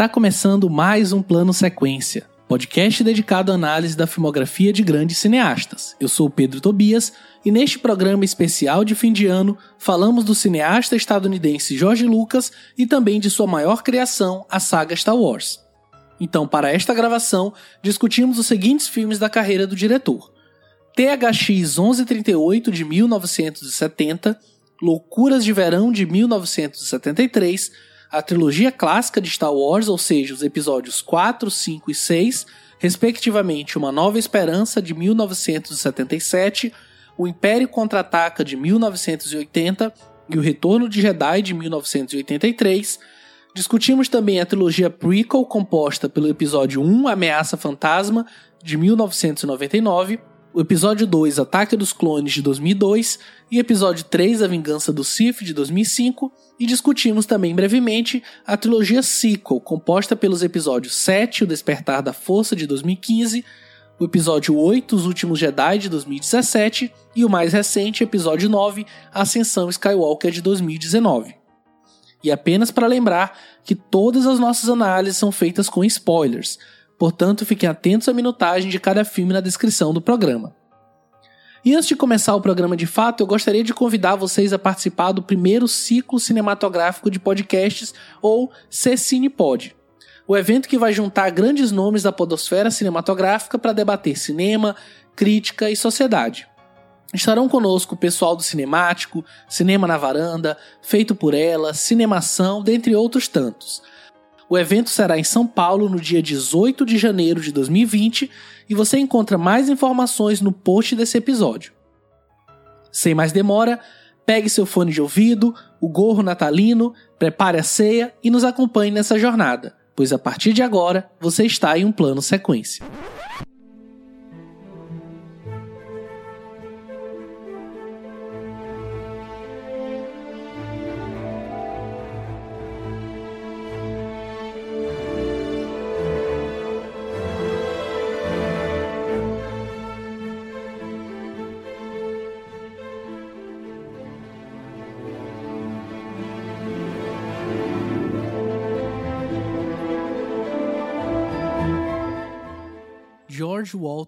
Está começando mais um Plano Sequência, podcast dedicado à análise da filmografia de grandes cineastas. Eu sou o Pedro Tobias e neste programa especial de fim de ano falamos do cineasta estadunidense George Lucas e também de sua maior criação, a saga Star Wars. Então, para esta gravação, discutimos os seguintes filmes da carreira do diretor: THX 1138 de 1970, Loucuras de Verão de 1973 a trilogia clássica de Star Wars, ou seja, os episódios 4, 5 e 6, respectivamente Uma Nova Esperança de 1977, O Império Contra-Ataca de 1980 e O Retorno de Jedi de 1983. Discutimos também a trilogia prequel composta pelo episódio 1, Ameaça Fantasma, de 1999, o episódio 2, Ataque dos Clones, de 2002, e episódio 3, A Vingança do Sith, de 2005, e discutimos também brevemente a trilogia sequel, composta pelos episódios 7, O Despertar da Força, de 2015, o episódio 8, Os Últimos Jedi, de 2017, e o mais recente, episódio 9, Ascensão Skywalker, de 2019. E apenas para lembrar que todas as nossas análises são feitas com spoilers, portanto fiquem atentos à minutagem de cada filme na descrição do programa. E antes de começar o programa de fato, eu gostaria de convidar vocês a participar do primeiro ciclo cinematográfico de podcasts, ou CCinePod. O evento que vai juntar grandes nomes da podosfera cinematográfica para debater cinema, crítica e sociedade. Estarão conosco o pessoal do Cinemático, Cinema na Varanda, Feito por Ela, Cinemação, dentre outros tantos. O evento será em São Paulo no dia 18 de janeiro de 2020 e você encontra mais informações no post desse episódio. Sem mais demora, pegue seu fone de ouvido, o gorro natalino, prepare a ceia e nos acompanhe nessa jornada, pois a partir de agora você está em um plano sequência.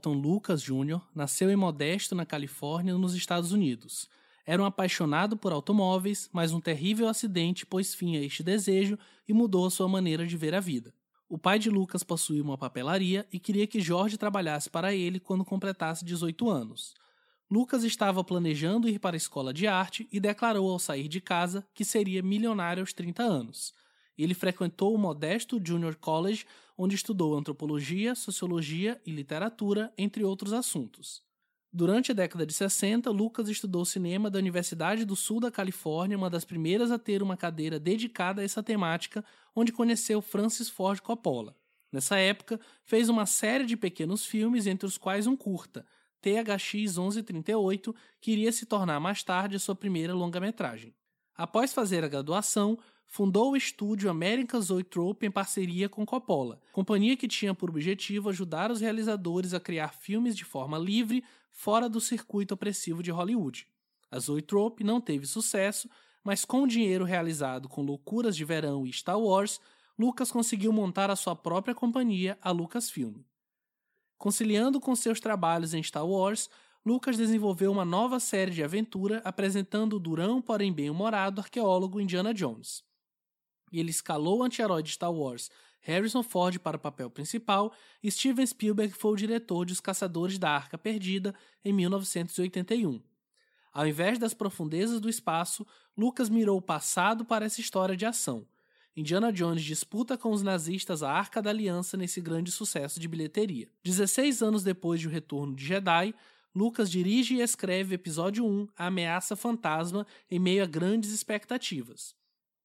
Walton Lucas Jr. nasceu em Modesto, na Califórnia, nos Estados Unidos. Era um apaixonado por automóveis, mas um terrível acidente pôs fim a este desejo e mudou a sua maneira de ver a vida. O pai de Lucas possuía uma papelaria e queria que George trabalhasse para ele quando completasse 18 anos. Lucas estava planejando ir para a escola de arte e declarou ao sair de casa que seria milionário aos 30 anos. Ele frequentou o modesto Junior College, onde estudou antropologia, sociologia e literatura, entre outros assuntos. Durante a década de 60, Lucas estudou cinema da Universidade do Sul da Califórnia, uma das primeiras a ter uma cadeira dedicada a essa temática, onde conheceu Francis Ford Coppola. Nessa época, fez uma série de pequenos filmes, entre os quais um curta, THX 1138, que iria se tornar mais tarde sua primeira longa-metragem. Após fazer a graduação, fundou o estúdio American Zoetrope em parceria com Coppola, companhia que tinha por objetivo ajudar os realizadores a criar filmes de forma livre, fora do circuito opressivo de Hollywood. A Zoetrope não teve sucesso, mas com o dinheiro realizado com Loucuras de Verão e Star Wars, Lucas conseguiu montar a sua própria companhia, a Lucasfilm. Conciliando com seus trabalhos em Star Wars, Lucas desenvolveu uma nova série de aventura apresentando o durão, porém bem-humorado arqueólogo Indiana Jones e ele escalou o anti-herói de Star Wars Harrison Ford para o papel principal e Steven Spielberg foi o diretor de Os Caçadores da Arca Perdida em 1981. Ao invés das profundezas do espaço, Lucas mirou o passado para essa história de ação. Indiana Jones disputa com os nazistas a Arca da Aliança nesse grande sucesso de bilheteria. 16 anos depois de O Retorno de Jedi, Lucas dirige e escreve o episódio 1, A Ameaça Fantasma, em meio a grandes expectativas.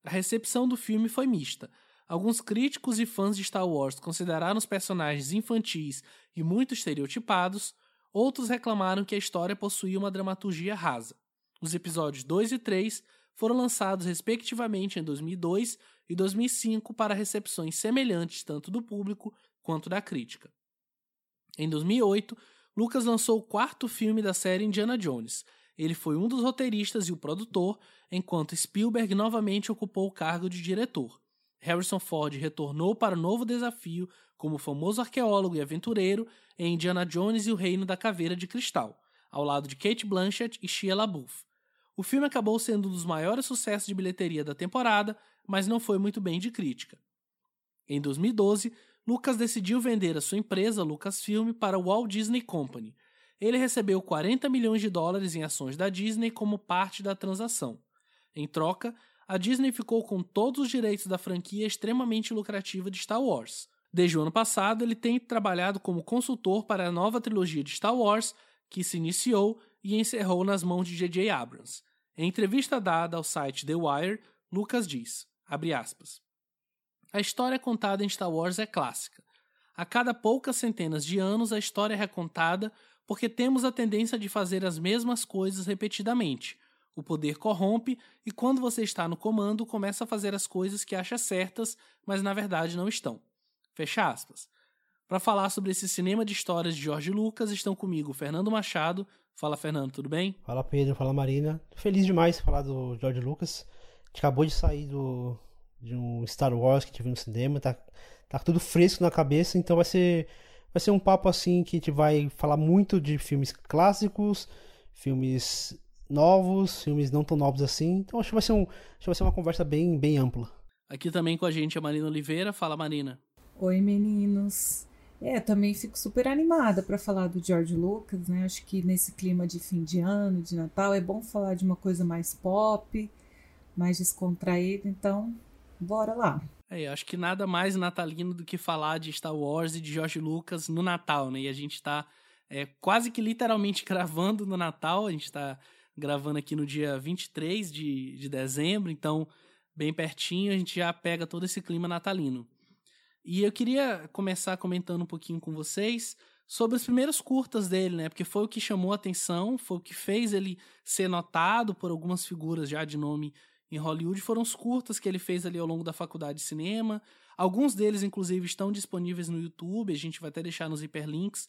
A recepção do filme foi mista. Alguns críticos e fãs de Star Wars consideraram os personagens infantis e muito estereotipados, outros reclamaram que a história possuía uma dramaturgia rasa. Os episódios 2 e 3 foram lançados respectivamente em 2002 e 2005 para recepções semelhantes tanto do público quanto da crítica. Em 2008, Lucas lançou o quarto filme da série Indiana Jones. Ele foi um dos roteiristas e o produtor, enquanto Spielberg novamente ocupou o cargo de diretor. Harrison Ford retornou para o novo desafio como famoso arqueólogo e aventureiro em Indiana Jones e o Reino da Caveira de Cristal, ao lado de Kate Blanchett e Shia LaBeouf. O filme acabou sendo um dos maiores sucessos de bilheteria da temporada, mas não foi muito bem de crítica. Em 2012, Lucas decidiu vender a sua empresa Lucasfilm para o Walt Disney Company. Ele recebeu 40 milhões de dólares em ações da Disney como parte da transação. Em troca, a Disney ficou com todos os direitos da franquia extremamente lucrativa de Star Wars. Desde o ano passado, ele tem trabalhado como consultor para a nova trilogia de Star Wars, que se iniciou e encerrou nas mãos de J.J. Abrams. Em entrevista dada ao site The Wire, Lucas diz, aspas, a história contada em Star Wars é clássica. A cada poucas centenas de anos, a história é recontada porque temos a tendência de fazer as mesmas coisas repetidamente. O poder corrompe e, quando você está no comando, começa a fazer as coisas que acha certas, mas na verdade não estão. Fecha aspas. Para falar sobre esse cinema de histórias de Jorge Lucas, estão comigo Fernando Machado. Fala, Fernando, tudo bem? Fala, Pedro. Fala, Marina. Feliz demais falar do Jorge Lucas. A gente acabou de sair do, de um Star Wars que tive no cinema, tá, tá tudo fresco na cabeça, então vai ser vai ser um papo assim que a gente vai falar muito de filmes clássicos, filmes novos, filmes não tão novos assim. Então acho que vai ser um, acho que vai ser uma conversa bem bem ampla. Aqui também com a gente a Marina Oliveira. Fala, Marina. Oi, meninos. É, também fico super animada para falar do George Lucas, né? Acho que nesse clima de fim de ano, de Natal, é bom falar de uma coisa mais pop, mais descontraída. Então, Bora lá. É, acho que nada mais natalino do que falar de Star Wars e de George Lucas no Natal, né? E a gente tá é, quase que literalmente gravando no Natal, a gente tá gravando aqui no dia 23 de, de dezembro, então bem pertinho a gente já pega todo esse clima natalino. E eu queria começar comentando um pouquinho com vocês sobre os primeiros curtas dele, né? Porque foi o que chamou a atenção, foi o que fez ele ser notado por algumas figuras já de nome em Hollywood foram os curtas que ele fez ali ao longo da faculdade de cinema. Alguns deles, inclusive, estão disponíveis no YouTube, a gente vai até deixar nos hiperlinks.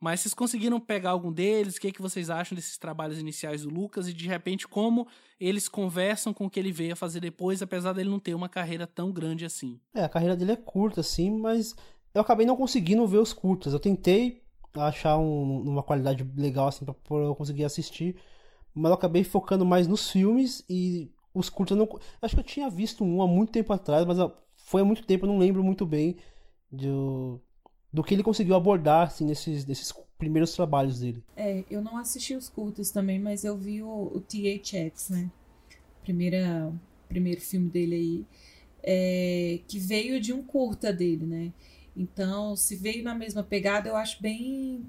Mas vocês conseguiram pegar algum deles? O que, é que vocês acham desses trabalhos iniciais do Lucas e de repente como eles conversam com o que ele veio a fazer depois, apesar dele não ter uma carreira tão grande assim? É, a carreira dele é curta, assim, mas eu acabei não conseguindo ver os curtas. Eu tentei achar um, uma qualidade legal assim para eu conseguir assistir, mas eu acabei focando mais nos filmes e os curtas não. Acho que eu tinha visto um há muito tempo atrás, mas foi há muito tempo, eu não lembro muito bem do, do que ele conseguiu abordar assim, nesses, nesses primeiros trabalhos dele. É, eu não assisti os curtas também, mas eu vi o, o THX, né? Primeira, primeiro filme dele aí, é, que veio de um curta dele, né? Então, se veio na mesma pegada, eu acho bem.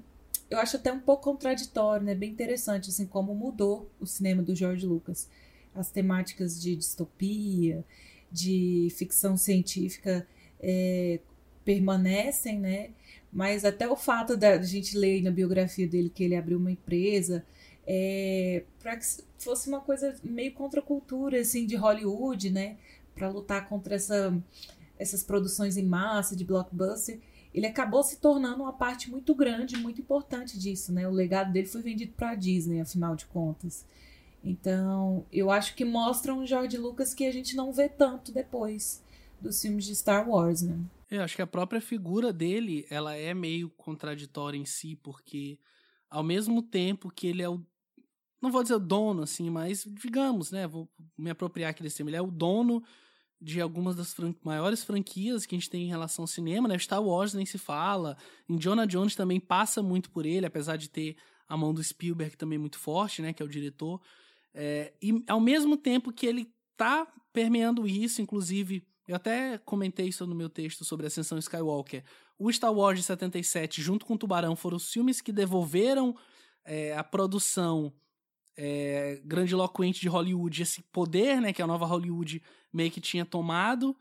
Eu acho até um pouco contraditório, né? Bem interessante, assim, como mudou o cinema do George Lucas as temáticas de distopia, de ficção científica é, permanecem, né? Mas até o fato da gente ler na biografia dele que ele abriu uma empresa é, para que fosse uma coisa meio contra a cultura assim de Hollywood, né? Para lutar contra essa, essas produções em massa de blockbuster, ele acabou se tornando uma parte muito grande, muito importante disso, né? O legado dele foi vendido para a Disney, afinal de contas. Então, eu acho que mostra um George Lucas que a gente não vê tanto depois dos filmes de Star Wars, né? Eu acho que a própria figura dele, ela é meio contraditória em si, porque ao mesmo tempo que ele é o não vou dizer o dono assim, mas digamos, né, vou me apropriar aqui desse termo, ele é o dono de algumas das fran maiores franquias que a gente tem em relação ao cinema, né? Star Wars nem se fala, Jonah Jones também passa muito por ele, apesar de ter a mão do Spielberg também muito forte, né, que é o diretor. É, e ao mesmo tempo que ele tá permeando isso, inclusive, eu até comentei isso no meu texto sobre Ascensão Skywalker. O Star Wars de 77, junto com o Tubarão, foram os filmes que devolveram é, a produção é, grandiloquente de Hollywood, esse poder né, que a nova Hollywood meio que tinha tomado.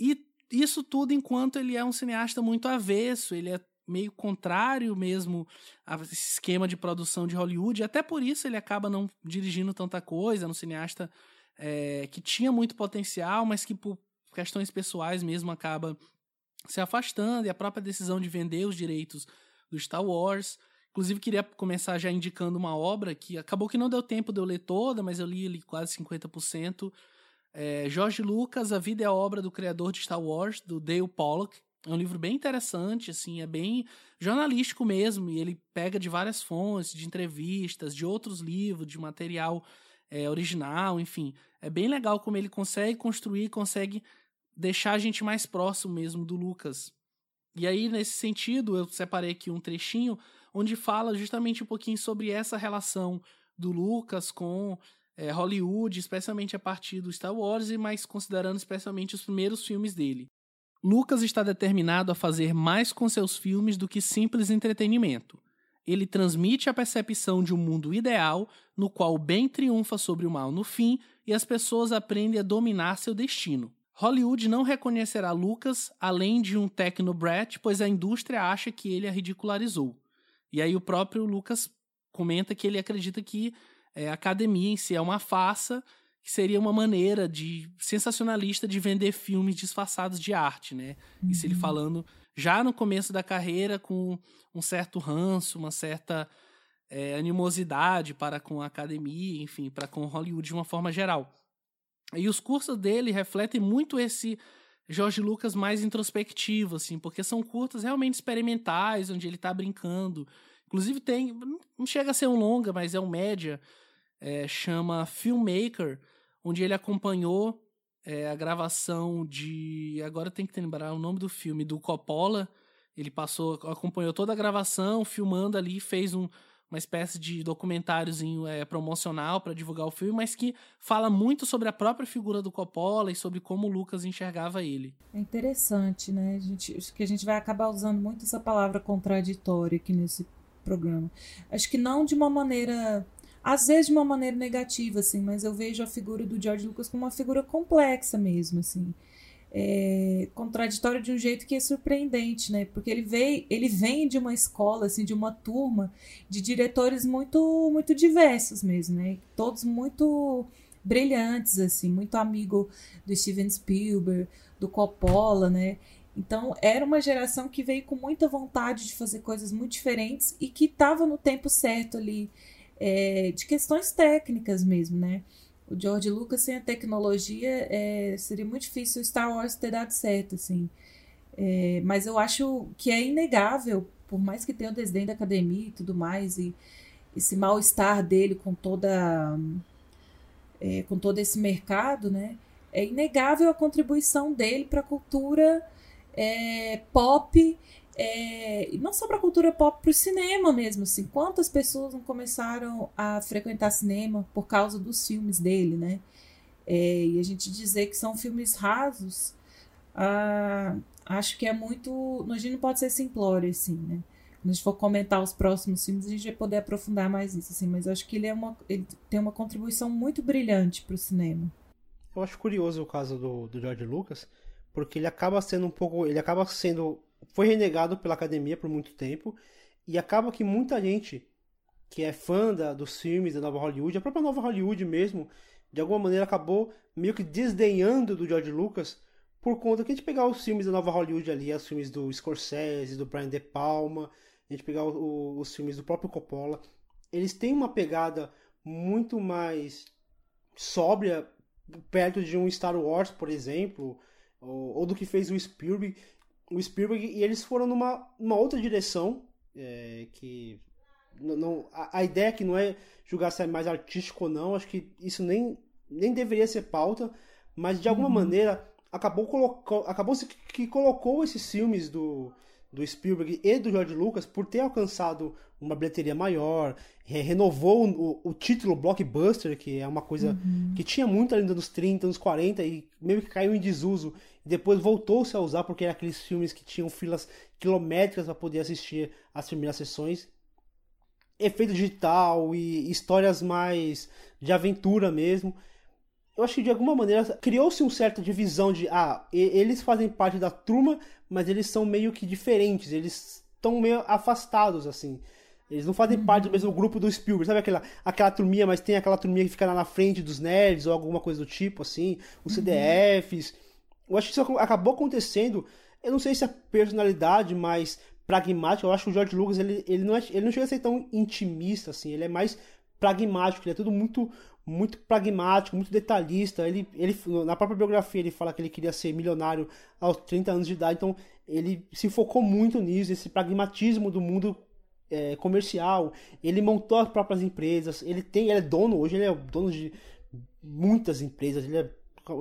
E isso tudo enquanto ele é um cineasta muito avesso, ele é meio contrário mesmo a esse esquema de produção de Hollywood. Até por isso ele acaba não dirigindo tanta coisa. É um cineasta é, que tinha muito potencial, mas que por questões pessoais mesmo acaba se afastando. E a própria decisão de vender os direitos do Star Wars. Inclusive, queria começar já indicando uma obra que acabou que não deu tempo de eu ler toda, mas eu li ali quase 50%. É, Jorge Lucas, A Vida é a Obra do Criador de Star Wars, do Dale Pollock. É um livro bem interessante, assim, é bem jornalístico mesmo, e ele pega de várias fontes, de entrevistas, de outros livros, de material é, original, enfim. É bem legal como ele consegue construir, consegue deixar a gente mais próximo mesmo do Lucas. E aí, nesse sentido, eu separei aqui um trechinho onde fala justamente um pouquinho sobre essa relação do Lucas com é, Hollywood, especialmente a partir do Star Wars, mas considerando especialmente os primeiros filmes dele. Lucas está determinado a fazer mais com seus filmes do que simples entretenimento. Ele transmite a percepção de um mundo ideal no qual o bem triunfa sobre o mal no fim e as pessoas aprendem a dominar seu destino. Hollywood não reconhecerá Lucas além de um technobrat, pois a indústria acha que ele a ridicularizou. E aí o próprio Lucas comenta que ele acredita que é, a academia em si é uma farsa, que seria uma maneira de sensacionalista de vender filmes disfarçados de arte, né? Uhum. Isso ele uhum. falando já no começo da carreira com um certo ranço, uma certa é, animosidade para com a academia, enfim, para com Hollywood de uma forma geral. E os cursos dele refletem muito esse Jorge Lucas mais introspectivo, assim, porque são curtas realmente experimentais, onde ele está brincando. Inclusive tem, não chega a ser um longa, mas é um média, é, chama Filmmaker, onde ele acompanhou é, a gravação de. Agora tem que lembrar o nome do filme, do Coppola. Ele passou, acompanhou toda a gravação, filmando ali, fez um, uma espécie de documentáriozinho é, promocional para divulgar o filme, mas que fala muito sobre a própria figura do Coppola e sobre como o Lucas enxergava ele. É interessante, né? A gente, acho que a gente vai acabar usando muito essa palavra contraditória aqui nesse programa. Acho que não de uma maneira às vezes de uma maneira negativa, assim, mas eu vejo a figura do George Lucas como uma figura complexa mesmo, assim. É, de um jeito que é surpreendente, né? Porque ele veio, ele vem de uma escola, assim, de uma turma de diretores muito, muito diversos mesmo, né? Todos muito brilhantes, assim, muito amigo do Steven Spielberg, do Coppola, né? Então era uma geração que veio com muita vontade de fazer coisas muito diferentes e que estava no tempo certo ali é, de questões técnicas mesmo, né? O George Lucas sem a tecnologia é, seria muito difícil Star Wars ter dado certo, assim. É, mas eu acho que é inegável, por mais que tenha o desdém da academia e tudo mais, e esse mal-estar dele com toda é, com todo esse mercado, né? É inegável a contribuição dele para a cultura é, pop é, não só para a cultura pop, para o cinema mesmo. Assim, quantas pessoas não começaram a frequentar cinema por causa dos filmes dele, né? É, e a gente dizer que são filmes rasos, ah, acho que é muito. A gente não pode ser simplório, assim, né? Quando a gente for comentar os próximos filmes, a gente vai poder aprofundar mais isso, assim. Mas acho que ele, é uma, ele tem uma contribuição muito brilhante para o cinema. Eu acho curioso o caso do, do George Lucas, porque ele acaba sendo um pouco. Ele acaba sendo foi renegado pela academia por muito tempo. E acaba que muita gente que é fã da, dos filmes da nova Hollywood, a própria nova Hollywood mesmo, de alguma maneira acabou meio que desdenhando do George Lucas por conta que a gente pegar os filmes da nova Hollywood ali, os filmes do Scorsese, do Brian De Palma, a gente pegar o, os filmes do próprio Coppola, eles têm uma pegada muito mais sóbria perto de um Star Wars, por exemplo, ou, ou do que fez o Spielberg, o Spielberg e eles foram numa, numa outra direção é, que não, não a, a, ideia que não é julgar se é mais artístico ou não acho que isso nem, nem deveria ser pauta mas de alguma uhum. maneira acabou colocou, acabou se que colocou esses filmes do do Spielberg e do George Lucas por ter alcançado uma bilheteria maior, renovou o, o título blockbuster, que é uma coisa uhum. que tinha muito ainda nos 30, nos 40 e meio que caiu em desuso e depois voltou-se a usar porque eram aqueles filmes que tinham filas quilométricas para poder assistir as primeiras sessões. Efeito digital e histórias mais de aventura mesmo. Eu acho que de alguma maneira criou-se um certa divisão de ah, eles fazem parte da turma, mas eles são meio que diferentes, eles estão meio afastados assim. Eles não fazem uhum. parte do mesmo grupo do Spielberg, sabe aquela, aquela turminha, mas tem aquela turminha que fica lá na frente dos nerds ou alguma coisa do tipo, assim, os uhum. CDFs. Eu acho que isso acabou acontecendo. Eu não sei se é personalidade, mas pragmático. Eu acho que o George Lucas ele, ele, não, é, ele não chega a ser tão intimista assim, ele é mais pragmático, ele é tudo muito muito pragmático, muito detalhista. Ele, ele na própria biografia ele fala que ele queria ser milionário aos 30 anos de idade, então ele se focou muito nisso, esse pragmatismo do mundo é, comercial. Ele montou as próprias empresas, ele tem, ele é dono hoje, ele é dono de muitas empresas, ele é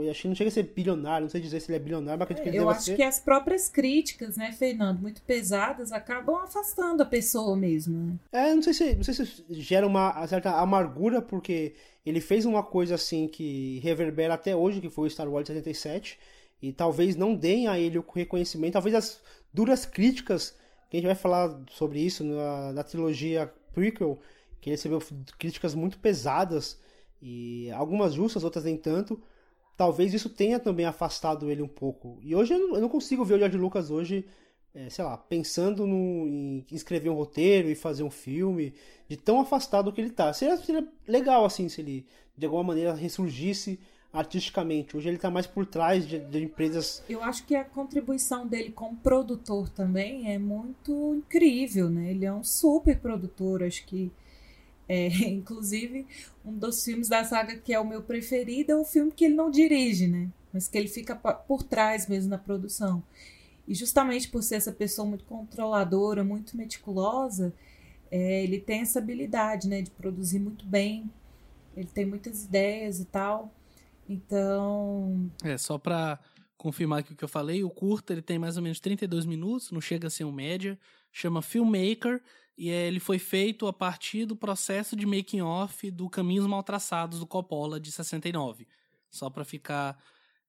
acho que não chega a ser bilionário, não sei dizer se ele é bilionário, mas acredito que ele Eu acho ser. que as próprias críticas, né, Fernando, muito pesadas, acabam afastando a pessoa mesmo. Né? É, não sei se, não sei se gera uma certa amargura, porque ele fez uma coisa assim que reverbera até hoje, que foi o Star Wars 77, e talvez não deem a ele o reconhecimento, talvez as duras críticas, que a gente vai falar sobre isso na, na trilogia prequel, que ele recebeu críticas muito pesadas, e algumas justas, outras nem tanto, talvez isso tenha também afastado ele um pouco. E hoje eu não, consigo ver o George Lucas hoje, é, sei lá, pensando no, em escrever um roteiro e fazer um filme, de tão afastado que ele tá. Seria, seria legal, assim, se ele de alguma maneira ressurgisse artisticamente. Hoje ele está mais por trás de, de, empresas. Eu acho que a contribuição dele como produtor também é muito incrível, né? Ele é um super produtor, acho que é, inclusive, um dos filmes da saga que é o meu preferido é o filme que ele não dirige, né? Mas que ele fica por trás mesmo na produção. E justamente por ser essa pessoa muito controladora, muito meticulosa, é, ele tem essa habilidade, né? De produzir muito bem. Ele tem muitas ideias e tal. Então. É, só pra confirmar aqui o que eu falei, o curta ele tem mais ou menos 32 minutos, não chega a ser um média, chama Filmmaker e ele foi feito a partir do processo de making off do Caminhos Mal Traçados do Coppola de 69. Só para ficar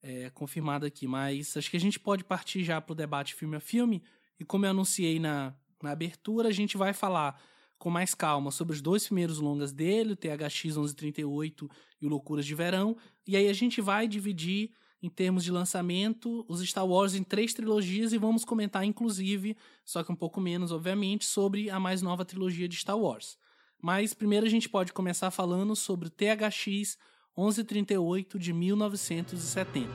é, confirmado aqui, mas acho que a gente pode partir já para o debate filme a filme. E como eu anunciei na, na abertura, a gente vai falar com mais calma sobre os dois primeiros longas dele, o THX 1138 e o Loucuras de Verão, e aí a gente vai dividir em termos de lançamento, os Star Wars em três trilogias e vamos comentar, inclusive, só que um pouco menos, obviamente, sobre a mais nova trilogia de Star Wars. Mas primeiro a gente pode começar falando sobre o THX 1138 de 1970.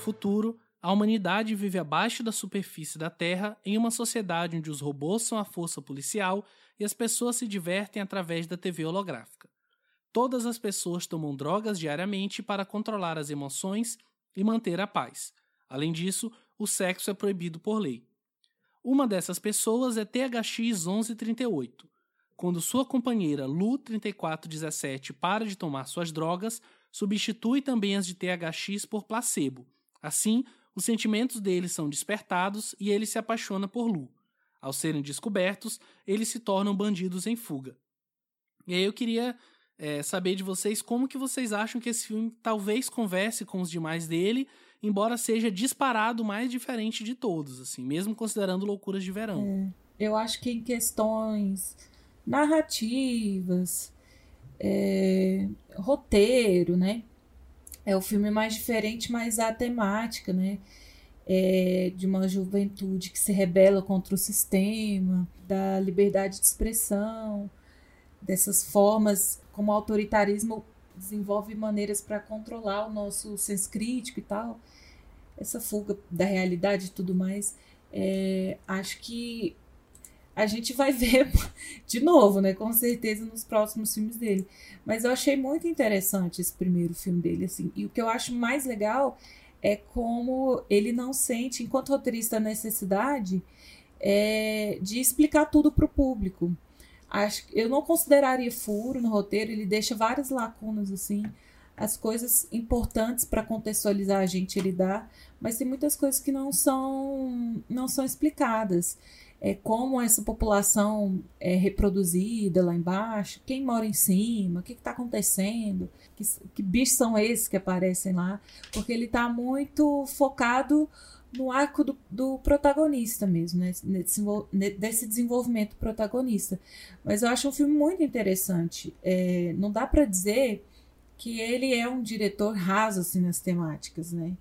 Futuro, a humanidade vive abaixo da superfície da Terra em uma sociedade onde os robôs são a força policial e as pessoas se divertem através da TV holográfica. Todas as pessoas tomam drogas diariamente para controlar as emoções e manter a paz. Além disso, o sexo é proibido por lei. Uma dessas pessoas é THX 1138. Quando sua companheira Lu 3417 para de tomar suas drogas, substitui também as de THX por placebo Assim, os sentimentos dele são despertados e ele se apaixona por Lu. Ao serem descobertos, eles se tornam bandidos em fuga. E aí eu queria é, saber de vocês como que vocês acham que esse filme talvez converse com os demais dele, embora seja disparado mais diferente de todos, assim, mesmo considerando Loucuras de Verão. É, eu acho que em questões narrativas, é, roteiro, né? É o filme mais diferente, mas a temática, né? É de uma juventude que se rebela contra o sistema, da liberdade de expressão, dessas formas como o autoritarismo desenvolve maneiras para controlar o nosso senso crítico e tal, essa fuga da realidade e tudo mais. É, acho que a gente vai ver de novo, né? Com certeza nos próximos filmes dele. Mas eu achei muito interessante esse primeiro filme dele, assim. E o que eu acho mais legal é como ele não sente, enquanto roteirista, a necessidade é, de explicar tudo para o público. Acho, eu não consideraria furo no roteiro, ele deixa várias lacunas, assim. As coisas importantes para contextualizar a gente ele dá, mas tem muitas coisas que não são, não são explicadas é, como essa população é reproduzida lá embaixo, quem mora em cima, o que está acontecendo, que, que, bichos são esses que aparecem lá, porque ele está muito focado no arco do, do protagonista mesmo, né? Nesse, desse desenvolvimento protagonista. Mas eu acho um filme muito interessante. É, não dá para dizer que ele é um diretor raso assim nas temáticas, né?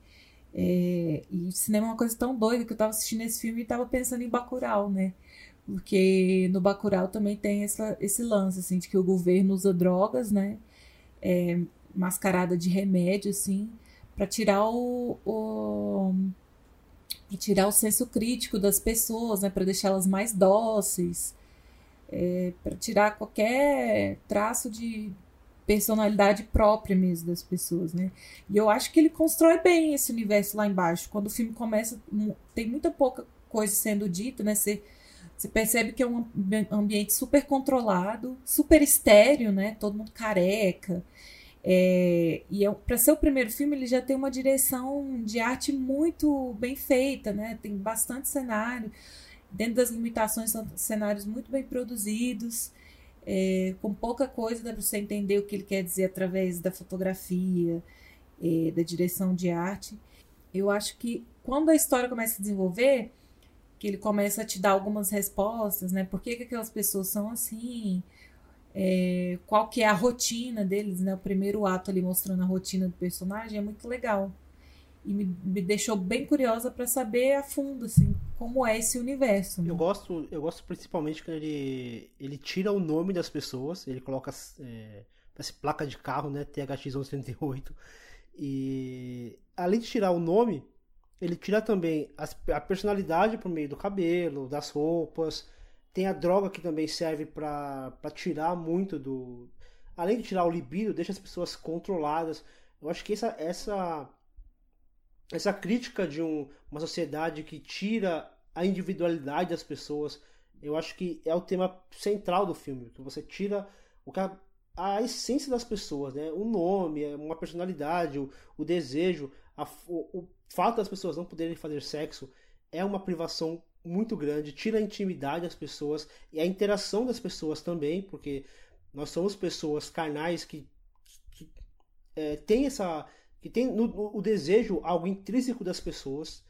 É, e cinema é uma coisa tão doida que eu estava assistindo esse filme e estava pensando em Bacurau, né? Porque no Bacurau também tem essa, esse lance, assim, de que o governo usa drogas, né? É, mascarada de remédio, assim, para tirar o, o tirar o senso crítico das pessoas, né? Para deixá-las mais dóceis, é, para tirar qualquer traço de personalidade própria mesmo das pessoas, né? E eu acho que ele constrói bem esse universo lá embaixo. Quando o filme começa, tem muita pouca coisa sendo dita, né? Você, você percebe que é um ambiente super controlado, super estéreo, né? Todo mundo careca. É, e é, para ser o primeiro filme, ele já tem uma direção de arte muito bem feita, né? Tem bastante cenário. Dentro das limitações, são cenários muito bem produzidos é, com pouca coisa dá para você entender o que ele quer dizer através da fotografia, é, da direção de arte. Eu acho que quando a história começa a se desenvolver, que ele começa a te dar algumas respostas, né? Por que, que aquelas pessoas são assim? É, qual que é a rotina deles, né? O primeiro ato ali mostrando a rotina do personagem é muito legal e me, me deixou bem curiosa para saber a fundo assim como é esse universo. Né? Eu gosto, eu gosto principalmente que ele ele tira o nome das pessoas, ele coloca é, essa placa de carro, né, THX 1138 e além de tirar o nome, ele tira também a personalidade por meio do cabelo, das roupas. Tem a droga que também serve para tirar muito do. Além de tirar o libido, deixa as pessoas controladas. Eu acho que essa, essa essa crítica de um, uma sociedade que tira a individualidade das pessoas, eu acho que é o tema central do filme, que você tira o a, essência das pessoas, né? O nome, é uma personalidade, o, o desejo, a, o, o fato das pessoas não poderem fazer sexo é uma privação muito grande, tira a intimidade das pessoas e a interação das pessoas também, porque nós somos pessoas carnais que, que é, tem essa que tem no, no, o desejo algo intrínseco das pessoas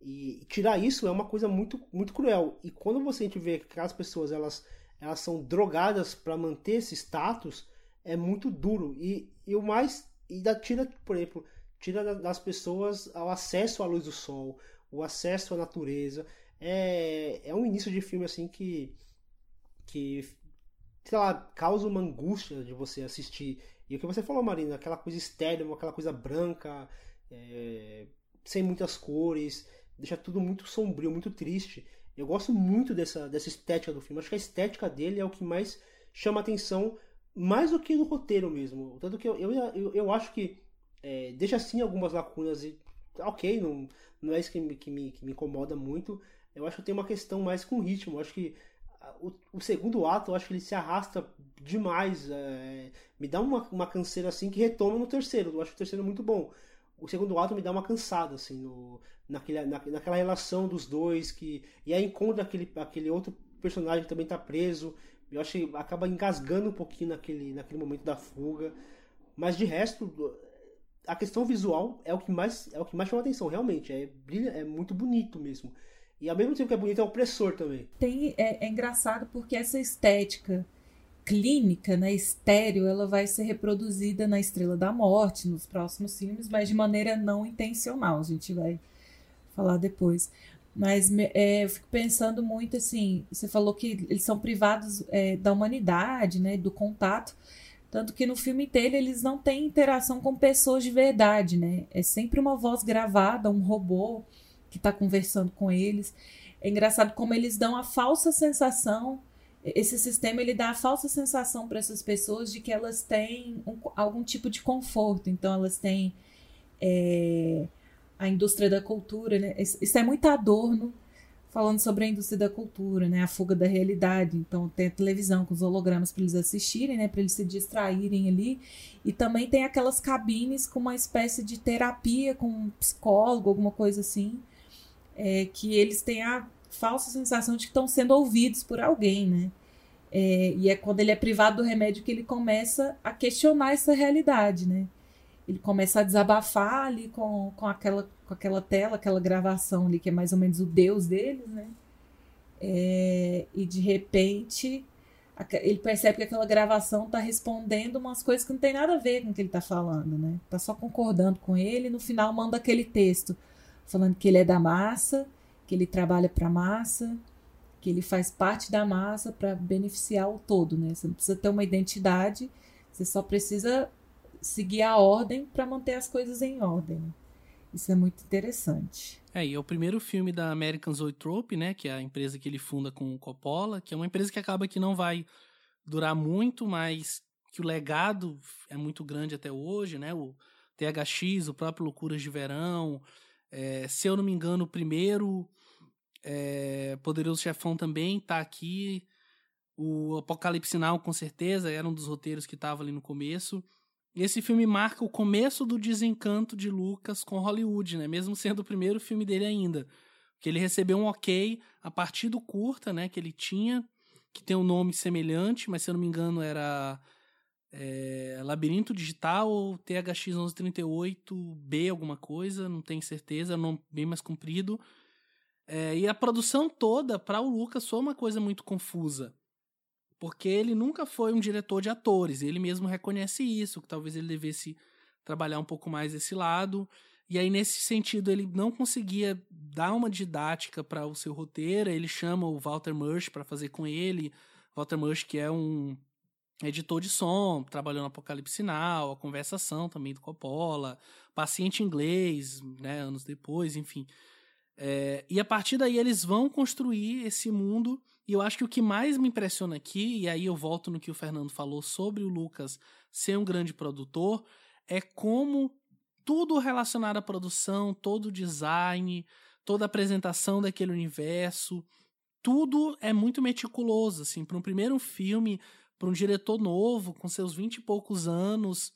e tirar isso é uma coisa muito muito cruel. E quando você vê que aquelas pessoas elas elas são drogadas para manter esse status é muito duro. E, e o mais e da tira por exemplo tira das pessoas o acesso à luz do sol o acesso à natureza. É, é um início de filme assim que que sei lá, causa uma angústia de você assistir e o que você falou, Marina, aquela coisa estéril, aquela coisa branca, é, sem muitas cores, deixa tudo muito sombrio, muito triste. Eu gosto muito dessa, dessa estética do filme. Acho que a estética dele é o que mais chama atenção, mais do que no roteiro mesmo. Tanto que eu, eu, eu, eu acho que é, deixa assim algumas lacunas e ok, não, não é isso que me, que, me, que me incomoda muito. Eu acho que tem uma questão mais com ritmo. Eu acho que o, o, segundo ato, eu acho que ele se arrasta demais. É, me dá uma, uma canseira assim que retoma no terceiro. Eu acho o terceiro muito bom. O segundo ato me dá uma cansada, assim, no, naquele, na, naquela relação dos dois. que E aí encontra aquele, aquele outro personagem que também tá preso. Eu acho que acaba engasgando um pouquinho naquele, naquele momento da fuga. Mas de resto, a questão visual é o que mais, é o que mais chama atenção, realmente. É, brilha, é muito bonito mesmo. E ao mesmo tempo que é bonito, é opressor também. Tem, é, é engraçado porque essa estética clínica, né, estéreo, ela vai ser reproduzida na Estrela da Morte, nos próximos filmes, mas de maneira não intencional. A gente vai falar depois. Mas é, eu fico pensando muito assim, você falou que eles são privados é, da humanidade, né, do contato, tanto que no filme inteiro eles não têm interação com pessoas de verdade, né? É sempre uma voz gravada, um robô que está conversando com eles. É engraçado como eles dão a falsa sensação, esse sistema ele dá a falsa sensação para essas pessoas de que elas têm um, algum tipo de conforto. Então elas têm é, a indústria da cultura, né? Isso é muito adorno falando sobre a indústria da cultura, né? A fuga da realidade. Então tem a televisão com os hologramas para eles assistirem, né? Para eles se distraírem ali. E também tem aquelas cabines com uma espécie de terapia com um psicólogo, alguma coisa assim é, que eles têm a falsa sensação de que estão sendo ouvidos por alguém, né? É, e é quando ele é privado do remédio que ele começa a questionar essa realidade, né? ele começa a desabafar ali com, com, aquela, com aquela tela, aquela gravação ali, que é mais ou menos o Deus deles, né? É, e de repente ele percebe que aquela gravação tá respondendo umas coisas que não tem nada a ver com o que ele tá falando, né? Tá só concordando com ele e no final manda aquele texto falando que ele é da massa, que ele trabalha para a massa, que ele faz parte da massa para beneficiar o todo, né? Você não precisa ter uma identidade, você só precisa seguir a ordem para manter as coisas em ordem. Isso é muito interessante. É, e é o primeiro filme da American Zoetrope, né, que é a empresa que ele funda com o Coppola, que é uma empresa que acaba que não vai durar muito, mas que o legado é muito grande até hoje, né? O THX, o próprio Loucuras de Verão, é, se eu não me engano, o primeiro é, Poderoso Chefão também tá aqui. O Apocalipse Now, com certeza, era um dos roteiros que estava ali no começo. Esse filme marca o começo do desencanto de Lucas com Hollywood, né? Mesmo sendo o primeiro filme dele ainda. Que ele recebeu um ok a partir do curta, né? Que ele tinha, que tem um nome semelhante, mas se eu não me engano era é, Labirinto Digital ou THX 1138B, alguma coisa, não tenho certeza, nome bem mais comprido. É, e a produção toda, para o Lucas, foi uma coisa muito confusa. Porque ele nunca foi um diretor de atores, ele mesmo reconhece isso, que talvez ele devesse trabalhar um pouco mais esse lado. E aí, nesse sentido, ele não conseguia dar uma didática para o seu roteiro. Ele chama o Walter Murch para fazer com ele. Walter Murch, que é um editor de som, trabalhou no Apocalipse Sinal, a conversação também do Coppola, paciente inglês, né, anos depois, enfim. É, e a partir daí eles vão construir esse mundo. E eu acho que o que mais me impressiona aqui, e aí eu volto no que o Fernando falou sobre o Lucas ser um grande produtor, é como tudo relacionado à produção, todo o design, toda a apresentação daquele universo, tudo é muito meticuloso, assim, para um primeiro filme, para um diretor novo, com seus vinte e poucos anos,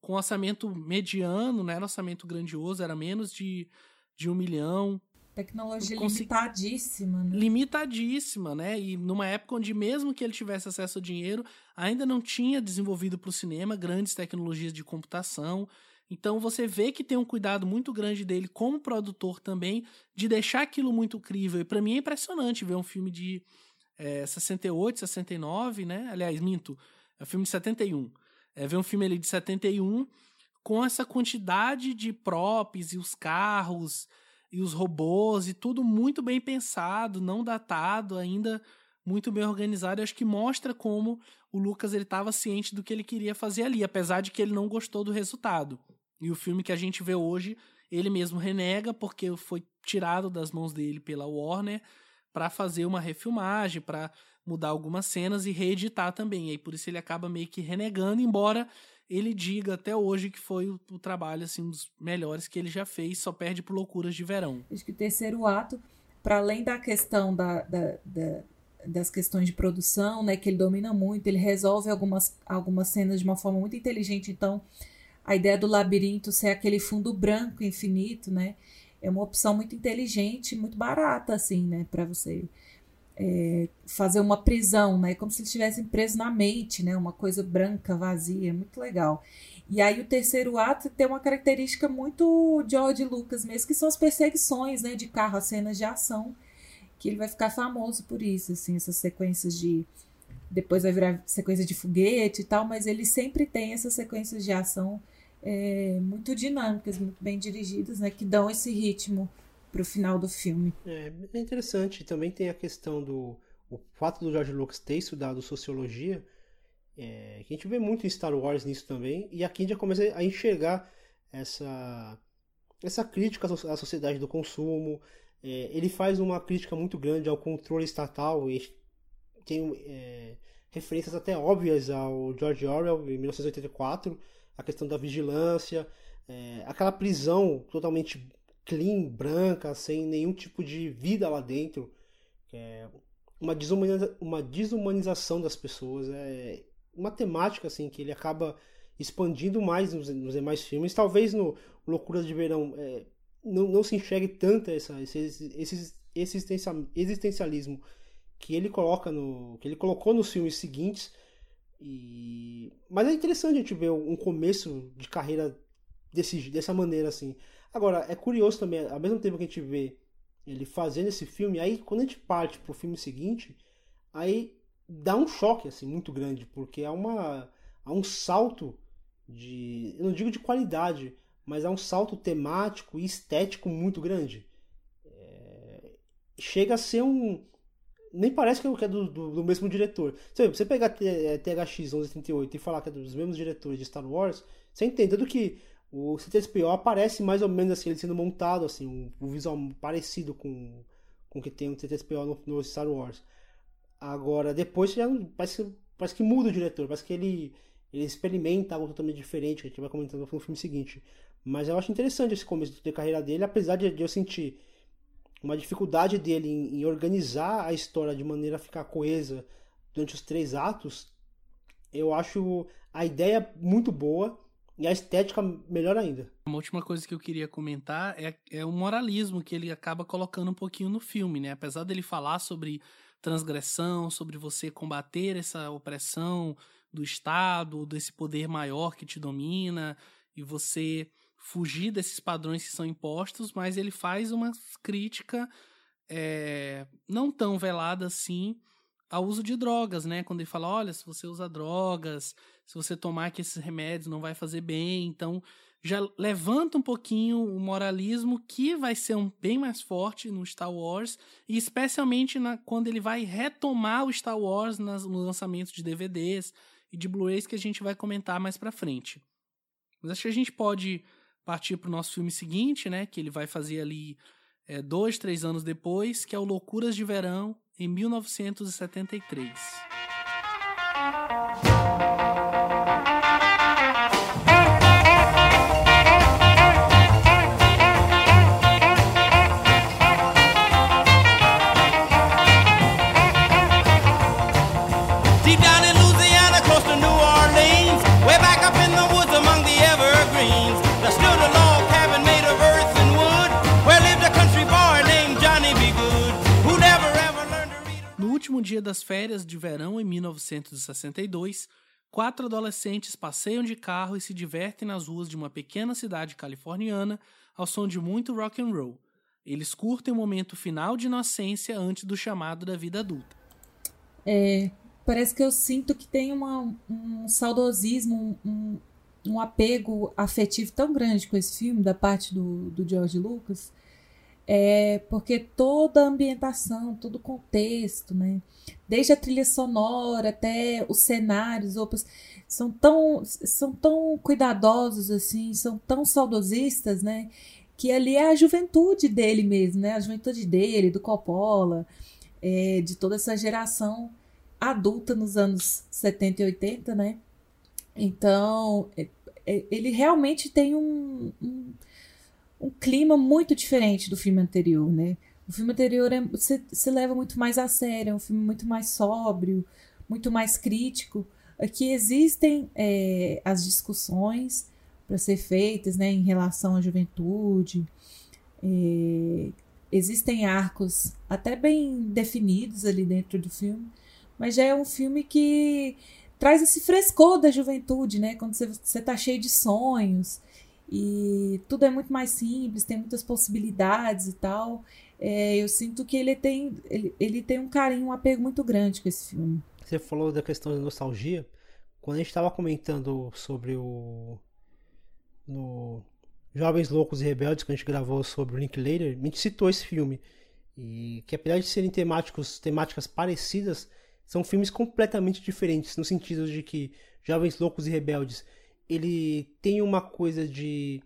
com orçamento mediano, não era orçamento grandioso, era menos de, de um milhão. Tecnologia limitadíssima, né? Limitadíssima, né? E numa época onde, mesmo que ele tivesse acesso ao dinheiro, ainda não tinha desenvolvido para o cinema grandes tecnologias de computação. Então você vê que tem um cuidado muito grande dele como produtor também de deixar aquilo muito crível. E para mim é impressionante ver um filme de é, 68, 69, né? Aliás, minto, é um filme de 71. É ver um filme ali de 71 com essa quantidade de props e os carros e os robôs e tudo muito bem pensado, não datado, ainda muito bem organizado. Acho que mostra como o Lucas ele estava ciente do que ele queria fazer ali, apesar de que ele não gostou do resultado. E o filme que a gente vê hoje, ele mesmo renega porque foi tirado das mãos dele pela Warner para fazer uma refilmagem, para mudar algumas cenas e reeditar também. E aí por isso ele acaba meio que renegando, embora ele diga até hoje que foi o, o, trabalho assim um dos melhores que ele já fez, só perde por loucuras de verão. Acho que o terceiro ato, para além da questão da, da, da, das questões de produção, né, que ele domina muito, ele resolve algumas, algumas cenas de uma forma muito inteligente. Então, a ideia do labirinto ser aquele fundo branco infinito, né? É uma opção muito inteligente, muito barata, assim, né, para você é, fazer uma prisão, né, como se eles estivessem presos na mente, né, uma coisa branca, vazia, muito legal. E aí o terceiro ato tem uma característica muito George Lucas mesmo, que são as perseguições, né, de carro, as cenas de ação, que ele vai ficar famoso por isso, assim, essas sequências de depois vai virar sequência de foguete e tal, mas ele sempre tem essas sequências de ação é, muito dinâmicas, muito bem dirigidas, né, que dão esse ritmo para o final do filme. É, é interessante. Também tem a questão do o fato do George Lucas ter estudado sociologia, é, que a gente vê muito em Star Wars nisso também, e aqui a gente já começa a enxergar essa, essa crítica à sociedade do consumo. É, ele faz uma crítica muito grande ao controle estatal, e tem é, referências até óbvias ao George Orwell em 1984 a questão da vigilância, é, aquela prisão totalmente clean, branca, sem nenhum tipo de vida lá dentro, é uma, desumaniza uma desumanização das pessoas, é uma temática assim que ele acaba expandindo mais nos, nos demais filmes, talvez no Loucuras de Verão é, não, não se enxergue tanto essa, esse, esse existencialismo que ele coloca no que ele colocou nos filmes seguintes e... Mas é interessante a gente ver um começo de carreira desse, dessa maneira, assim. Agora, é curioso também, ao mesmo tempo que a gente vê ele fazendo esse filme, aí quando a gente parte pro filme seguinte, aí dá um choque, assim, muito grande, porque há, uma, há um salto de, eu não digo de qualidade, mas há um salto temático e estético muito grande. É, chega a ser um, nem parece que é do, do, do mesmo diretor. Se você pegar THX 1138 e falar que é dos mesmos diretores de Star Wars, você entende do que o C3PO aparece mais ou menos assim, ele sendo montado, assim, um, um visual parecido com, com o que tem o C3PO no, no, Star Wars. Agora, depois já parece, parece que muda o diretor, parece que ele, ele experimenta algo totalmente diferente, que a gente vai comentando no filme seguinte. Mas eu acho interessante esse começo de carreira dele, apesar de, de eu sentir uma dificuldade dele em, em, organizar a história de maneira a ficar coesa durante os três atos, eu acho a ideia muito boa e a estética melhor ainda. Uma última coisa que eu queria comentar é, é o moralismo que ele acaba colocando um pouquinho no filme, né? Apesar dele falar sobre transgressão, sobre você combater essa opressão do Estado, desse poder maior que te domina, e você fugir desses padrões que são impostos, mas ele faz uma crítica é, não tão velada assim ao uso de drogas, né? Quando ele fala, olha, se você usa drogas, se você tomar que esses remédios não vai fazer bem, então já levanta um pouquinho o moralismo que vai ser um bem mais forte no Star Wars e especialmente na, quando ele vai retomar o Star Wars nas, no lançamento de DVDs e de Blu-rays que a gente vai comentar mais para frente. Mas acho que a gente pode partir para o nosso filme seguinte, né? Que ele vai fazer ali é, dois, três anos depois, que é o Loucuras de Verão, em 1973. Último dia das férias de verão em 1962, quatro adolescentes passeiam de carro e se divertem nas ruas de uma pequena cidade californiana ao som de muito rock and roll. Eles curtem o momento final de inocência antes do chamado da vida adulta. É, parece que eu sinto que tem uma, um saudosismo, um, um apego afetivo tão grande com esse filme da parte do, do George Lucas é porque toda a ambientação, todo o contexto, né? Desde a trilha sonora até os cenários, opas, são tão, são tão cuidadosos assim, são tão saudosistas, né? Que ali é a juventude dele mesmo, né? A juventude dele, do Coppola, é, de toda essa geração adulta nos anos 70 e 80, né? Então, é, é, ele realmente tem um, um um clima muito diferente do filme anterior, né? O filme anterior é, se, se leva muito mais a sério, é um filme muito mais sóbrio, muito mais crítico. Aqui existem é, as discussões para ser feitas né, em relação à juventude, é, existem arcos até bem definidos ali dentro do filme, mas já é um filme que traz esse frescor da juventude, né? Quando você está cheio de sonhos, e tudo é muito mais simples, tem muitas possibilidades e tal. É, eu sinto que ele tem, ele, ele tem um carinho, um apego muito grande com esse filme. Você falou da questão da nostalgia. Quando a gente estava comentando sobre o. No Jovens Loucos e Rebeldes, que a gente gravou sobre o Linklater, a gente citou esse filme. E que apesar de serem temáticos, temáticas parecidas, são filmes completamente diferentes, no sentido de que Jovens Loucos e Rebeldes ele tem uma coisa de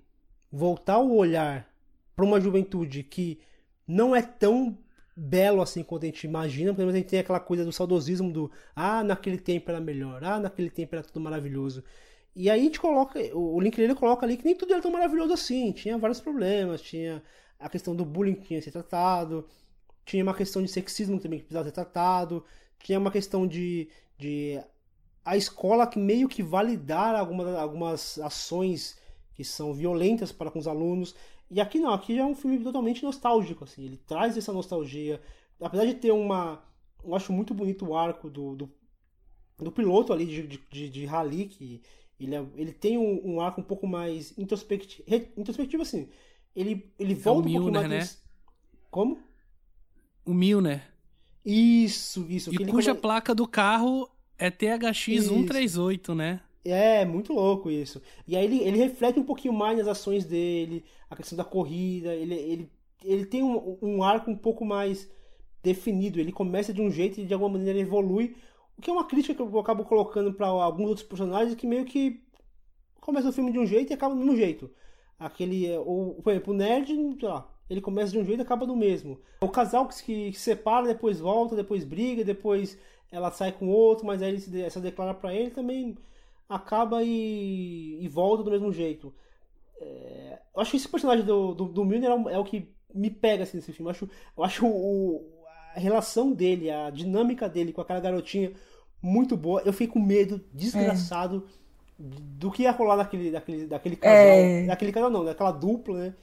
voltar o olhar para uma juventude que não é tão belo assim quanto a gente imagina, porque a gente tem aquela coisa do saudosismo do ah, naquele tempo era melhor, ah, naquele tempo era tudo maravilhoso. E aí a gente coloca, o link ele coloca ali que nem tudo era tão maravilhoso assim, tinha vários problemas, tinha a questão do bullying que tinha que ser tratado, tinha uma questão de sexismo também que precisava ser tratado, tinha uma questão de, de a escola que meio que validar algumas, algumas ações que são violentas para com os alunos. E aqui não, aqui já é um filme totalmente nostálgico, assim, ele traz essa nostalgia. Apesar de ter uma. Eu acho muito bonito o arco do, do, do piloto ali de, de, de rally, que Ele, é, ele tem um, um, arco um pouco mais introspectivo, introspectivo assim. Ele, ele volta é o um pouco mais. né? Como? O Milner. Isso, isso. E cuja placa do carro é THX 138, né? É, muito louco isso. E aí ele, ele reflete um pouquinho mais nas ações dele, a questão da corrida, ele, ele, ele tem um, um arco um pouco mais definido. Ele começa de um jeito e de alguma maneira evolui. O que é uma crítica que eu acabo colocando para alguns outros personagens que meio que começa o filme de um jeito e acaba do mesmo jeito. Aquele, ou, por exemplo, o nerd, lá, ele começa de um jeito e acaba do mesmo. O casal que se, separa, depois volta, depois briga, depois ela sai com outro, mas aí ele se, se declara para ele também acaba e, e volta do mesmo jeito. É, eu acho que esse personagem do, do, do Milner é o, é o que me pega assim, nesse filme. Eu acho, eu acho o, a relação dele, a dinâmica dele com aquela garotinha muito boa. Eu fiquei com medo desgraçado é. do que ia rolar daquele, daquele, daquele casal. É. Daquele casal não, daquela dupla, né?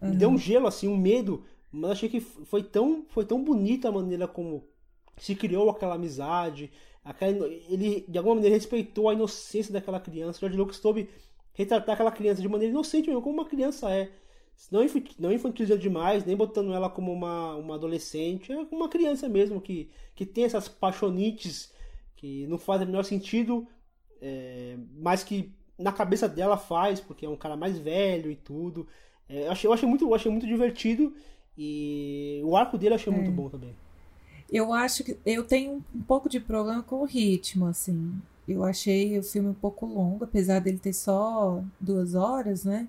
Uhum. Me deu um gelo, assim, um medo. Mas achei que foi tão, foi tão bonita a maneira como se criou aquela amizade. Aquela, ele, de alguma maneira, respeitou a inocência daquela criança. George Lucas soube retratar aquela criança de maneira inocente mesmo, como uma criança é. Não, não infantilizando demais, nem botando ela como uma, uma adolescente. É uma criança mesmo que, que tem essas paixonites que não fazem o menor sentido, é, mas que na cabeça dela faz, porque é um cara mais velho e tudo. É, eu, achei, eu, achei muito, eu achei muito divertido e o arco dele eu achei é. muito bom também. Eu acho que eu tenho um pouco de problema com o ritmo, assim. Eu achei o filme um pouco longo, apesar dele ter só duas horas, né?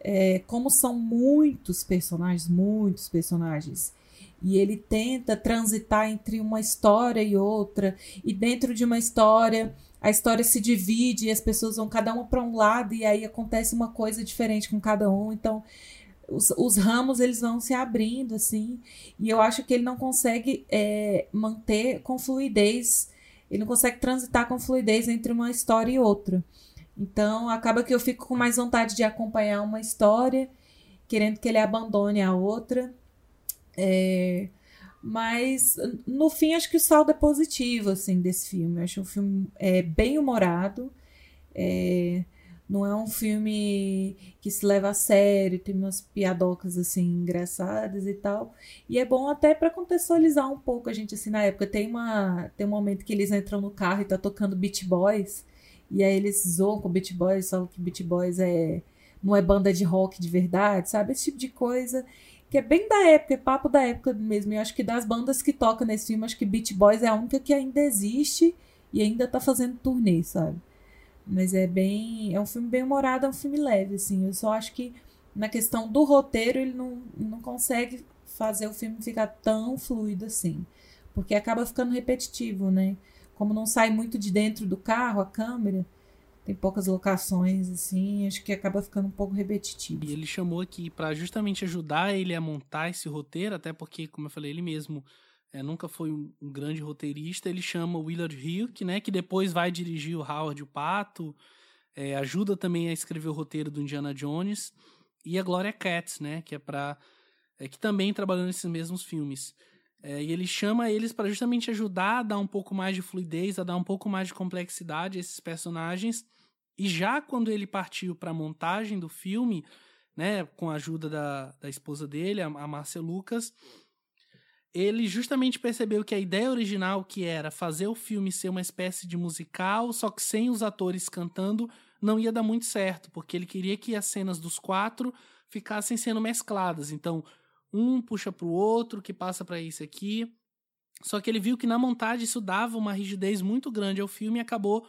É, como são muitos personagens, muitos personagens, e ele tenta transitar entre uma história e outra, e dentro de uma história a história se divide e as pessoas vão cada uma para um lado e aí acontece uma coisa diferente com cada um. Então, os, os, ramos eles vão se abrindo assim e eu acho que ele não consegue é, manter com fluidez ele não consegue transitar com fluidez entre uma história e outra. Então acaba que eu fico com mais vontade de acompanhar uma história querendo que ele abandone a outra é, mas no fim acho que o saldo é positivo assim desse filme. Eu acho um filme é, bem humorado é, não é um filme que se leva a sério, tem umas piadocas assim engraçadas e tal. E é bom até para contextualizar um pouco a gente assim na época. Tem uma tem um momento que eles entram no carro e tá tocando Beach Boys, e aí eles zoam com Beach Boys, falam que Beach Boys é não é banda de rock de verdade, sabe? Esse tipo de coisa que é bem da época, é papo da época mesmo. E acho que das bandas que tocam nesse filme, acho que Beach Boys é a única que ainda existe e ainda tá fazendo turnê, sabe? Mas é bem. É um filme bem humorado, é um filme leve, assim. Eu só acho que na questão do roteiro ele não, não consegue fazer o filme ficar tão fluido assim. Porque acaba ficando repetitivo, né? Como não sai muito de dentro do carro, a câmera, tem poucas locações, assim, acho que acaba ficando um pouco repetitivo. E ele chamou aqui para justamente ajudar ele a montar esse roteiro, até porque, como eu falei, ele mesmo é, nunca foi um, um, grande roteirista. Ele chama Willard Hilke, né, que depois vai dirigir o Howard o Pato, é, ajuda também a escrever o roteiro do Indiana Jones e a Gloria Katz, né, que é para é, que também trabalhou nesses mesmos filmes. É, e ele chama eles para justamente ajudar a dar um pouco mais de fluidez, a dar um pouco mais de complexidade a esses personagens. E já quando ele partiu para a montagem do filme, né, com a ajuda da, da esposa dele, a, a Márcia Lucas, ele justamente percebeu que a ideia original, que era fazer o filme ser uma espécie de musical, só que sem os atores cantando, não ia dar muito certo, porque ele queria que as cenas dos quatro ficassem sendo mescladas. Então, um puxa para o outro, que passa para esse aqui. Só que ele viu que na montagem isso dava uma rigidez muito grande ao filme e acabou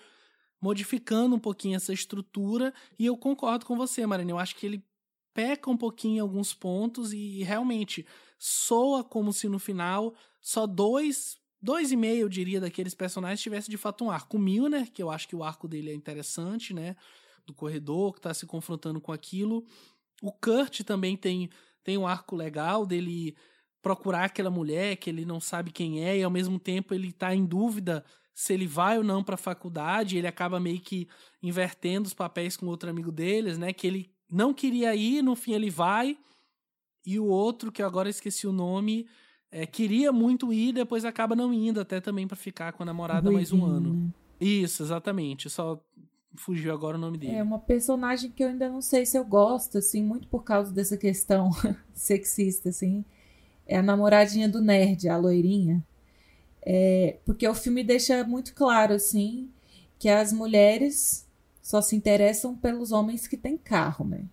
modificando um pouquinho essa estrutura. E eu concordo com você, Marina. Eu acho que ele peca um pouquinho em alguns pontos e realmente soa como se no final só dois, dois e meio, eu diria, daqueles personagens tivesse de fato um arco. O Milner, que eu acho que o arco dele é interessante, né? Do corredor, que tá se confrontando com aquilo. O Kurt também tem, tem um arco legal dele procurar aquela mulher que ele não sabe quem é e ao mesmo tempo ele tá em dúvida se ele vai ou não para a faculdade, ele acaba meio que invertendo os papéis com outro amigo deles, né? Que ele não queria ir, no fim ele vai e o outro, que eu agora esqueci o nome, é, queria muito ir, depois acaba não indo, até também para ficar com a namorada mais um ano. Né? Isso, exatamente. Só fugiu agora o nome dele. É uma personagem que eu ainda não sei se eu gosto, assim, muito por causa dessa questão sexista, assim. É a namoradinha do nerd, a loirinha. É, porque o filme deixa muito claro, assim, que as mulheres só se interessam pelos homens que têm carro, né?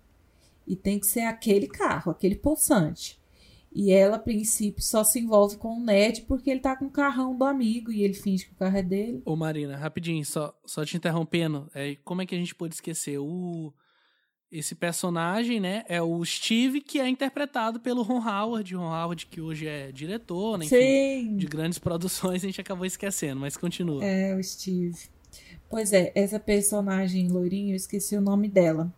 E tem que ser aquele carro, aquele possante. E ela, a princípio, só se envolve com o Ned porque ele tá com o carrão do amigo e ele finge que o carro é dele. Ô Marina, rapidinho, só, só te interrompendo. É, como é que a gente pode esquecer? O, esse personagem, né, é o Steve, que é interpretado pelo Ron Howard. Ron Howard, que hoje é diretor, né, enfim, de grandes produções, a gente acabou esquecendo, mas continua. É, o Steve. Pois é, essa personagem loirinha, eu esqueci o nome dela.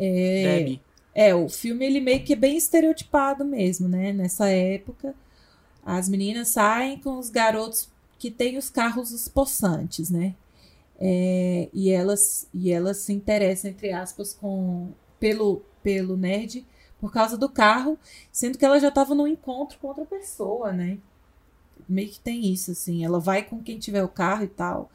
É... É, o filme ele meio que é bem estereotipado mesmo, né? Nessa época, as meninas saem com os garotos que têm os carros possantes, né? É, e elas e elas se interessam entre aspas com pelo pelo nerd por causa do carro, sendo que ela já estava num encontro com outra pessoa, né? Meio que tem isso assim, ela vai com quem tiver o carro e tal.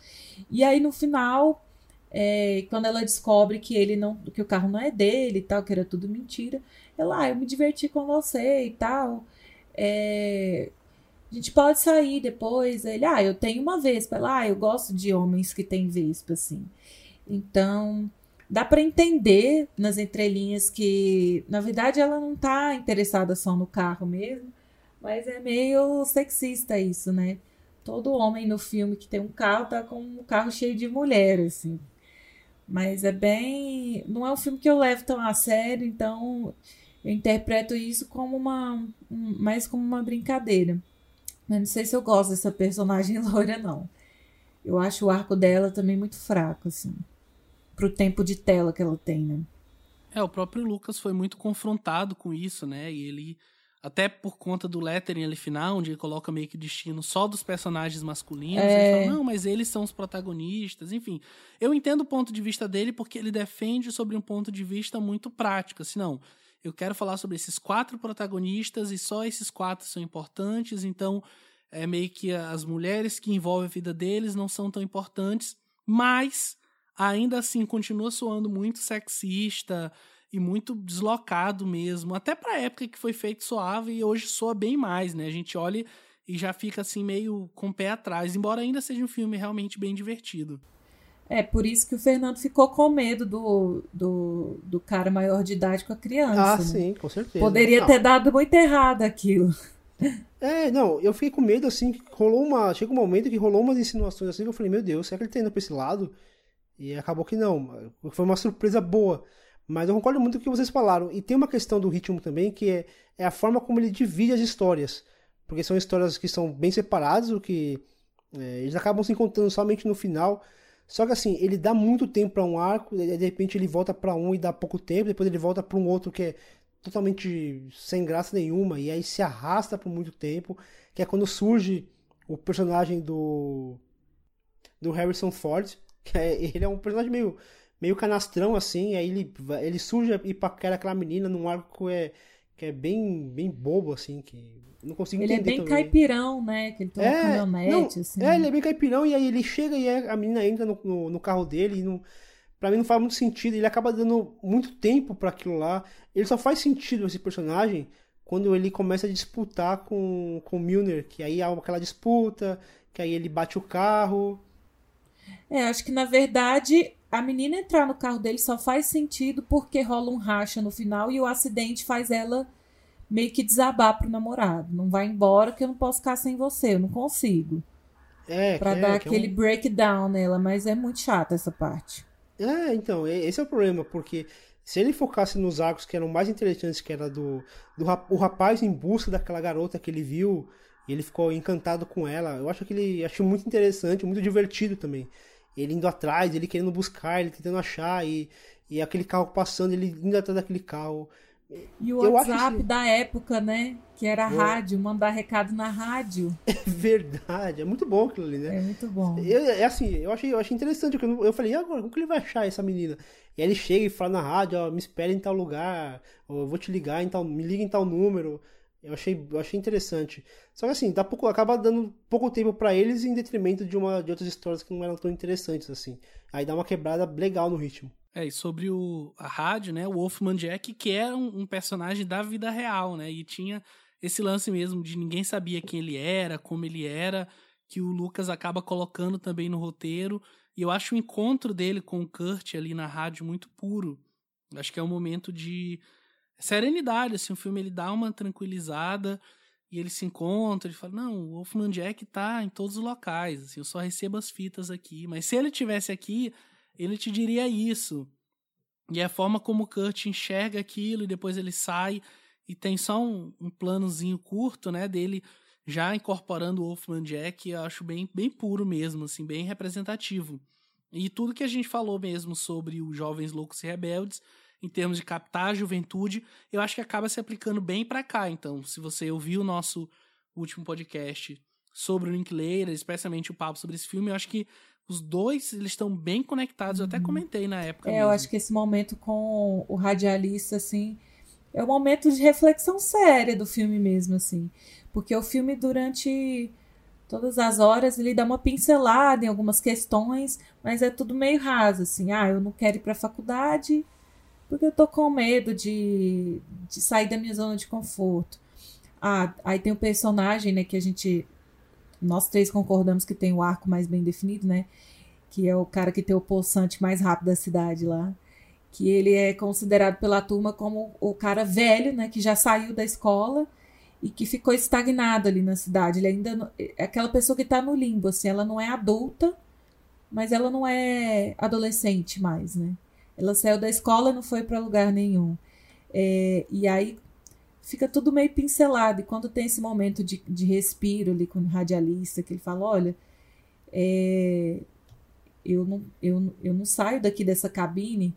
E aí no final é, quando ela descobre que ele não, que o carro não é dele e tal, que era tudo mentira, ela, ah, eu me diverti com você e tal. É, a gente pode sair depois. Ele, ah, eu tenho uma vespa. Ela, ah, eu gosto de homens que têm vespa, assim. Então, dá para entender nas entrelinhas que, na verdade, ela não tá interessada só no carro mesmo, mas é meio sexista isso, né? Todo homem no filme que tem um carro tá com um carro cheio de mulher, assim. Mas é bem. Não é um filme que eu levo tão a sério, então eu interpreto isso como uma. mais como uma brincadeira. Mas não sei se eu gosto dessa personagem loira, não. Eu acho o arco dela também muito fraco, assim. Pro tempo de tela que ela tem, né? É, o próprio Lucas foi muito confrontado com isso, né? E ele até por conta do lettering ali final, onde ele coloca meio que destino só dos personagens masculinos. É... Ele fala, não, mas eles são os protagonistas. Enfim, eu entendo o ponto de vista dele porque ele defende sobre um ponto de vista muito prático. Assim, não, eu quero falar sobre esses quatro protagonistas e só esses quatro são importantes, então é meio que as mulheres que envolvem a vida deles não são tão importantes, mas ainda assim continua soando muito sexista, e muito deslocado mesmo. Até pra época que foi feito suave e hoje soa bem mais, né? A gente olha e já fica assim meio com o pé atrás, embora ainda seja um filme realmente bem divertido. É, por isso que o Fernando ficou com medo do, do, do cara maior de idade com a criança. Ah, né? sim, com certeza. Poderia não. ter dado muito errado aquilo. É, não, eu fiquei com medo, assim, rolou uma. Chega um momento que rolou umas insinuações assim que eu falei, meu Deus, será que ele tá indo pra esse lado? E acabou que não. Foi uma surpresa boa. Mas eu concordo muito com o que vocês falaram. E tem uma questão do ritmo também, que é, é a forma como ele divide as histórias. Porque são histórias que são bem separadas, o que é, eles acabam se encontrando somente no final. Só que assim, ele dá muito tempo para um arco, de repente ele volta para um e dá pouco tempo, depois ele volta para um outro que é totalmente sem graça nenhuma, e aí se arrasta por muito tempo, que é quando surge o personagem do do Harrison Ford, que é, ele é um personagem meio meio canastrão assim, aí ele, ele surge e paquera aquela menina num arco é, que é bem, bem bobo, assim, que não consigo ele é entender. Ele é bem também. caipirão, né? Que ele tem é, caminhonete, assim. É, ele é bem caipirão, e aí ele chega e a menina entra no, no, no carro dele e não. Pra mim não faz muito sentido. Ele acaba dando muito tempo para aquilo lá. Ele só faz sentido esse personagem quando ele começa a disputar com, com o Milner, que aí há aquela disputa, que aí ele bate o carro. É, acho que na verdade a menina entrar no carro dele só faz sentido porque rola um racha no final e o acidente faz ela meio que desabar pro namorado. Não vai embora que eu não posso ficar sem você, eu não consigo. É, pra é, dar é aquele um... breakdown nela, mas é muito chata essa parte. É, então, esse é o problema, porque se ele focasse nos arcos que eram mais interessantes, que era do, do o rapaz em busca daquela garota que ele viu, e ele ficou encantado com ela, eu acho que ele achou muito interessante, muito divertido também ele indo atrás, ele querendo buscar, ele tentando achar, e, e aquele carro passando, ele indo atrás daquele carro. E o eu WhatsApp da época, né? Que era é. rádio, mandar recado na rádio. É verdade, é muito bom aquilo ali, né? É muito bom. Eu, é assim, eu achei, eu achei interessante, porque eu, falei, e agora, como que ele vai achar essa menina? E aí ele chega e fala na rádio, ó, me espere em tal lugar, ou eu vou te ligar em tal, me liga em tal número. Eu achei, eu achei interessante. Só que assim, dá pouco, acaba dando pouco tempo para eles em detrimento de, uma, de outras histórias que não eram tão interessantes assim. Aí dá uma quebrada legal no ritmo. É, e sobre o, a rádio, né? O Wolfman Jack, que era um, um personagem da vida real, né? E tinha esse lance mesmo de ninguém sabia quem ele era, como ele era, que o Lucas acaba colocando também no roteiro. E eu acho o encontro dele com o Kurt ali na rádio muito puro. Acho que é um momento de serenidade, assim, o filme ele dá uma tranquilizada e ele se encontra, ele fala, não, o Wolfman Jack tá em todos os locais, assim, eu só recebo as fitas aqui, mas se ele tivesse aqui, ele te diria isso. E a forma como o Kurt enxerga aquilo e depois ele sai e tem só um, um planozinho curto, né, dele já incorporando o Wolfman Jack, eu acho bem, bem puro mesmo, assim, bem representativo. E tudo que a gente falou mesmo sobre os Jovens Loucos e Rebeldes, em termos de captar a juventude, eu acho que acaba se aplicando bem para cá. Então, se você ouviu o nosso último podcast sobre o Linklater, especialmente o papo sobre esse filme, eu acho que os dois eles estão bem conectados. Eu até uhum. comentei na época. É, mesmo. eu acho que esse momento com o radialista, assim, é um momento de reflexão séria do filme mesmo, assim. Porque o filme, durante todas as horas, ele dá uma pincelada em algumas questões, mas é tudo meio raso, assim. Ah, eu não quero ir pra faculdade, porque eu tô com medo de, de sair da minha zona de conforto. Ah, aí tem o personagem, né, que a gente. Nós três concordamos que tem o arco mais bem definido, né? Que é o cara que tem o poçante mais rápido da cidade lá. Que ele é considerado pela turma como o cara velho, né? Que já saiu da escola e que ficou estagnado ali na cidade. Ele ainda. É aquela pessoa que tá no limbo, assim. Ela não é adulta, mas ela não é adolescente mais, né? Ela saiu da escola e não foi para lugar nenhum. É, e aí fica tudo meio pincelado. E quando tem esse momento de, de respiro ali com o radialista, que ele fala: olha, é, eu, não, eu, eu não saio daqui dessa cabine,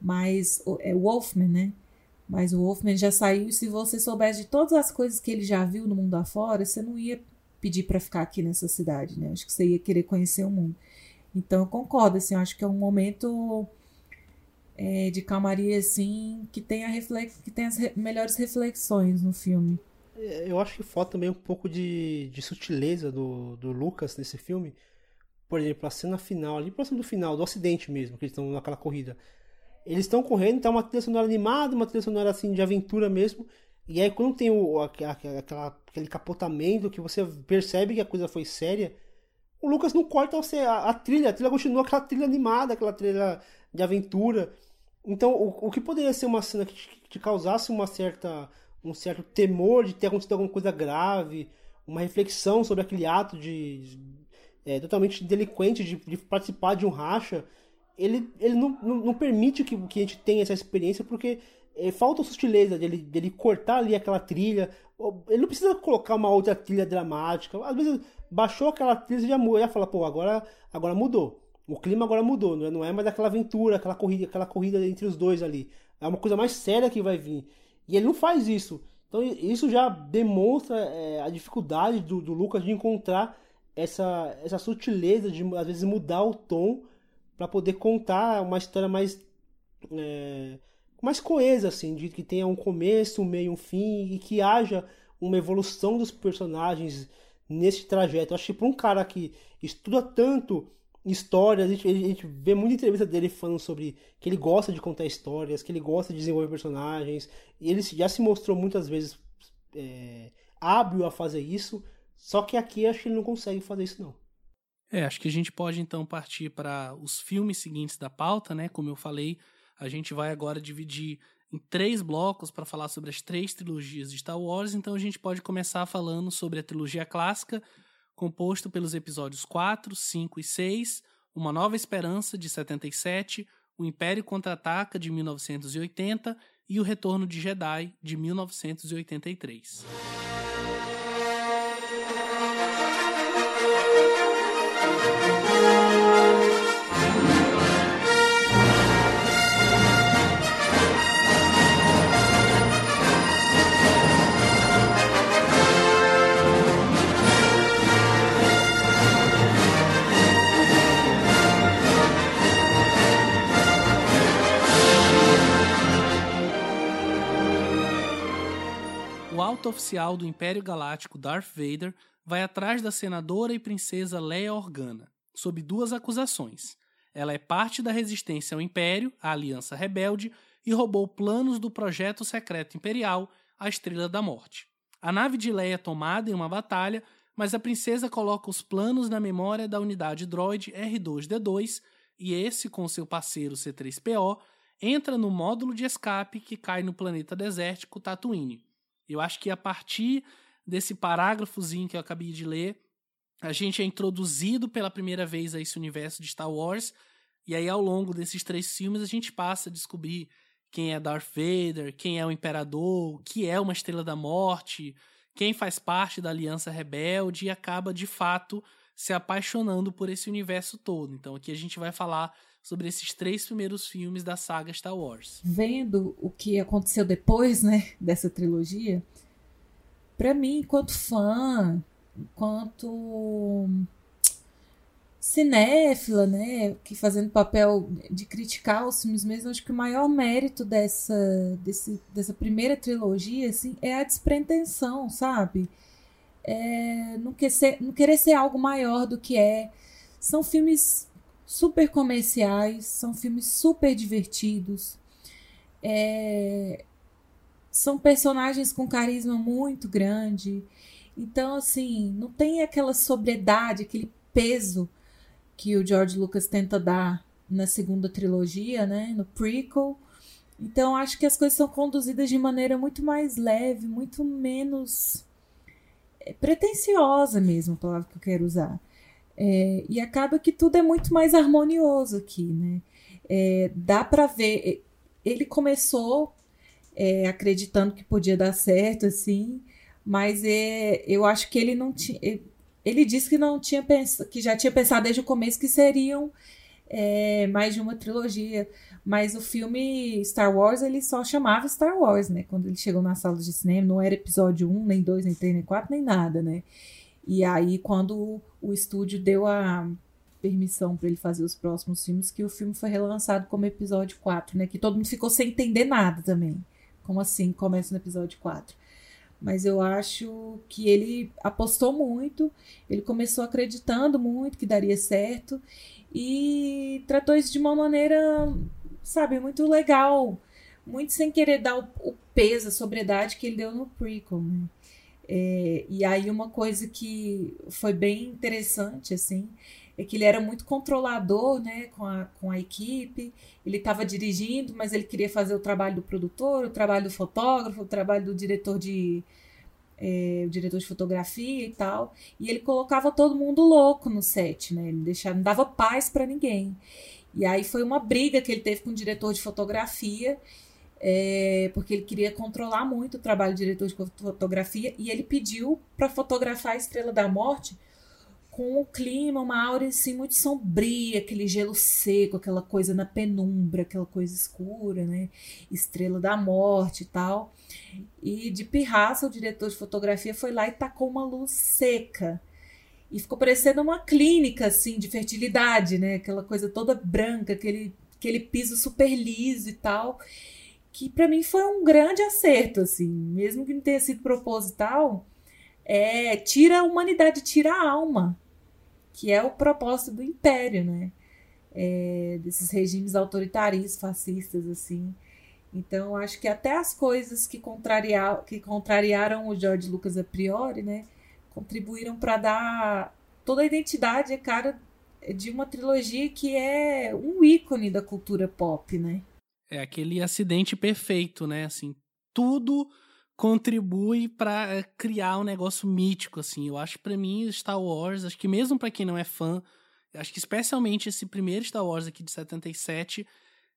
mas é o Wolfman, né? Mas o Wolfman já saiu e se você soubesse de todas as coisas que ele já viu no mundo afora, você não ia pedir para ficar aqui nessa cidade, né? Acho que você ia querer conhecer o mundo. Então eu concordo, assim, eu acho que é um momento é, de calmaria, assim, que tem, a reflex... que tem as re... melhores reflexões no filme. É, eu acho que falta também um pouco de, de sutileza do, do Lucas nesse filme. Por exemplo, a cena final, ali próximo do final, do acidente mesmo, que eles estão naquela corrida. Eles estão correndo, tá uma trilha sonora animada, uma trilha sonora assim de aventura mesmo. E aí quando tem o, aquela, aquele capotamento que você percebe que a coisa foi séria, o Lucas não corta a, a trilha, a trilha continua aquela trilha animada, aquela trilha de aventura. Então, o, o que poderia ser uma cena que te, que te causasse uma certa, um certo temor de ter acontecido alguma coisa grave, uma reflexão sobre aquele ato de é, totalmente delinquente de, de, participar de um racha, ele, ele não, não, não, permite que, que a gente tenha essa experiência porque é, falta sutileza dele, dele cortar ali aquela trilha. Ele não precisa colocar uma outra trilha dramática. Às vezes baixou aquela trilha e já, já fala, pô, agora, agora mudou. O clima agora mudou, não é, não é mais aquela aventura, aquela corrida, aquela corrida entre os dois ali. É uma coisa mais séria que vai vir. E ele não faz isso. Então isso já demonstra é, a dificuldade do, do, Lucas de encontrar essa, essa sutileza de às vezes mudar o tom para poder contar uma história mais é, mais coesa assim, de que tenha um começo, um meio, um fim e que haja uma evolução dos personagens nesse trajeto. Eu acho que para um cara que estuda tanto histórias, a gente, a gente vê muita entrevista dele falando sobre que ele gosta de contar histórias, que ele gosta de desenvolver personagens, e ele já se mostrou muitas vezes é, hábil a fazer isso, só que aqui acho que ele não consegue fazer isso não. É, acho que a gente pode então partir para os filmes seguintes da pauta, né? Como eu falei, a gente vai agora dividir em três blocos para falar sobre as três trilogias de Star Wars, então a gente pode começar falando sobre a trilogia clássica, composto pelos episódios 4, 5 e 6, Uma Nova Esperança, de 77, O Império Contra-Ataca, de 1980 e O Retorno de Jedi, de 1983. Alto oficial do Império Galáctico Darth Vader vai atrás da senadora e princesa Leia Organa, sob duas acusações. Ela é parte da resistência ao Império, a Aliança Rebelde, e roubou planos do projeto secreto imperial, a Estrela da Morte. A nave de Leia é tomada em uma batalha, mas a princesa coloca os planos na memória da unidade droid R2D2 e esse, com seu parceiro C3PO, entra no módulo de escape que cai no planeta desértico Tatooine. Eu acho que a partir desse parágrafozinho que eu acabei de ler, a gente é introduzido pela primeira vez a esse universo de Star Wars, e aí ao longo desses três filmes a gente passa a descobrir quem é Darth Vader, quem é o Imperador, o que é uma Estrela da Morte, quem faz parte da Aliança Rebelde e acaba de fato se apaixonando por esse universo todo. Então aqui a gente vai falar sobre esses três primeiros filmes da saga Star Wars. Vendo o que aconteceu depois, né, dessa trilogia, para mim, enquanto fã, enquanto cinéfila, né, que fazendo papel de criticar os filmes mesmo, acho que o maior mérito dessa, desse, dessa primeira trilogia, assim, é a despretensão, sabe? É, não, quer ser, não querer ser algo maior do que é. São filmes super comerciais, são filmes super divertidos. É, são personagens com carisma muito grande. Então, assim, não tem aquela sobriedade, aquele peso que o George Lucas tenta dar na segunda trilogia, né, no prequel. Então acho que as coisas são conduzidas de maneira muito mais leve, muito menos é, pretensiosa mesmo, a palavra que eu quero usar. É, e acaba que tudo é muito mais harmonioso aqui, né? É, dá para ver, ele começou é, acreditando que podia dar certo, assim, mas é, eu acho que ele não tinha, ele disse que não tinha pensado, que já tinha pensado desde o começo que seriam é, mais de uma trilogia. Mas o filme Star Wars, ele só chamava Star Wars, né? Quando ele chegou na sala de cinema, não era episódio 1, nem 2, nem 3, nem 4, nem nada, né? E aí, quando o estúdio deu a permissão para ele fazer os próximos filmes, que o filme foi relançado como episódio 4, né? Que todo mundo ficou sem entender nada também. Como assim começa no episódio 4? mas eu acho que ele apostou muito, ele começou acreditando muito que daria certo e tratou isso de uma maneira, sabe, muito legal, muito sem querer dar o, peso, a sobriedade que ele deu no prequel, né? É, e aí uma coisa que foi bem interessante, assim, é que ele era muito controlador né, com, a, com a equipe. Ele estava dirigindo, mas ele queria fazer o trabalho do produtor, o trabalho do fotógrafo, o trabalho do diretor de. É, o diretor de fotografia e tal. E ele colocava todo mundo louco no set, né? Ele deixava, não dava paz para ninguém. E aí foi uma briga que ele teve com o diretor de fotografia. É, porque ele queria controlar muito o trabalho do diretor de fotografia e ele pediu para fotografar a Estrela da Morte com o clima, uma aura assim muito sombria, aquele gelo seco, aquela coisa na penumbra, aquela coisa escura, né? Estrela da morte e tal. E de pirraça, o diretor de fotografia foi lá e tacou uma luz seca. E ficou parecendo uma clínica assim de fertilidade, né? Aquela coisa toda branca, aquele aquele piso super liso e tal, que para mim foi um grande acerto assim, mesmo que não tenha sido proposital é, tira a humanidade, tira a alma, que é o propósito do império, né? É, desses regimes autoritaristas, fascistas, assim. Então, acho que até as coisas que, contraria, que contrariaram o George Lucas a priori, né, contribuíram para dar toda a identidade, cara, de uma trilogia que é um ícone da cultura pop, né? É aquele acidente perfeito, né? Assim, tudo contribui para eh, criar um negócio mítico, assim. Eu acho pra mim, Star Wars, acho que mesmo para quem não é fã, acho que especialmente esse primeiro Star Wars aqui de 77,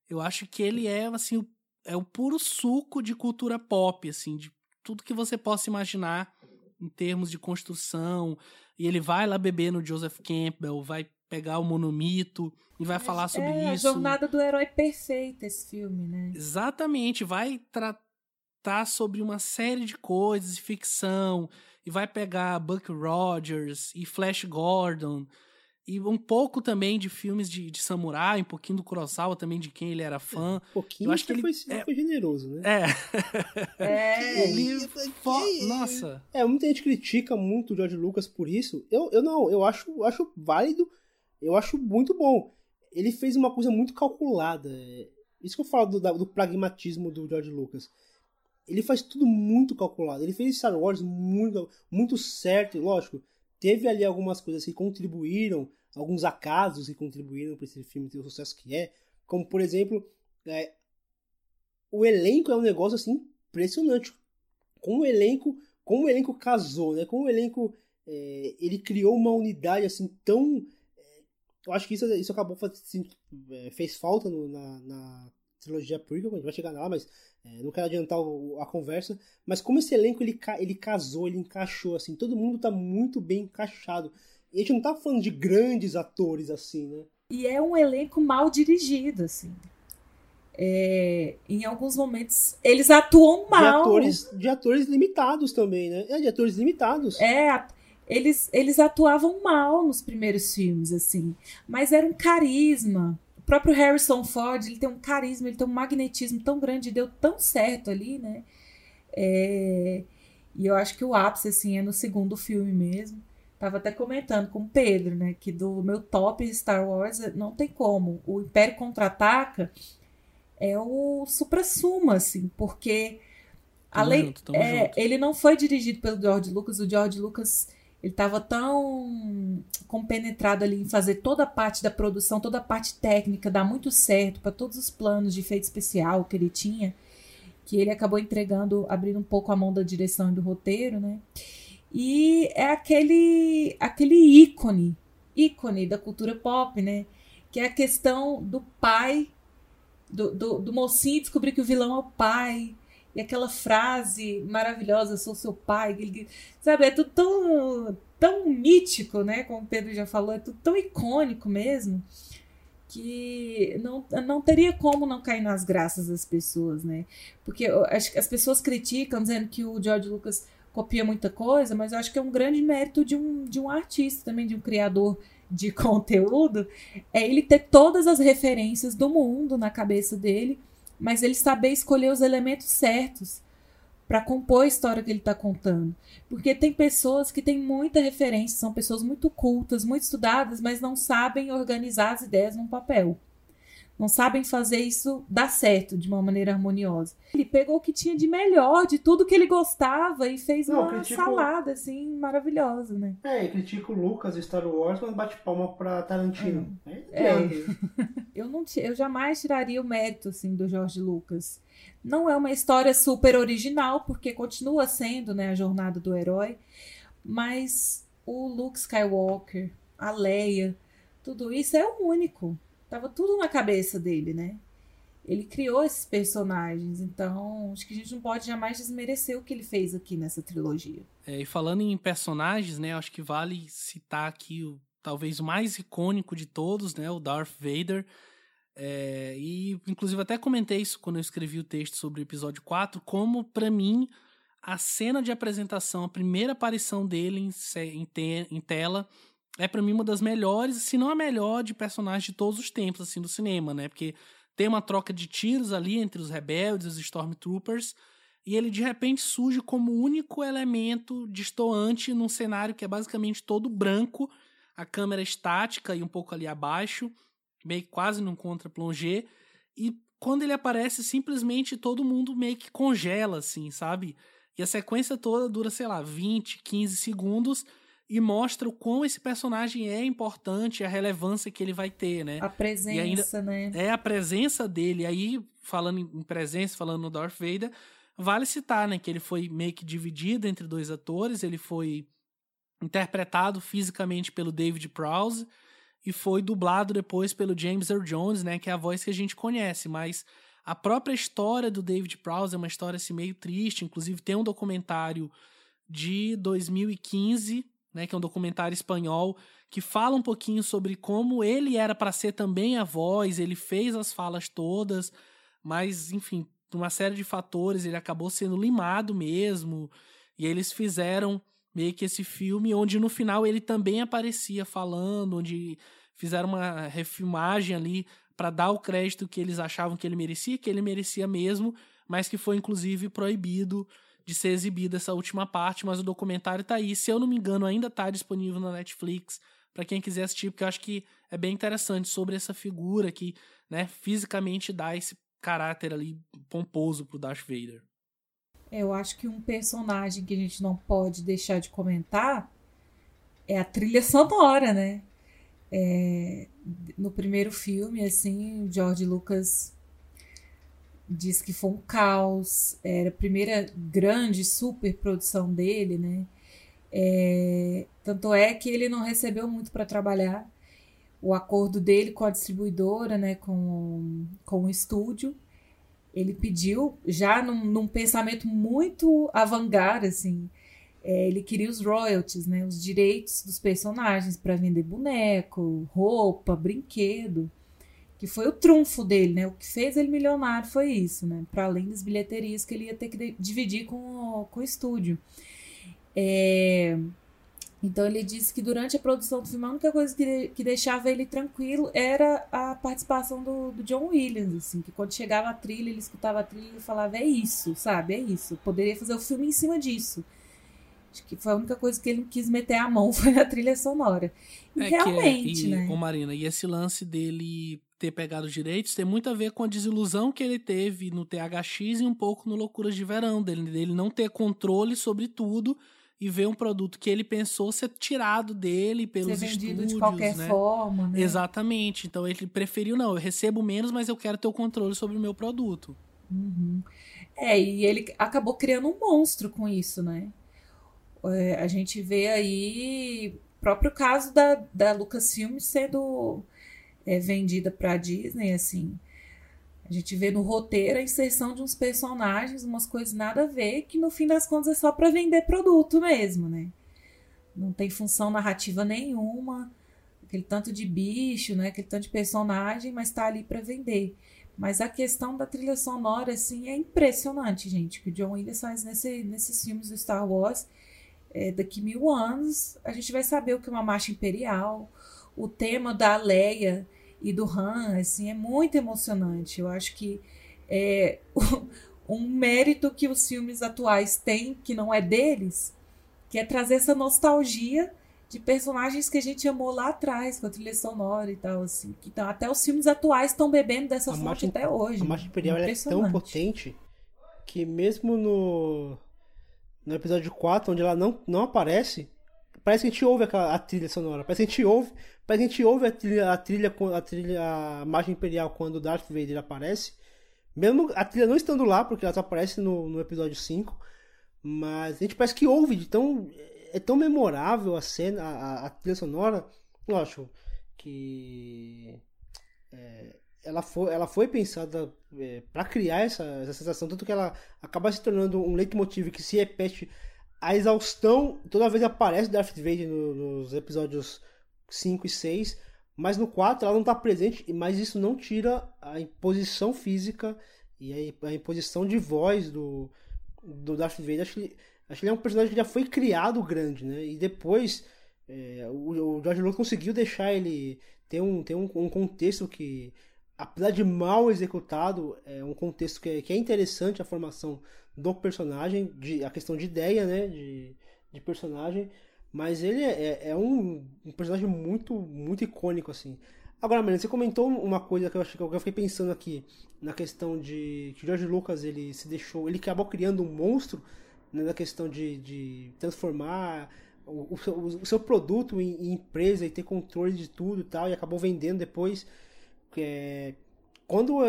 eu acho que ele é, assim, é o puro suco de cultura pop, assim, de tudo que você possa imaginar em termos de construção. E ele vai lá beber no Joseph Campbell, vai pegar o monomito e vai falar sobre é, isso. A jornada do herói perfeita esse filme, né? Exatamente, vai tratar sobre uma série de coisas, ficção, e vai pegar Buck Rogers e Flash Gordon, e um pouco também de filmes de, de samurai, um pouquinho do Kurosawa também, de quem ele era fã. Um pouquinho, eu acho que ele foi, é, foi generoso, né? É. é. ele. Nossa. É, muita gente critica muito o George Lucas por isso. Eu, eu não, eu acho, acho válido, eu acho muito bom. Ele fez uma coisa muito calculada. Isso que eu falo do, do pragmatismo do George Lucas. Ele faz tudo muito calculado. Ele fez Star Wars muito, muito certo, lógico teve ali algumas coisas que contribuíram, alguns acasos que contribuíram para esse filme ter o sucesso que é, como por exemplo, é, o elenco é um negócio assim impressionante. Como o elenco, como o elenco casou, né? Como o elenco é, ele criou uma unidade assim tão eu acho que isso, isso acabou assim, fez falta no, na, na trilogia prequel, a gente vai chegar lá, mas é, não quero adiantar o, a conversa, mas como esse elenco ele, ele casou, ele encaixou, assim, todo mundo tá muito bem encaixado. E a gente não tá falando de grandes atores, assim, né? E é um elenco mal dirigido, assim. É, em alguns momentos eles atuam mal. De atores, de atores limitados também, né? É, de atores limitados. É, eles, eles atuavam mal nos primeiros filmes, assim. Mas era um carisma o próprio Harrison Ford, ele tem um carisma, ele tem um magnetismo tão grande, deu tão certo ali, né? É... E eu acho que o ápice, assim, é no segundo filme mesmo. Tava até comentando com o Pedro, né? Que do meu top Star Wars não tem como. O Império Contra-Ataca é o supra-suma, assim, porque... Além, junto, é, ele não foi dirigido pelo George Lucas, o George Lucas ele estava tão compenetrado ali em fazer toda a parte da produção, toda a parte técnica, dar muito certo para todos os planos de efeito especial que ele tinha, que ele acabou entregando, abrindo um pouco a mão da direção e do roteiro, né? E é aquele aquele ícone, ícone da cultura pop, né? Que é a questão do pai, do, do, do mocinho descobrir que o vilão é o pai, e aquela frase maravilhosa, sou seu pai, sabe, é tudo tão, tão mítico, né? Como o Pedro já falou, é tudo tão icônico mesmo, que não, não teria como não cair nas graças das pessoas, né? Porque acho que as pessoas criticam dizendo que o George Lucas copia muita coisa, mas eu acho que é um grande mérito de um, de um artista também, de um criador de conteúdo, é ele ter todas as referências do mundo na cabeça dele mas ele saber escolher os elementos certos para compor a história que ele está contando. Porque tem pessoas que têm muita referência, são pessoas muito cultas, muito estudadas, mas não sabem organizar as ideias num papel não sabem fazer isso dar certo de uma maneira harmoniosa. Ele pegou o que tinha de melhor, de tudo que ele gostava e fez não, uma critico... salada assim maravilhosa, né? É, critica o Lucas Star Wars, mas bate palma pra Tarantino. É. é. eu não eu jamais tiraria o mérito assim do George Lucas. Não é uma história super original, porque continua sendo, né, a jornada do herói, mas o Luke Skywalker, a Leia, tudo isso é o único. Tava tudo na cabeça dele, né? Ele criou esses personagens, então acho que a gente não pode jamais desmerecer o que ele fez aqui nessa trilogia. É, e falando em personagens, né, acho que vale citar aqui o talvez o mais icônico de todos, né, o Darth Vader. É, e inclusive até comentei isso quando eu escrevi o texto sobre o episódio 4, como para mim a cena de apresentação, a primeira aparição dele em, em, te, em tela é para mim uma das melhores, se não a melhor de personagens de todos os tempos assim do cinema, né? Porque tem uma troca de tiros ali entre os rebeldes e os Stormtroopers, e ele de repente surge como único elemento destoante num cenário que é basicamente todo branco, a câmera estática e um pouco ali abaixo, meio que quase num contra-plongé, e quando ele aparece, simplesmente todo mundo meio que congela, assim, sabe? E a sequência toda dura, sei lá, 20, 15 segundos, e mostra o quão esse personagem é importante, a relevância que ele vai ter, né? A presença, ainda, né? É a presença dele. Aí, falando em presença, falando no Darth Vader, vale citar, né, que ele foi meio que dividido entre dois atores, ele foi interpretado fisicamente pelo David Prowse e foi dublado depois pelo James Earl Jones, né, que é a voz que a gente conhece, mas a própria história do David Prowse é uma história assim meio triste, inclusive tem um documentário de 2015 né, que é um documentário espanhol que fala um pouquinho sobre como ele era para ser também a voz, ele fez as falas todas, mas enfim, por uma série de fatores ele acabou sendo limado mesmo, e eles fizeram meio que esse filme, onde no final ele também aparecia falando, onde fizeram uma refilmagem ali para dar o crédito que eles achavam que ele merecia, que ele merecia mesmo, mas que foi inclusive proibido de ser exibida essa última parte, mas o documentário tá aí. Se eu não me engano, ainda tá disponível na Netflix para quem quiser assistir, porque eu acho que é bem interessante sobre essa figura que, né, fisicamente dá esse caráter ali pomposo pro Darth Vader. Eu acho que um personagem que a gente não pode deixar de comentar é a trilha sonora, né? É, no primeiro filme, assim, George Lucas diz que foi um caos, era a primeira grande super produção dele, né? É, tanto é que ele não recebeu muito para trabalhar. O acordo dele com a distribuidora, né, com, com o estúdio, ele pediu já num, num pensamento muito avant-garde, assim, é, ele queria os royalties, né, os direitos dos personagens para vender boneco, roupa, brinquedo que foi o trunfo dele, né? O que fez ele milionário foi isso, né? Para além das bilheterias que ele ia ter que dividir com o, com o estúdio. É... Então ele disse que durante a produção do filme a única coisa que, que deixava ele tranquilo era a participação do, do, John Williams, assim, que quando chegava a trilha, ele escutava a trilha e falava, é isso, sabe, é isso. Poderia fazer o filme em cima disso. Acho que foi a única coisa que ele não quis meter a mão foi a trilha sonora. E é realmente, é, e, né? Marina, e esse lance dele ter pegado os direitos tem muito a ver com a desilusão que ele teve no THX e um pouco no Loucuras de Verão, dele, dele não ter controle sobre tudo e ver um produto que ele pensou ser tirado dele pelos ser vendido estúdios, de qualquer né? forma, né? Exatamente. Então ele preferiu não, eu recebo menos, mas eu quero ter o controle sobre o meu produto. Uhum. É, e ele acabou criando um monstro com isso, né? É, a gente vê aí próprio caso da, da Lucasfilm sendo é, vendida para Disney, assim. A gente vê no roteiro a inserção de uns personagens, umas coisas nada a ver, que no fim das contas é só para vender produto mesmo, né? Não tem função narrativa nenhuma, aquele tanto de bicho, né? Aquele tanto de personagem, mas tá ali para vender. Mas a questão da trilha sonora, assim, é impressionante, gente. Que o John Williams faz nesse, nesses filmes do Star Wars. É, daqui mil anos, a gente vai saber o que é uma marcha imperial, o tema da Leia e do Han, assim, é muito emocionante. Eu acho que é um mérito que os filmes atuais têm, que não é deles, que é trazer essa nostalgia de personagens que a gente amou lá atrás, com a trilha sonora e tal, assim. Então, até os filmes atuais estão bebendo dessa a fonte até hoje. A Marcha Imperial é tão potente que mesmo no, no episódio 4, onde ela não, não aparece, parece que a gente ouve aquela, a trilha sonora. Parece que a gente ouve, parece que a gente ouve a trilha, a trilha, a trilha, a margem imperial quando Darth Vader aparece. Mesmo a trilha não estando lá, porque ela só aparece no, no episódio 5. Mas a gente parece que ouve, então é tão memorável a cena, a, a trilha sonora. Lógico que é, ela, foi, ela foi pensada é, para criar essa, essa sensação, tanto que ela acaba se tornando um leitmotiv que se repete a exaustão toda vez aparece Darth Vader no, nos episódios 5 e 6, mas no 4 ela não está presente, mas isso não tira a imposição física e a, imposição de voz do, do Darth Vader. Acho que, acho que ele é um personagem que já foi criado grande, né? E depois é, o, o George Lucas conseguiu deixar ele ter um, ter um, um contexto que apesar de mal executado, é um contexto que é, que é interessante a formação do personagem, de, a questão de ideia, né, de, de personagem, mas ele é, é, é um, um, personagem muito, muito icônico, assim. Agora, Marina, você comentou uma coisa que eu acho que eu fiquei pensando aqui, na questão de que o George Lucas, ele se deixou, ele acabou criando um monstro, né, na questão de, de transformar o, o, seu, o seu produto em, em, empresa e ter controle de tudo e tal, e acabou vendendo depois. É, quando,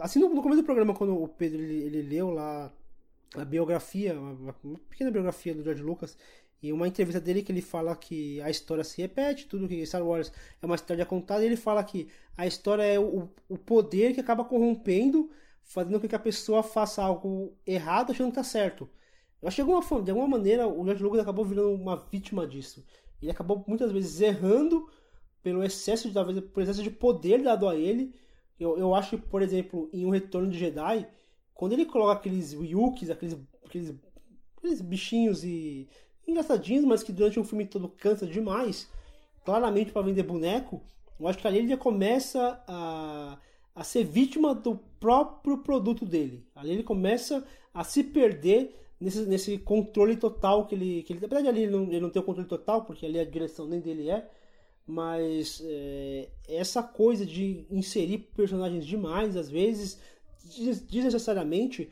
assim, no, no, começo do programa, quando o Pedro ele, ele leu lá a biografia, uma, pequena biografia do George Lucas, e uma entrevista dele que ele fala que a história se repete, tudo que Star Wars é uma história contada, e ele fala que a história é o, o poder que acaba corrompendo, fazendo com que a pessoa faça algo errado achando que tá certo. Eu acho que de alguma, de alguma maneira o George Lucas acabou virando uma vítima disso. Ele acabou muitas vezes errando pelo excesso de, talvez, por excesso de poder dado a ele. Eu, eu acho que, por exemplo, em Um Retorno de Jedi, quando ele coloca aqueles Yukis, aqueles, aqueles, aqueles bichinhos e engraçadinhos, mas que durante um filme todo cansa demais, claramente para vender boneco, eu acho que ali ele já começa a, a ser vítima do próprio produto dele. Ali ele começa a se perder nesse, nesse controle total que ele, que ele. Na verdade, ali ele não, ele não tem o controle total, porque ali a direção nem dele é. Mas é, essa coisa de inserir personagens demais, às vezes, desnecessariamente,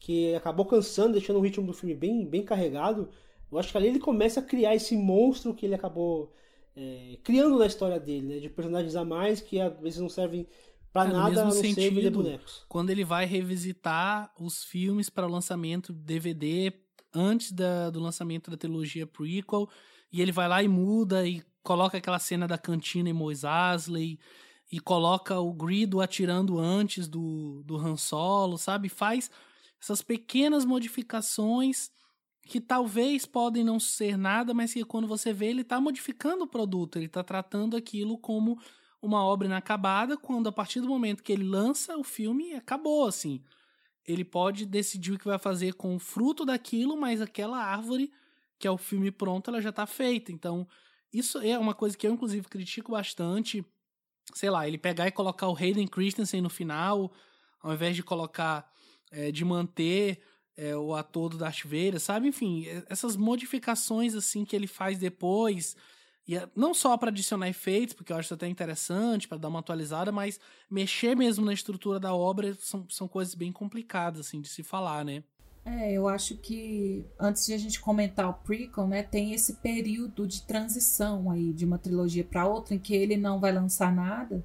que acabou cansando, deixando o ritmo do filme bem, bem carregado. Eu acho que ali ele começa a criar esse monstro que ele acabou é, criando na história dele, né? De personagens a mais que às vezes não servem para é, nada a não sentido, vender bonecos. Quando ele vai revisitar os filmes para o lançamento DVD antes da, do lançamento da trilogia prequel, e ele vai lá e muda e coloca aquela cena da cantina em Mois Eisley e coloca o Grido atirando antes do, do Han Solo, sabe? Faz essas pequenas modificações que talvez podem não ser nada, mas que quando você vê ele está modificando o produto, ele está tratando aquilo como uma obra inacabada, quando a partir do momento que ele lança o filme, acabou assim. Ele pode decidir o que vai fazer com o fruto daquilo, mas aquela árvore, que é o filme pronto, ela já está feita. Então, isso é uma coisa que eu, inclusive, critico bastante. Sei lá, ele pegar e colocar o Hayden Christensen no final, ao invés de colocar, é, de manter é, o ator do Darth Vader, sabe? Enfim, essas modificações assim que ele faz depois, e é, não só para adicionar efeitos, porque eu acho até interessante, para dar uma atualizada, mas mexer mesmo na estrutura da obra são, são coisas bem complicadas assim de se falar, né? É, eu acho que antes de a gente comentar o prequel, né, tem esse período de transição aí de uma trilogia para outra em que ele não vai lançar nada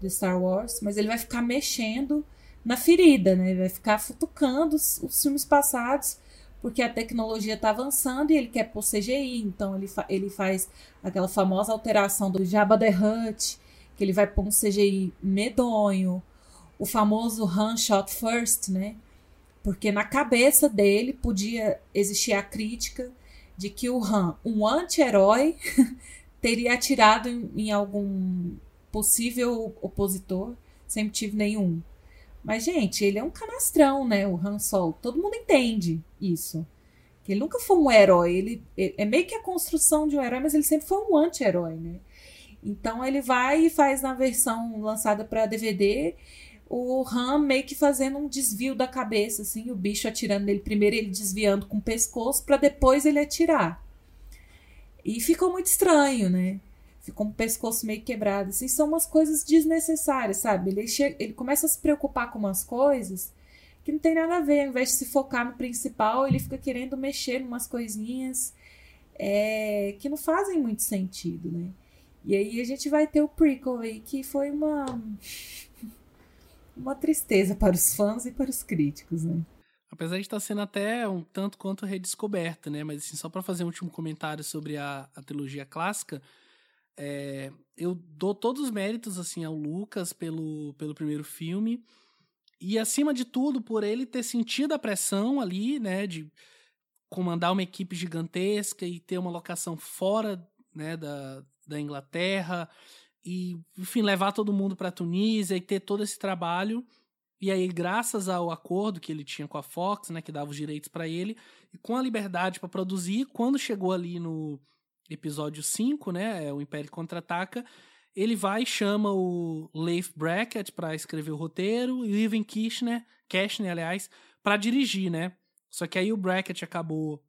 de Star Wars, mas ele vai ficar mexendo na ferida, né? Ele vai ficar futucando os, os filmes passados, porque a tecnologia está avançando e ele quer pôr CGI. Então ele, fa ele faz aquela famosa alteração do Jabba the Hutt, que ele vai pôr um CGI medonho, o famoso Han Shot First, né? Porque na cabeça dele podia existir a crítica de que o Han, um anti-herói, teria atirado em, em algum possível opositor. Sempre tive nenhum. Mas, gente, ele é um canastrão, né? O Han Solo. Todo mundo entende isso. Que ele nunca foi um herói. Ele, ele, é meio que a construção de um herói, mas ele sempre foi um anti-herói, né? Então ele vai e faz na versão lançada para DVD o Han meio que fazendo um desvio da cabeça, assim, o bicho atirando nele primeiro, ele desviando com o pescoço para depois ele atirar. E ficou muito estranho, né? ficou com o pescoço meio quebrado. Assim, são umas coisas desnecessárias, sabe? Ele, chega, ele começa a se preocupar com umas coisas que não tem nada a ver. Ao invés de se focar no principal, ele fica querendo mexer em umas coisinhas é, que não fazem muito sentido, né? E aí a gente vai ter o prequel aí, que foi uma uma tristeza para os fãs e para os críticos, né? Apesar de estar sendo até um tanto quanto redescoberta, né? Mas assim, só para fazer um último comentário sobre a, a trilogia clássica, é, eu dou todos os méritos assim ao Lucas pelo, pelo primeiro filme e acima de tudo por ele ter sentido a pressão ali, né, de comandar uma equipe gigantesca e ter uma locação fora, né, da, da Inglaterra e enfim levar todo mundo para Tunísia e ter todo esse trabalho e aí graças ao acordo que ele tinha com a Fox, né, que dava os direitos para ele e com a liberdade para produzir, quando chegou ali no episódio 5, né, é o Império Contra-Ataca, ele vai e chama o Leif Brackett para escrever o roteiro e o Ivan Kishner, Kashner, aliás, para dirigir, né? Só que aí o Brackett acabou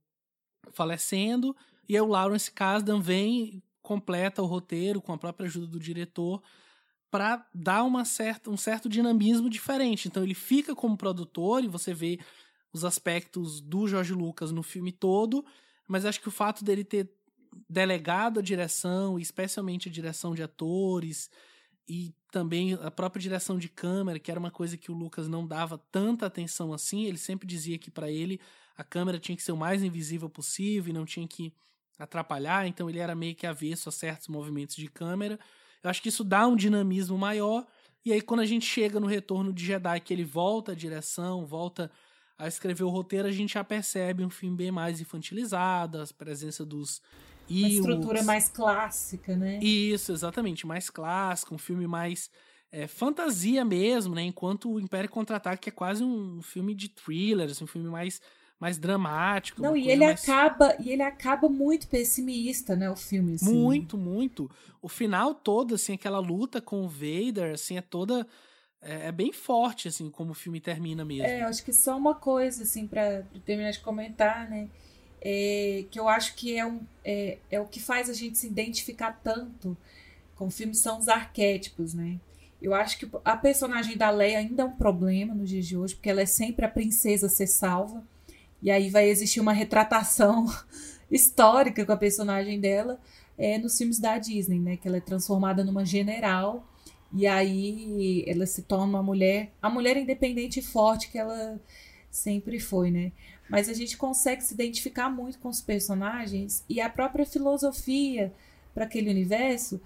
falecendo e aí o Lawrence Kasdan vem completa o roteiro com a própria ajuda do diretor para dar uma certa, um certo dinamismo diferente. Então ele fica como produtor e você vê os aspectos do George Lucas no filme todo, mas acho que o fato dele ter delegado a direção, especialmente a direção de atores e também a própria direção de câmera, que era uma coisa que o Lucas não dava tanta atenção assim. Ele sempre dizia que para ele a câmera tinha que ser o mais invisível possível e não tinha que atrapalhar, então ele era meio que avesso a certos movimentos de câmera. Eu acho que isso dá um dinamismo maior. E aí, quando a gente chega no retorno de Jedi, que ele volta a direção, volta a escrever o roteiro, a gente já percebe um filme bem mais infantilizado, a presença dos uma estrutura os... mais clássica, né? Isso, exatamente, mais clássico, um filme mais é, fantasia mesmo, né? Enquanto o Império Contra-Ataque é quase um filme de thriller, assim, um filme mais, mais dramático. Não, e ele mais... acaba e ele acaba muito pessimista, né, o filme assim. Muito, muito. O final todo assim, aquela luta com o Vader, assim, é toda é, é bem forte assim como o filme termina mesmo. É, eu acho que só uma coisa assim para terminar de comentar, né? É, que eu acho que é, um, é, é o que faz a gente se identificar tanto com o filme são os arquétipos, né? Eu acho que a personagem da Leia ainda é um problema nos dias de hoje, porque ela é sempre a princesa a ser salva. E aí vai existir uma retratação histórica com a personagem dela é, nos filmes da Disney, né? Que ela é transformada numa general e aí ela se torna uma mulher, a mulher independente e forte que ela sempre foi, né? Mas a gente consegue se identificar muito com os personagens e a própria filosofia para aquele universo,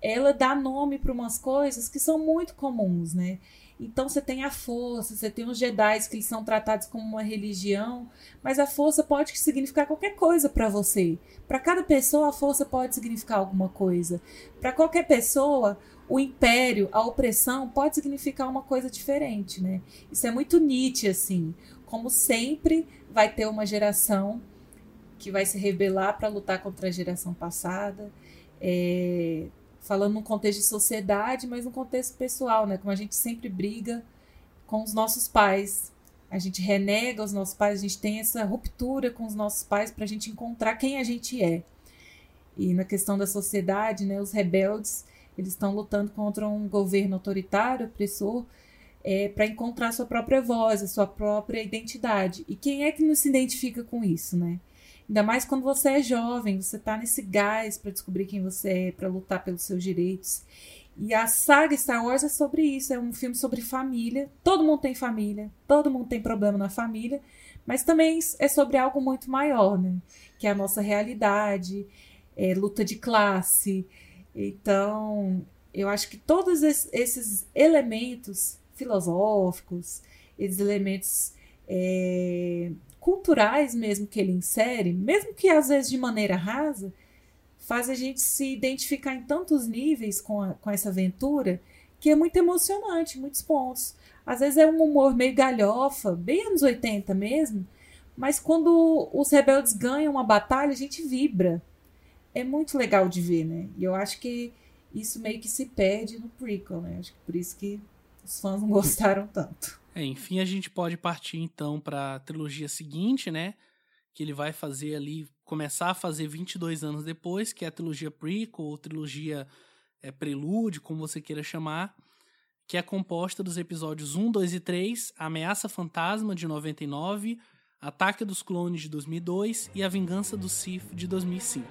ela dá nome para umas coisas que são muito comuns, né? Então você tem a força, você tem os Jedi que são tratados como uma religião, mas a força pode significar qualquer coisa para você. Para cada pessoa a força pode significar alguma coisa. Para qualquer pessoa, o império, a opressão pode significar uma coisa diferente, né? Isso é muito Nietzsche assim. Como sempre vai ter uma geração que vai se rebelar para lutar contra a geração passada. É, falando num contexto de sociedade, mas num contexto pessoal, né? Como a gente sempre briga com os nossos pais. A gente renega os nossos pais, a gente tem essa ruptura com os nossos pais para a gente encontrar quem a gente é. E na questão da sociedade, né, os rebeldes, eles estão lutando contra um governo autoritário, opressor, é, para encontrar sua própria voz, a sua própria identidade. E quem é que não se identifica com isso, né? Ainda mais quando você é jovem, você tá nesse gás para descobrir quem você é, para lutar pelos seus direitos. E a saga Star Wars é sobre isso, é um filme sobre família. Todo mundo tem família, todo mundo tem problema na família, mas também é sobre algo muito maior, né? Que é a nossa realidade, é luta de classe. Então, eu acho que todos esses elementos filosóficos, esses elementos é, culturais mesmo que ele insere, mesmo que às vezes de maneira rasa, faz a gente se identificar em tantos níveis com, a, com essa aventura que é muito emocionante, muitos pontos. Às vezes é um humor meio galhofa, bem anos 80 mesmo, mas quando os rebeldes ganham uma batalha, a gente vibra. É muito legal de ver, né? E eu acho que isso meio que se perde no prequel, né? Acho que por isso que os fãs não gostaram tanto. É, enfim, a gente pode partir então para a trilogia seguinte, né? Que ele vai fazer ali, começar a fazer 22 anos depois, que é a trilogia prequel ou trilogia é, prelúdio, como você queira chamar, que é composta dos episódios 1, 2 e 3, A Ameaça Fantasma de 99, Ataque dos Clones de 2002 e A Vingança do Sith de 2005.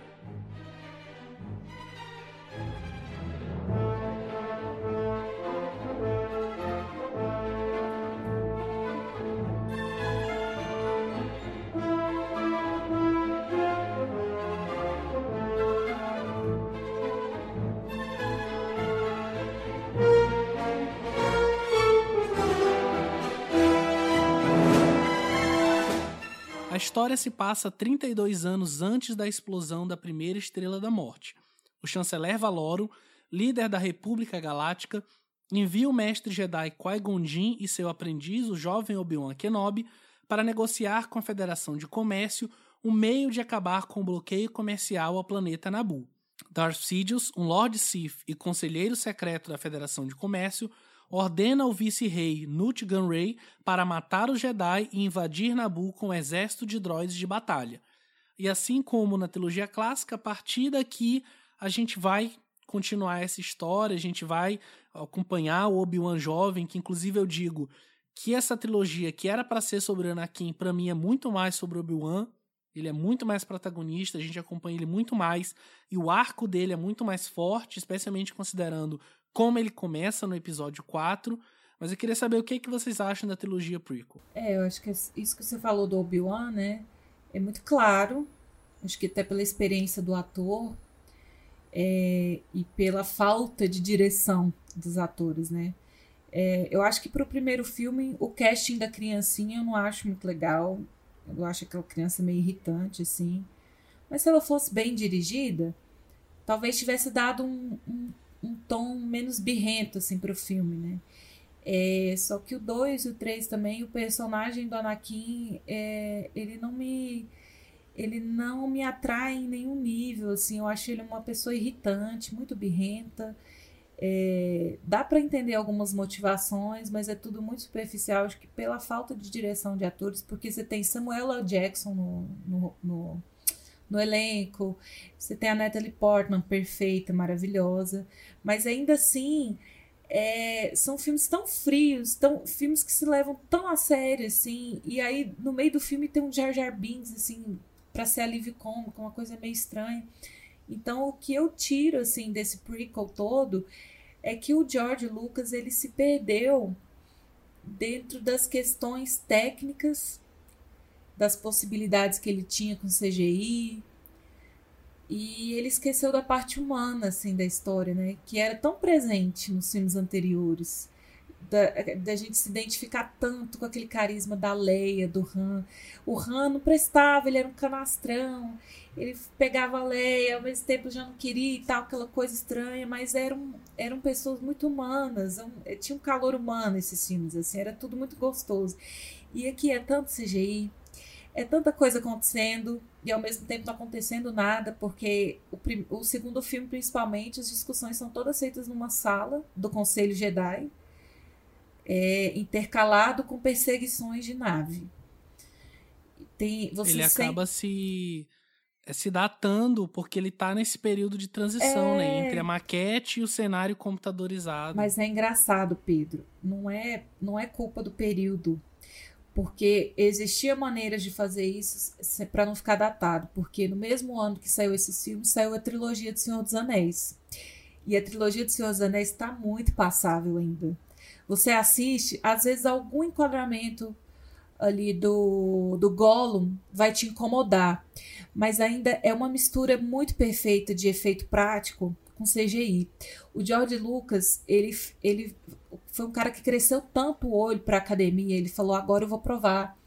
História se passa 32 anos antes da explosão da primeira Estrela da Morte. O chanceler Valoro, líder da República Galáctica, envia o mestre Jedi Qui-Gon Jinn e seu aprendiz, o jovem Obi-Wan Kenobi, para negociar com a Federação de Comércio um meio de acabar com o bloqueio comercial ao planeta Naboo. Darth Sidious, um Lord Sith e conselheiro secreto da Federação de Comércio, ordena ao vice-rei Nut Gunray para matar os Jedi e invadir Naboo com um exército de droids de batalha. E assim como na trilogia clássica, a partir daqui a gente vai continuar essa história, a gente vai acompanhar o Obi-Wan jovem, que inclusive eu digo que essa trilogia que era para ser sobre Anakin, para mim é muito mais sobre Obi-Wan. Ele é muito mais protagonista, a gente acompanha ele muito mais e o arco dele é muito mais forte, especialmente considerando como ele começa no episódio 4. Mas eu queria saber o que, que vocês acham da trilogia prequel. É, eu acho que isso que você falou do Obi-Wan, né? É muito claro. Acho que até pela experiência do ator é, e pela falta de direção dos atores, né? É, eu acho que para o primeiro filme, o casting da criancinha eu não acho muito legal. Eu acho aquela criança meio irritante, assim. Mas se ela fosse bem dirigida, talvez tivesse dado um, um um tom menos birrento assim para o filme, né? É, só que o 2 e o 3 também, o personagem do Anakin, é, ele não me ele não me atrai em nenhum nível, assim, eu acho ele uma pessoa irritante, muito birrenta. É, dá para entender algumas motivações, mas é tudo muito superficial, acho que pela falta de direção de atores, porque você tem Samuel L. Jackson no, no, no, no elenco, você tem a Natalie Portman, perfeita, maravilhosa, mas ainda assim é, são filmes tão frios, tão, filmes que se levam tão a sério, assim, e aí no meio do filme tem um Jar Jar Binks, assim, para ser alívio cômico, uma coisa meio estranha. Então, o que eu tiro, assim, desse prequel todo é que o George Lucas, ele se perdeu dentro das questões técnicas, das possibilidades que ele tinha com CGI, e ele esqueceu da parte humana, assim, da história, né? Que era tão presente nos filmes anteriores. Da, da gente se identificar tanto com aquele carisma da Leia, do Han. O Han não prestava, ele era um canastrão. Ele pegava a Leia, ao mesmo tempo já não queria e tal, aquela coisa estranha, mas eram, eram pessoas muito humanas. Um, tinha um calor humano esses filmes, assim, era tudo muito gostoso. E aqui é tanto CGI, é tanta coisa acontecendo e ao mesmo tempo não acontecendo nada, porque o, o segundo filme, principalmente, as discussões são todas feitas numa sala do Conselho Jedi, é, intercalado com perseguições de nave. Tem, ele acaba se é, se datando porque ele tá nesse período de transição, né, é... né? Entre a maquete e o cenário computadorizado. Mas é engraçado, Pedro. Não é, não é culpa do período porque existia maneiras de fazer isso para não ficar datado, porque no mesmo ano que saiu esse filme, saiu a trilogia do Senhor dos Anéis. E a trilogia do Senhor dos Anéis está muito passável ainda. Você assiste, às vezes algum enquadramento ali do, do Gollum vai te incomodar, mas ainda é uma mistura muito perfeita de efeito prático com CGI. O George Lucas, ele, ele foi um cara que cresceu tanto o olho para academia, ele falou: agora eu vou provar.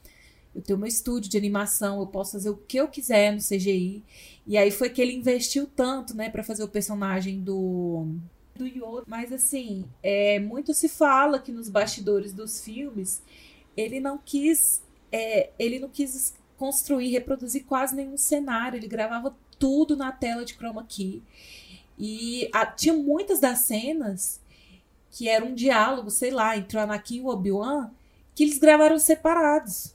Eu tenho meu estúdio de animação, eu posso fazer o que eu quiser no CGI. E aí foi que ele investiu tanto, né, para fazer o personagem do do Yoda. Mas assim, é, muito se fala que nos bastidores dos filmes ele não quis, é, ele não quis construir, reproduzir quase nenhum cenário. Ele gravava tudo na tela de chroma key. E a, tinha muitas das cenas que era um diálogo, sei lá, entre o Anakin e o Obi-Wan, que eles gravaram separados.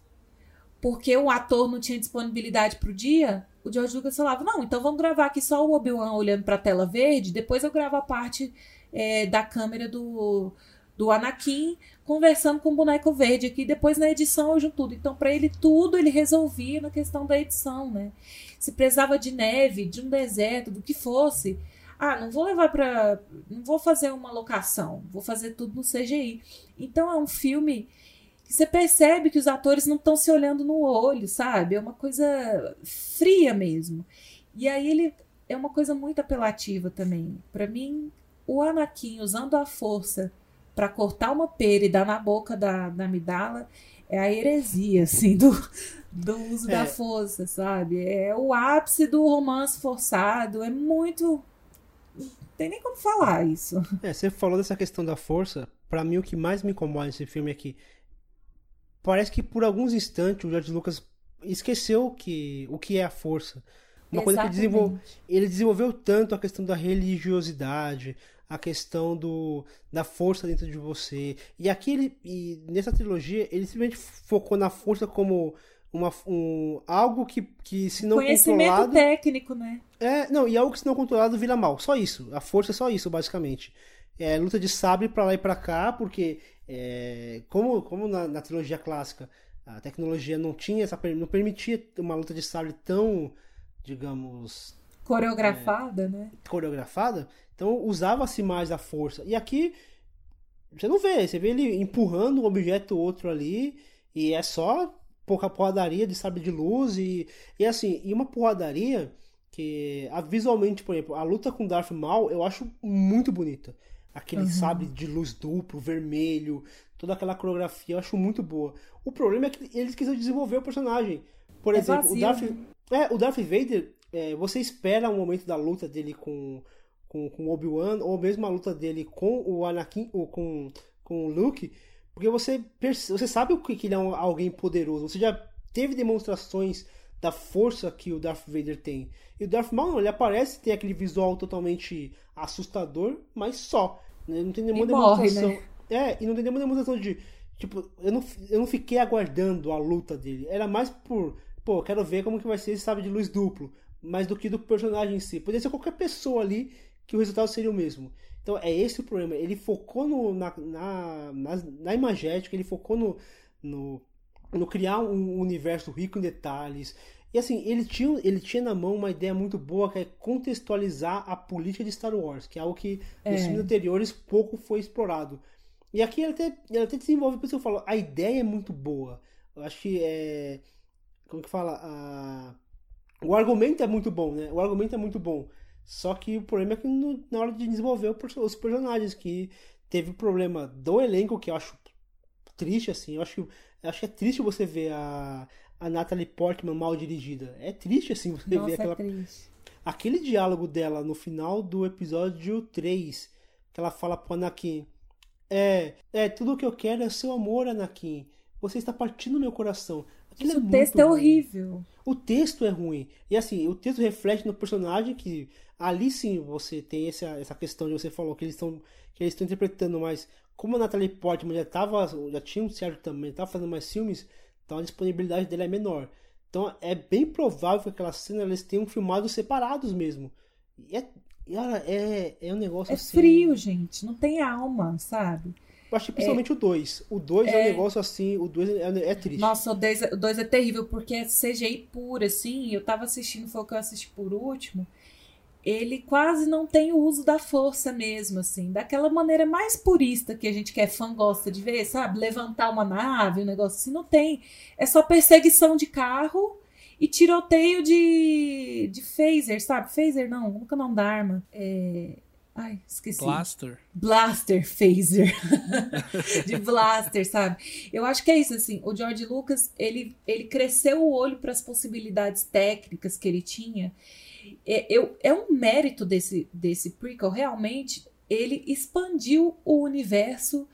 Porque o ator não tinha disponibilidade para o dia, o George Lucas falava: não, então vamos gravar aqui só o Obi-Wan olhando para a tela verde, depois eu gravo a parte é, da câmera do, do Anakin conversando com o boneco verde aqui, depois na edição eu junto tudo. Então, para ele, tudo ele resolvia na questão da edição, né? Se precisava de neve, de um deserto, do que fosse, ah, não vou levar para. Não vou fazer uma locação, vou fazer tudo no CGI. Então é um filme que você percebe que os atores não estão se olhando no olho, sabe? É uma coisa fria mesmo. E aí ele é uma coisa muito apelativa também. Para mim, o Anakin usando a força para cortar uma pera e dar na boca da, da Amidala é a heresia, assim, do, do uso é. da força, sabe? É o ápice do romance forçado. É muito tem nem como falar isso. É, você falou dessa questão da força. Para mim, o que mais me incomoda nesse filme é que parece que por alguns instantes o George Lucas esqueceu que, o que é a força. Uma Exatamente. coisa que ele desenvolveu, ele desenvolveu tanto a questão da religiosidade, a questão do, da força dentro de você. E aqui ele, e nessa trilogia, ele simplesmente focou na força como uma, um, algo que, que se não Conhecimento controlado... técnico, né? É, não, e algo que se não controlado vira mal. Só isso. A força é só isso, basicamente. É luta de sabre para lá e para cá, porque é, como, como na, na, trilogia clássica a tecnologia não tinha essa não permitia uma luta de sabre tão, digamos, coreografada, é, né? Coreografada. Então usava-se mais a força. E aqui você não vê, você vê ele empurrando um objeto outro ali e é só pouca porradaria de sabre de luz e, e assim, e uma porradaria que a, visualmente, por exemplo, a luta com Darth Maul eu acho muito bonita. Aquele uhum. sabre de luz duplo, vermelho, toda aquela coreografia eu acho muito boa. O problema é que eles quiseram desenvolver o personagem. Por é exemplo, vazio, o Darth, né? é, o Darth Vader, é, você espera um momento da luta dele com com, com Obi-Wan ou mesmo a luta dele com o Anakin ou com com o Luke, porque você, você sabe o que ele é um, alguém poderoso. Você já teve demonstrações da força que o Darth Vader tem. E o Darth Maul, ele aparece, tem aquele visual totalmente assustador, mas só. Né? Não tem nenhuma e demonstração. Morre, né? É, e não tem nenhuma demonstração de. Tipo, eu não, eu não fiquei aguardando a luta dele. Era mais por. Pô, quero ver como que vai ser esse sabe de luz duplo. Mais do que do personagem em si. Poderia ser qualquer pessoa ali que o resultado seria o mesmo. Então é esse o problema. Ele focou no, na, na, na, na imagética, ele focou no, no, no criar um universo rico em detalhes. E assim, ele tinha, ele tinha na mão uma ideia muito boa que é contextualizar a política de Star Wars, que é algo que é. nos filmes anteriores pouco foi explorado. E aqui ele até, ele até desenvolve, por isso eu falo, a ideia é muito boa. Eu acho que é. Como que fala? A, o argumento é muito bom, né? O argumento é muito bom. Só que o problema é que no, na hora de desenvolver os personagens, que teve problema do elenco, que eu acho triste, assim. Eu acho, eu acho que é triste você ver a, a Natalie Portman mal dirigida. É triste, assim, você Nossa, ver aquela. É aquele diálogo dela no final do episódio 3, que ela fala pro Anakin. É, é, tudo o que eu quero é seu amor, Anakin. Você está partindo meu coração. Aquilo é o texto é horrível. O texto é ruim. E assim, o texto reflete no personagem que ali sim você tem essa, essa questão de você falou que eles estão que eles estão interpretando mais como a Natalie Portman já tava já tinha um certo também estava fazendo mais filmes então a disponibilidade dele é menor então é bem provável que aquela cena eles tenham filmado separados mesmo e é é, é um negócio é assim, frio gente não tem alma sabe eu acho que principalmente é, o 2. O 2 é, é, um negócio assim, o 2 é, é, triste. Nossa, o 2 é, é terrível, porque é CGI pura, assim. Eu tava assistindo, foi o que eu assisti por último ele quase não tem o uso da força mesmo, assim, daquela maneira mais purista que a gente que é fã gosta de ver, sabe? Levantar uma nave, um negócio assim, não tem. É só perseguição de carro e tiroteio de, de phaser, sabe? Phaser não, nunca não dá arma. É... Ai, esqueci. Blaster. Blaster phaser. de blaster, sabe? Eu acho que é isso, assim. O George Lucas, ele, ele cresceu o olho para as possibilidades técnicas que ele tinha é, eu, é um mérito desse, desse prequel, realmente, ele expandiu o universo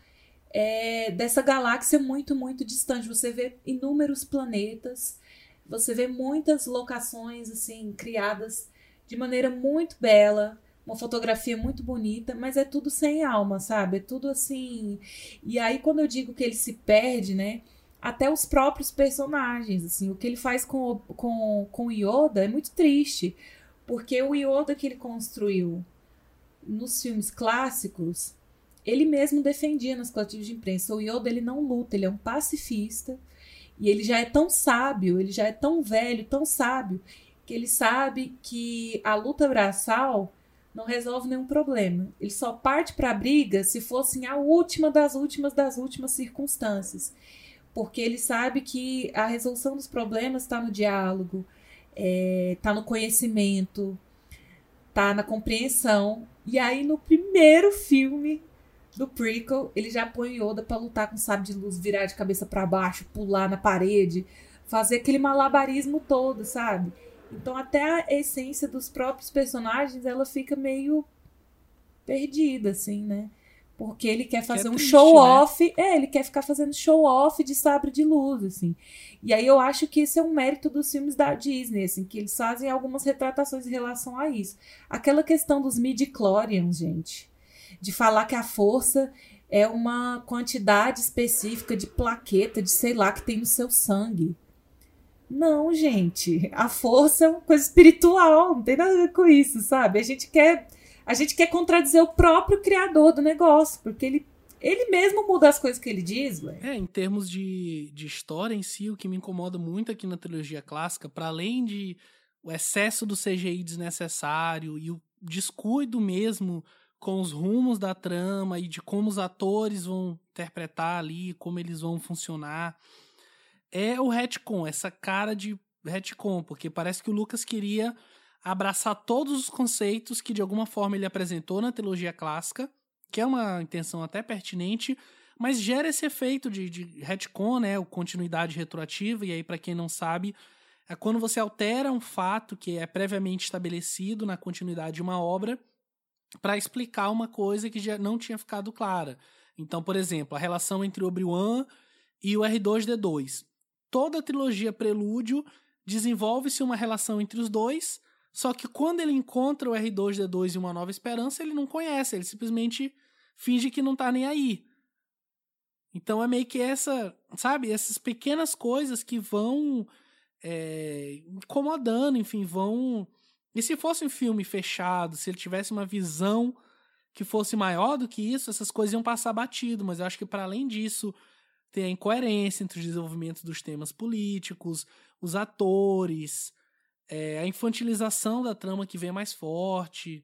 é, dessa galáxia muito, muito distante. Você vê inúmeros planetas, você vê muitas locações assim criadas de maneira muito bela, uma fotografia muito bonita, mas é tudo sem alma, sabe? É tudo assim. E aí quando eu digo que ele se perde, né? Até os próprios personagens, assim, o que ele faz com com com Yoda é muito triste, porque o Yoda que ele construiu nos filmes clássicos, ele mesmo defendia nas coletivas de imprensa. O Yoda ele não luta, ele é um pacifista. E ele já é tão sábio, ele já é tão velho, tão sábio, que ele sabe que a luta braçal não resolve nenhum problema. Ele só parte para a briga se fosse a última das últimas das últimas circunstâncias. Porque ele sabe que a resolução dos problemas está no diálogo, é, tá no conhecimento, tá na compreensão. E aí, no primeiro filme do prequel, ele já põe Yoda para lutar com sabre de luz, virar de cabeça para baixo, pular na parede, fazer aquele malabarismo todo, sabe? Então, até a essência dos próprios personagens, ela fica meio perdida, assim, né? Porque ele quer fazer é um show off. Né? É, ele quer ficar fazendo show off de sabre de luz, assim. E aí eu acho que esse é um mérito dos filmes da Disney, assim, que eles fazem algumas retratações em relação a isso. Aquela questão dos midi-chlorians, gente. De falar que a força é uma quantidade específica de plaqueta, de sei lá, que tem no seu sangue. Não, gente. A força é uma coisa espiritual, não tem nada a ver com isso, sabe? A gente quer a gente quer contradizer o próprio criador do negócio, porque ele, ele mesmo muda as coisas que ele diz, ué. É, em termos de, de história em si, o que me incomoda muito aqui na trilogia clássica, para além de o excesso do CGI desnecessário e o descuido mesmo com os rumos da trama e de como os atores vão interpretar ali, como eles vão funcionar, é o retcon, essa cara de retcon, porque parece que o Lucas queria abraçar todos os conceitos que de alguma forma ele apresentou na trilogia clássica, que é uma intenção até pertinente, mas gera esse efeito de, de retcon, né, ou continuidade retroativa, e aí para quem não sabe, é quando você altera um fato que é previamente estabelecido na continuidade de uma obra para explicar uma coisa que já não tinha ficado clara. Então, por exemplo, a relação entre o Obi-Wan e o R2D2. Toda a trilogia Prelúdio desenvolve-se uma relação entre os dois, só que quando ele encontra o R2D2 e Uma Nova Esperança, ele não conhece, ele simplesmente finge que não tá nem aí. Então é meio que essa, sabe, essas pequenas coisas que vão é, incomodando, enfim, vão. E se fosse um filme fechado, se ele tivesse uma visão que fosse maior do que isso, essas coisas iam passar batido, mas eu acho que para além disso, tem a incoerência entre o desenvolvimento dos temas políticos, os atores, é, a infantilização da trama que vem mais forte,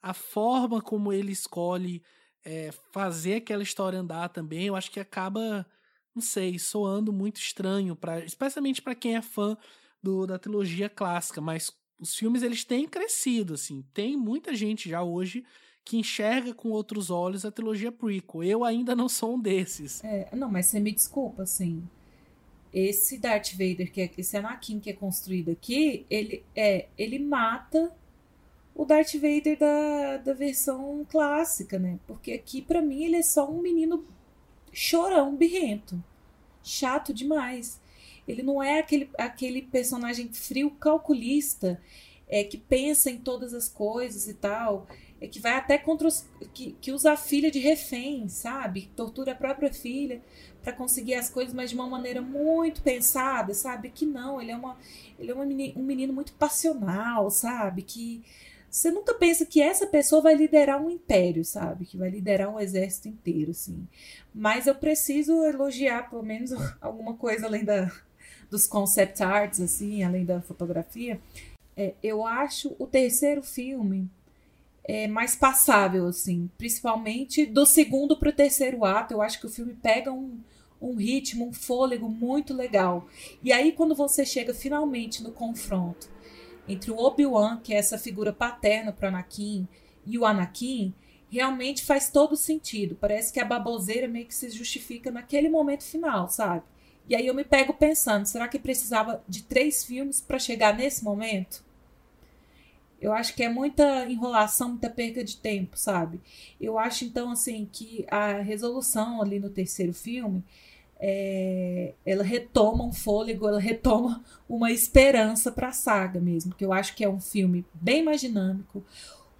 a forma como ele escolhe é, fazer aquela história andar também, eu acho que acaba, não sei, soando muito estranho, pra, especialmente para quem é fã do, da trilogia clássica, mas os filmes eles têm crescido, assim, tem muita gente já hoje que enxerga com outros olhos a trilogia prequel. Eu ainda não sou um desses. É, não, mas você me desculpa, assim, esse Darth Vader, que é, esse Anakin que é construído aqui, ele é, ele mata o Darth Vader da, da versão clássica, né? Porque aqui, para mim, ele é só um menino chorão, birrento. Chato demais. Ele não é aquele, aquele personagem frio, calculista, é, que pensa em todas as coisas e tal. É que vai até contra os. que, que usa a filha de refém, sabe? Tortura a própria filha para conseguir as coisas, mas de uma maneira muito pensada, sabe? Que não, ele é, uma, ele é uma menino, um menino muito passional, sabe? Que você nunca pensa que essa pessoa vai liderar um império, sabe? Que vai liderar um exército inteiro, assim. Mas eu preciso elogiar, pelo menos, alguma coisa além da, dos concept arts, assim, além da fotografia. É, eu acho o terceiro filme é, mais passável, assim. Principalmente do segundo para o terceiro ato. Eu acho que o filme pega um, um ritmo, um fôlego muito legal. E aí, quando você chega finalmente no confronto entre o Obi-Wan, que é essa figura paterna para Anakin, e o Anakin, realmente faz todo sentido. Parece que a baboseira meio que se justifica naquele momento final, sabe? E aí eu me pego pensando, será que precisava de três filmes para chegar nesse momento? Eu acho que é muita enrolação, muita perda de tempo, sabe? Eu acho então assim que a resolução ali no terceiro filme é, ela retoma um fôlego, ela retoma uma esperança para a saga mesmo, que eu acho que é um filme bem mais dinâmico.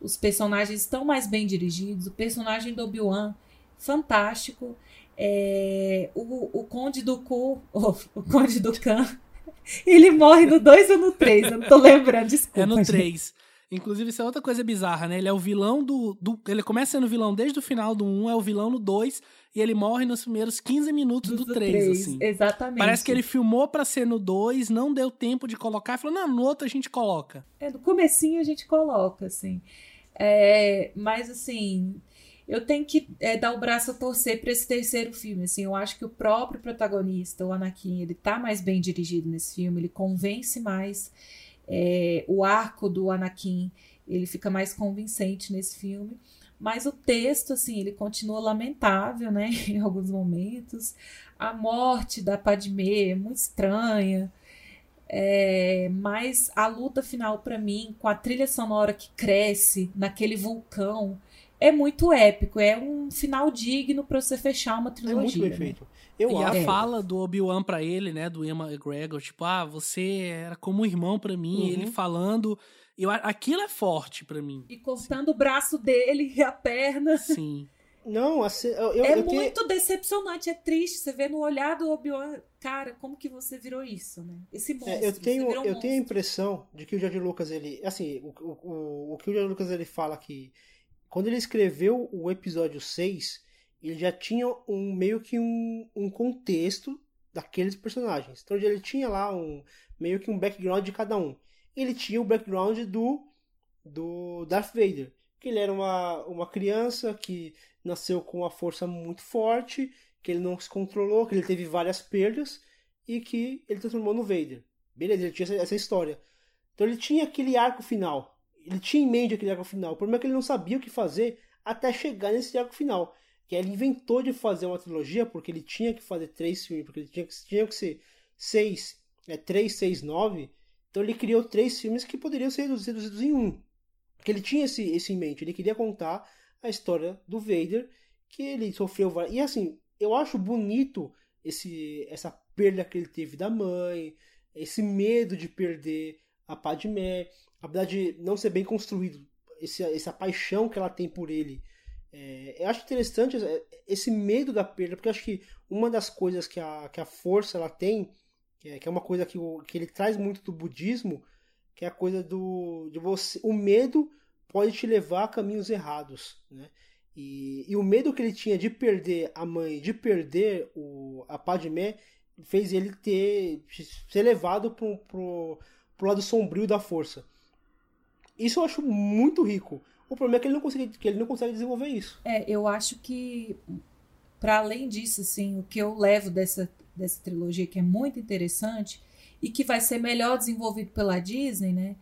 Os personagens estão mais bem dirigidos, o personagem do Obi-Wan fantástico. É, o, o Conde do Ku, oh, o Conde do Khan, ele morre no 2 ou no 3? Eu não tô lembrando, desculpa. É no 3. Inclusive, isso é outra coisa bizarra, né? Ele é o vilão do. do ele começa sendo vilão desde o final do 1, é o vilão no 2, e ele morre nos primeiros 15 minutos do, do 3, 3, assim. Exatamente. Parece que ele filmou para ser no 2, não deu tempo de colocar, e falou, não, no outro a gente coloca. É, no comecinho a gente coloca, assim. É, mas, assim, eu tenho que é, dar o braço a torcer para esse terceiro filme, assim. Eu acho que o próprio protagonista, o Anakin, ele tá mais bem dirigido nesse filme, ele convence mais é, o arco do Anakin ele fica mais convincente nesse filme. Mas o texto, assim, ele continua lamentável, né? Em alguns momentos. A morte da Padmé é muito estranha. É, mas a luta final, para mim, com a trilha sonora que cresce naquele vulcão, é muito épico. É um final digno para você fechar uma trilogia. É muito bem né? Eu e acho. a fala do Obi-Wan pra ele, né, do Ian McGregor, tipo, ah, você era como um irmão para mim, uhum. ele falando, eu, aquilo é forte para mim. E cortando Sim. o braço dele e a perna. Sim. Não, assim, eu, eu, é eu muito tenho... decepcionante, é triste. Você vê no olhar do Obi-Wan, cara, como que você virou isso, né? Esse monstro. É, eu tenho, eu monstro. tenho a impressão de que o George Lucas, ele. Assim, o, o, o que o George Lucas ele fala que. Quando ele escreveu o episódio 6, ele já tinha um meio que um, um contexto daqueles personagens. Então ele tinha lá um meio que um background de cada um. Ele tinha o background do do Darth Vader, que ele era uma, uma criança que nasceu com uma força muito forte, que ele não se controlou, que ele teve várias perdas e que ele transformou no Vader. Beleza, ele tinha essa, essa história. Então ele tinha aquele arco final. Ele tinha em mente aquele arco final. O problema é que ele não sabia o que fazer até chegar nesse arco final que ele inventou de fazer uma trilogia porque ele tinha que fazer três filmes, porque ele tinha que, tinha que ser seis, é, três, seis, nove. Então ele criou três filmes que poderiam ser reduzidos em um. Porque ele tinha esse, esse em mente, ele queria contar a história do Vader que ele sofreu. E assim, eu acho bonito esse essa perda que ele teve da mãe, esse medo de perder a Padmé, apesar de não ser bem construído, esse, essa paixão que ela tem por ele. É, eu acho interessante esse medo da perda, porque eu acho que uma das coisas que a, que a força ela tem, que é, que é uma coisa que, o, que ele traz muito do budismo, que é a coisa do de você, o medo pode te levar a caminhos errados, né? E, e o medo que ele tinha de perder a mãe, de perder o, a Padmé, fez ele ter ser levado pro, pro, pro lado sombrio da força. Isso eu acho muito rico. O problema é que ele não consegue, que ele não consegue desenvolver isso. É, eu acho que para além disso, assim, o que eu levo dessa dessa trilogia que é muito interessante e que vai ser melhor desenvolvido pela Disney, né?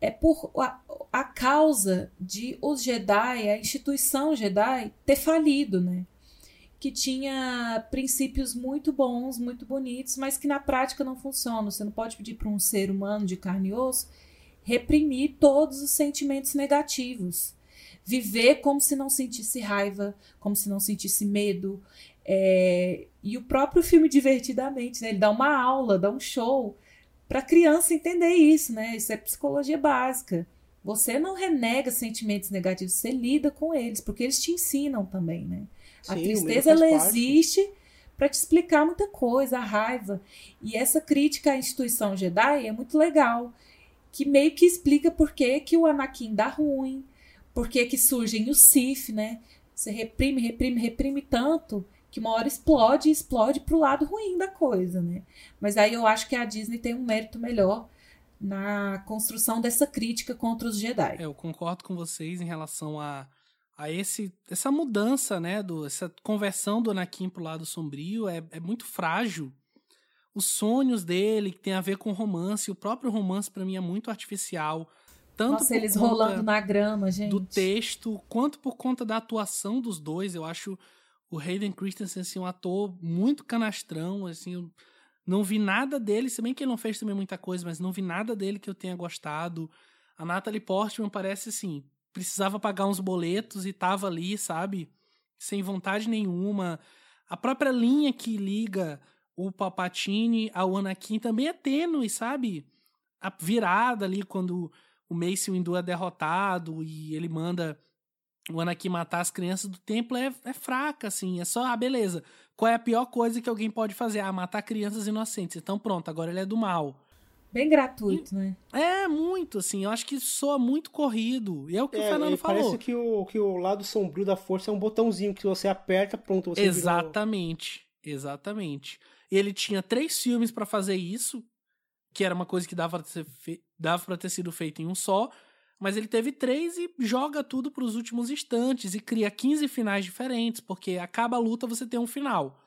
É por a, a causa de os Jedi, a instituição Jedi ter falido, né? Que tinha princípios muito bons, muito bonitos, mas que na prática não funcionam. Você não pode pedir para um ser humano de carne e osso reprimir todos os sentimentos negativos. Viver como se não sentisse raiva, como se não sentisse medo, é, e o próprio filme Divertidamente, né? Ele dá uma aula, dá um show para a criança entender isso, né? Isso é psicologia básica. Você não renega sentimentos negativos, você lida com eles, porque eles te ensinam também, né? Sim, a tristeza ela parte. existe para te explicar muita coisa, a raiva. E essa crítica à instituição Jedi é muito legal, que meio que explica por que, que o Anakin dá ruim, por que, que surgem os Sith, né? Você reprime, reprime, reprime tanto que uma hora explode e explode pro lado ruim da coisa, né? Mas aí eu acho que a Disney tem um mérito melhor na construção dessa crítica contra os Jedi. É, eu concordo com vocês em relação a, a esse, essa mudança, né? Do, essa conversão do Anakin pro lado sombrio é, é muito frágil. Os sonhos dele, que tem a ver com romance, o próprio romance para mim é muito artificial. Tanto Nossa, eles rolando na grama, gente. Do texto, quanto por conta da atuação dos dois. Eu acho o Hayden Christensen, assim, um ator muito canastrão, assim, não vi nada dele, se bem que ele não fez também muita coisa, mas não vi nada dele que eu tenha gostado. A Natalie Portman parece, assim, precisava pagar uns boletos e tava ali, sabe? Sem vontade nenhuma. A própria linha que liga o Palpatine ao Anakin também é tênue, sabe? A virada ali quando o Mace Windu é derrotado e ele manda o Anakin matar as crianças do templo é, é fraca, assim. É só, ah, beleza. Qual é a pior coisa que alguém pode fazer? Ah, matar crianças inocentes. Então pronto, agora ele é do mal. Bem gratuito, e, né? É, muito, assim. Eu acho que soa muito corrido. E é o que é, o Fernando falou. Parece que o, que o lado sombrio da força é um botãozinho que você aperta, pronto, você Exatamente. Virou... Exatamente. Ele tinha três filmes para fazer isso, que era uma coisa que dava pra, ter fe... ter sido feito em um só. Mas ele teve três e joga tudo para os últimos instantes e cria 15 finais diferentes, porque acaba a luta você tem um final.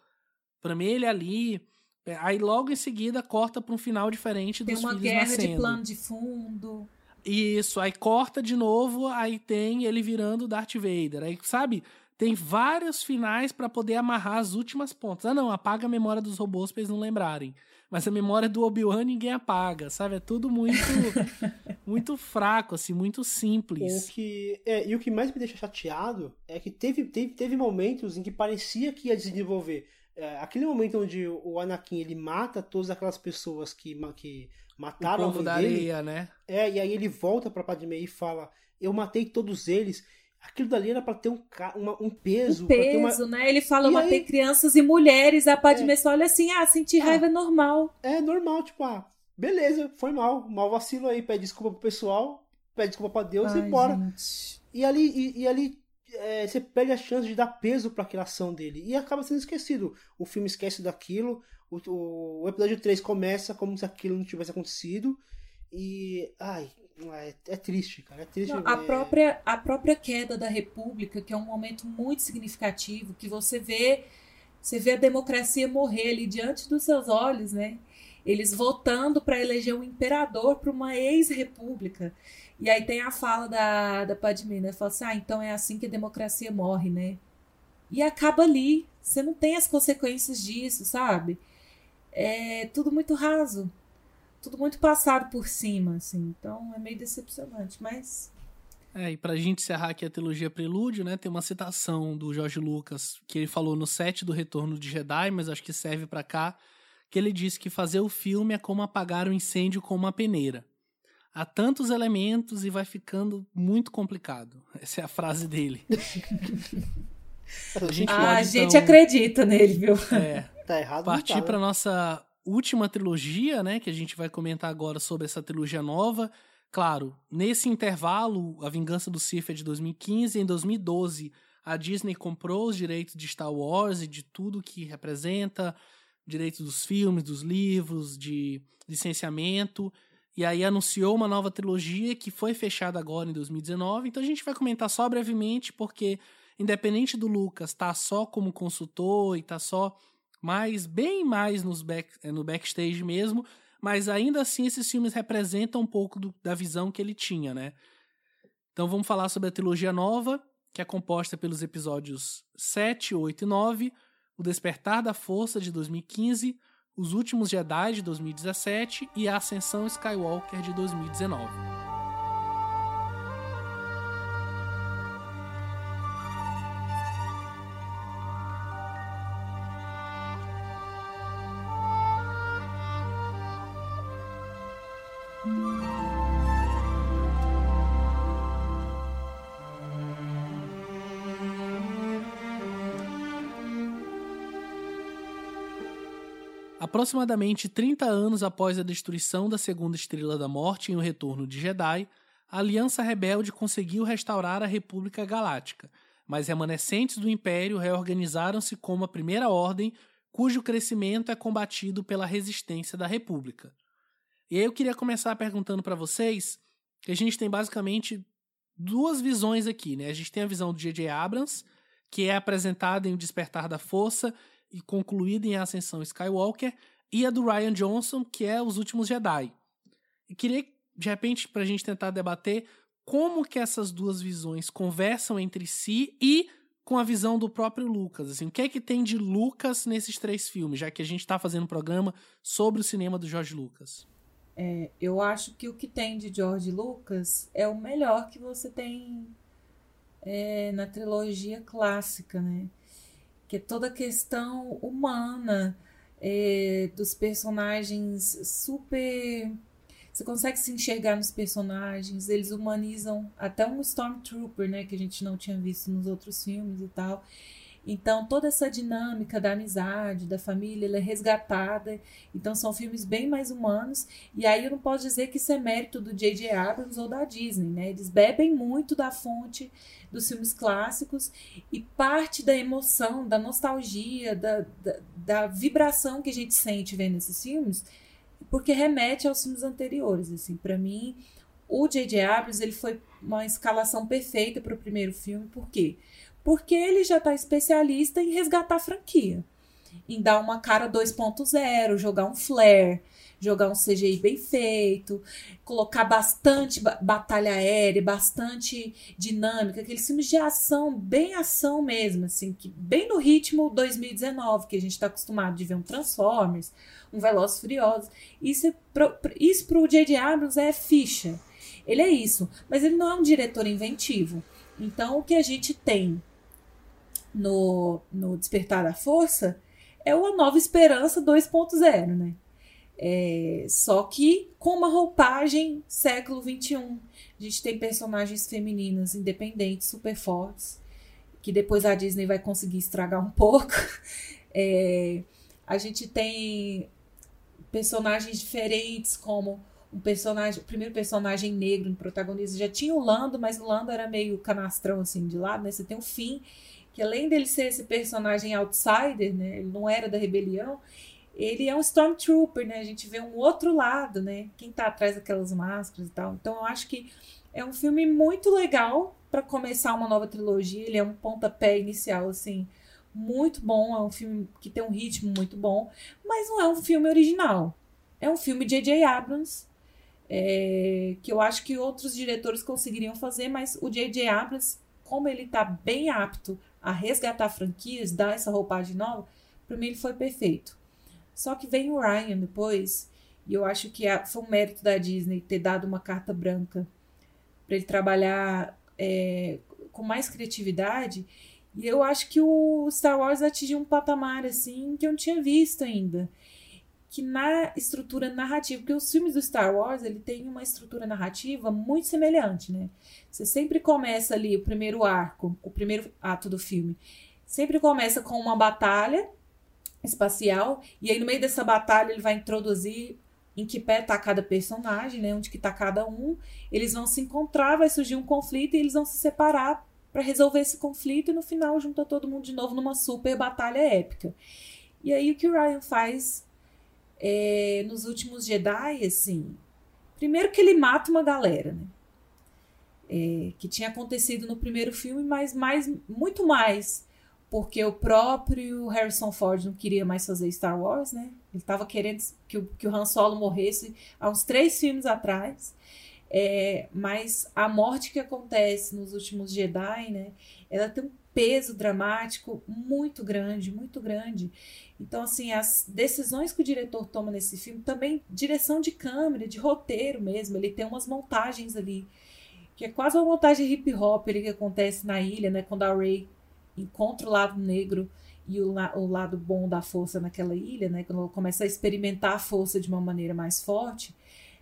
Para mim, ele ali. É, aí logo em seguida corta para um final diferente dos nascendo. Tem uma guerra de plano de fundo. Isso, aí corta de novo, aí tem ele virando Darth Vader. Aí, sabe? Tem vários finais para poder amarrar as últimas pontas. Ah, não, apaga a memória dos robôs pra eles não lembrarem. Mas a memória do Obi-Wan ninguém apaga, sabe? É tudo muito muito fraco, assim, muito simples. O que, é, e o que mais me deixa chateado é que teve, teve, teve momentos em que parecia que ia desenvolver. É, aquele momento onde o Anakin ele mata todas aquelas pessoas que, que mataram o povo da dele, areia, né? É, e aí ele volta pra Padme e fala: Eu matei todos eles aquilo dali era para ter um, uma, um peso. Um peso, uma... né? Ele fala, e aí... crianças e mulheres. A Padme é. olha assim, ah, sentir ah, raiva é normal. É normal, tipo, ah, beleza, foi mal. Mal vacilo aí, pede desculpa pro pessoal, pede desculpa pra Deus Ai, e bora. Gente. E ali, e, e ali é, você perde a chance de dar peso para aquela ação dele. E acaba sendo esquecido. O filme esquece daquilo. O, o, o episódio 3 começa como se aquilo não tivesse acontecido. E. Ai, é, é, triste, cara. É triste. Não, a, própria, a própria queda da República, que é um momento muito significativo, que você vê, você vê a democracia morrer ali diante dos seus olhos, né? Eles votando para eleger um imperador para uma ex-república. E aí tem a fala da, da Padmé, né? Fala assim, ah, então é assim que a democracia morre, né? E acaba ali. Você não tem as consequências disso, sabe? É tudo muito raso tudo muito passado por cima, assim. Então é meio decepcionante, mas É, e pra gente encerrar aqui a trilogia Prelúdio, né, tem uma citação do Jorge Lucas, que ele falou no set do Retorno de Jedi, mas acho que serve para cá, que ele disse que fazer o filme é como apagar um incêndio com uma peneira. Há tantos elementos e vai ficando muito complicado. Essa é a frase dele. a gente, ah, pode, a gente então, acredita nele, viu? É, tá errado. Partir tá, para né? nossa última trilogia, né, que a gente vai comentar agora sobre essa trilogia nova. Claro, nesse intervalo, A Vingança do Sith é de 2015 e em 2012 a Disney comprou os direitos de Star Wars e de tudo que representa, direitos dos filmes, dos livros, de licenciamento, e aí anunciou uma nova trilogia que foi fechada agora em 2019. Então a gente vai comentar só brevemente, porque independente do Lucas estar tá só como consultor e tá só mais, bem mais nos back, eh, no backstage mesmo, mas ainda assim esses filmes representam um pouco do, da visão que ele tinha, né? Então vamos falar sobre a trilogia nova, que é composta pelos episódios 7, 8 e 9, O Despertar da Força de 2015, Os Últimos Jedi de 2017 e A Ascensão Skywalker de 2019. Aproximadamente 30 anos após a destruição da Segunda Estrela da Morte em O Retorno de Jedi, a Aliança Rebelde conseguiu restaurar a República Galáctica, mas remanescentes do Império reorganizaram-se como a Primeira Ordem, cujo crescimento é combatido pela resistência da República. E aí eu queria começar perguntando para vocês que a gente tem basicamente duas visões aqui, né? A gente tem a visão do J.J. Abrams, que é apresentada em O Despertar da Força e concluída em Ascensão Skywalker, e a do Ryan Johnson, que é Os Últimos Jedi. E queria, de repente, para a gente tentar debater como que essas duas visões conversam entre si e com a visão do próprio Lucas. Assim, o que é que tem de Lucas nesses três filmes, já que a gente está fazendo um programa sobre o cinema do George Lucas? É, eu acho que o que tem de George Lucas é o melhor que você tem é, na trilogia clássica, né? Que é toda a questão humana é, dos personagens super. Você consegue se enxergar nos personagens, eles humanizam até um Stormtrooper, né, que a gente não tinha visto nos outros filmes e tal. Então, toda essa dinâmica da amizade, da família, ela é resgatada. Então, são filmes bem mais humanos. E aí eu não posso dizer que isso é mérito do J.J. Abrams ou da Disney, né? Eles bebem muito da fonte dos filmes clássicos e parte da emoção, da nostalgia, da, da, da vibração que a gente sente vendo esses filmes, porque remete aos filmes anteriores. Assim, para mim, o J.J. Abrams ele foi uma escalação perfeita para o primeiro filme, por quê? Porque porque ele já está especialista em resgatar a franquia, em dar uma cara 2.0, jogar um flare, jogar um CGI bem feito, colocar bastante batalha aérea, bastante dinâmica, aqueles filmes de ação, bem ação mesmo, assim, que bem no ritmo 2019, que a gente está acostumado de ver um Transformers, um Velozes Furiosos. Isso, isso para o J.J. Abrams é ficha. Ele é isso, mas ele não é um diretor inventivo. Então, o que a gente tem no, no Despertar da Força é uma nova esperança 2.0, né? É, só que com uma roupagem século XXI. A gente tem personagens femininas independentes, super fortes, que depois a Disney vai conseguir estragar um pouco. É, a gente tem personagens diferentes, como um personagem, o primeiro personagem negro no protagonista já tinha o Lando, mas o Lando era meio canastrão assim de lado, né? Você tem o Finn, que além dele ser esse personagem outsider, né, ele não era da rebelião, ele é um Stormtrooper, né? A gente vê um outro lado, né? Quem tá atrás daquelas máscaras e tal. Então eu acho que é um filme muito legal para começar uma nova trilogia. Ele é um pontapé inicial, assim, muito bom. É um filme que tem um ritmo muito bom, mas não é um filme original. É um filme de J.J. Abrams, é, que eu acho que outros diretores conseguiriam fazer, mas o J.J. Abrams, como ele tá bem apto a resgatar franquias, dar essa roupagem nova, para mim ele foi perfeito. Só que vem o Ryan depois, e eu acho que foi um mérito da Disney ter dado uma carta branca para ele trabalhar é, com mais criatividade. E eu acho que o Star Wars atingiu um patamar assim que eu não tinha visto ainda. Que na estrutura narrativa, porque os filmes do Star Wars, ele tem uma estrutura narrativa muito semelhante, né? Você sempre começa ali o primeiro arco, o primeiro ato do filme, sempre começa com uma batalha espacial e aí no meio dessa batalha ele vai introduzir em que pé tá cada personagem, né? Onde que tá cada um. Eles vão se encontrar, vai surgir um conflito e eles vão se separar para resolver esse conflito e no final junta todo mundo de novo numa super batalha épica. E aí o que o Ryan faz é, nos últimos Jedi, assim, primeiro que ele mata uma galera, né? É, que tinha acontecido no primeiro filme, mas mais, muito mais porque o próprio Harrison Ford não queria mais fazer Star Wars, né? Ele estava querendo que o, que o Han Solo morresse há uns três filmes atrás. É, mas a morte que acontece nos últimos Jedi, né? Ela tem um peso dramático muito grande, muito grande. Então, assim, as decisões que o diretor toma nesse filme, também direção de câmera, de roteiro mesmo, ele tem umas montagens ali, que é quase uma montagem hip hop ali que acontece na ilha, né? Quando a Rey encontra o lado negro e o, o lado bom da força naquela ilha, né? Quando ela começa a experimentar a força de uma maneira mais forte,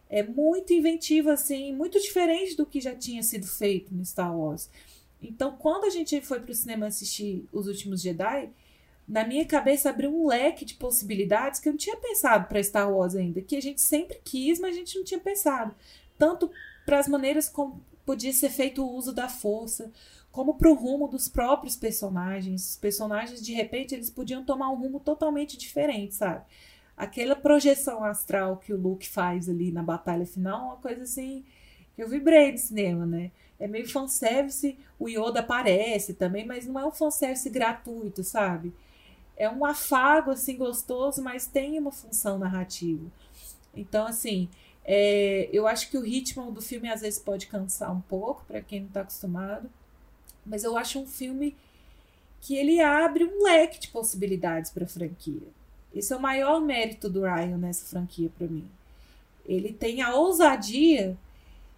é muito inventiva, assim, muito diferente do que já tinha sido feito no Star Wars. Então, quando a gente foi para o cinema assistir Os Últimos Jedi, na minha cabeça abriu um leque de possibilidades que eu não tinha pensado para Star Wars ainda, que a gente sempre quis, mas a gente não tinha pensado. Tanto para as maneiras como podia ser feito o uso da força, como para o rumo dos próprios personagens. Os personagens, de repente, eles podiam tomar um rumo totalmente diferente, sabe? Aquela projeção astral que o Luke faz ali na batalha final, é uma coisa assim que eu vibrei no cinema, né? É meio fanservice, o Yoda aparece também, mas não é um fanservice gratuito, sabe? É um afago, assim, gostoso, mas tem uma função narrativa. Então, assim, é, eu acho que o ritmo do filme às vezes pode cansar um pouco, para quem não está acostumado. Mas eu acho um filme que ele abre um leque de possibilidades para a franquia. Esse é o maior mérito do Ryan nessa franquia para mim. Ele tem a ousadia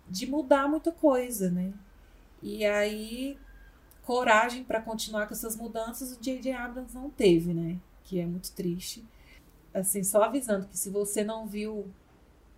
de mudar muita coisa, né? E aí coragem para continuar com essas mudanças o J.J. Abrams não teve, né? Que é muito triste. Assim, só avisando que se você não viu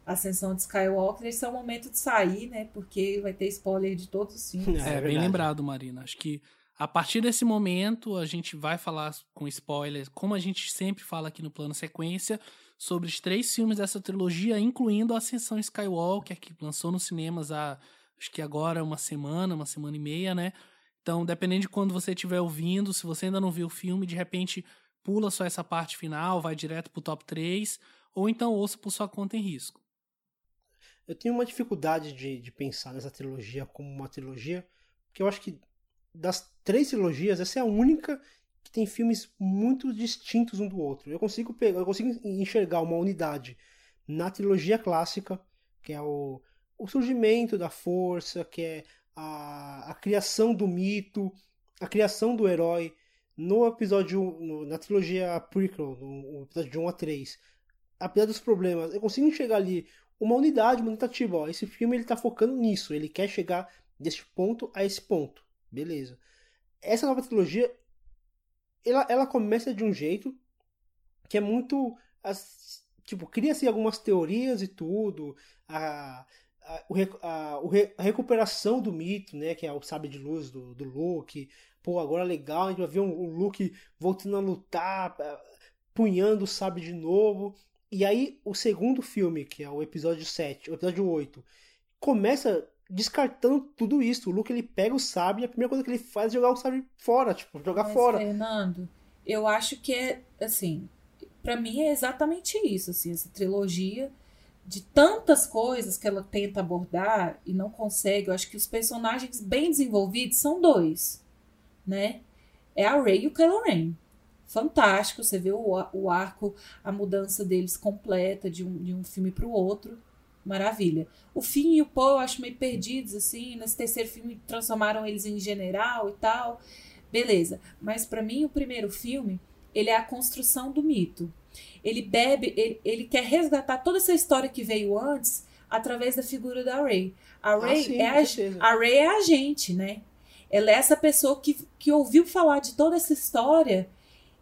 Ascensão de Skywalker, esse é o momento de sair, né? Porque vai ter spoiler de todos os filmes. É, é bem lembrado, Marina. Acho que a partir desse momento a gente vai falar com spoilers, como a gente sempre fala aqui no plano sequência, sobre os três filmes dessa trilogia, incluindo a Ascensão Skywalker, que lançou nos cinemas há acho que agora uma semana, uma semana e meia, né? Então, dependendo de quando você estiver ouvindo, se você ainda não viu o filme, de repente pula só essa parte final, vai direto pro top 3, ou então ouça por sua conta em risco. Eu tenho uma dificuldade de, de pensar nessa trilogia como uma trilogia, porque eu acho que das três trilogias, essa é a única que tem filmes muito distintos um do outro. Eu consigo pegar, eu consigo enxergar uma unidade na trilogia clássica, que é o, o surgimento da força, que é a, a criação do mito, a criação do herói. No episódio, no, na trilogia prequel, no, no episódio de 1 a 3, apesar dos problemas, eu consigo enxergar ali uma unidade, uma tentativa. Ó, esse filme ele está focando nisso, ele quer chegar desse ponto a esse ponto. Beleza. Essa nova trilogia, ela, ela começa de um jeito que é muito. As, tipo, cria-se algumas teorias e tudo. A, a, a, a, recuperação do mito, né? Que é o sabre de luz do, do Luke. Pô, agora legal, a gente vai ver um, um Luke voltando a lutar, punhando o sabre de novo. E aí, o segundo filme, que é o episódio 7, o episódio 8, começa descartando tudo isso. O Luke ele pega o sabre e a primeira coisa que ele faz é jogar o sabre fora, tipo, jogar Mas, fora. Fernando, eu acho que é assim, para mim é exatamente isso, assim, essa trilogia de tantas coisas que ela tenta abordar e não consegue. Eu acho que os personagens bem desenvolvidos são dois, né? É a Rey e o Kylo Ren fantástico. Você vê o, o arco, a mudança deles completa de um, de um filme para o outro. Maravilha. O Finn e o Poe eu acho meio perdidos, assim. Nesse terceiro filme transformaram eles em general e tal. Beleza. Mas para mim, o primeiro filme, ele é a construção do mito. Ele bebe, ele, ele quer resgatar toda essa história que veio antes através da figura da Ray. A Ray, ah, sim, é, a, a Ray é a gente, né? Ela é essa pessoa que, que ouviu falar de toda essa história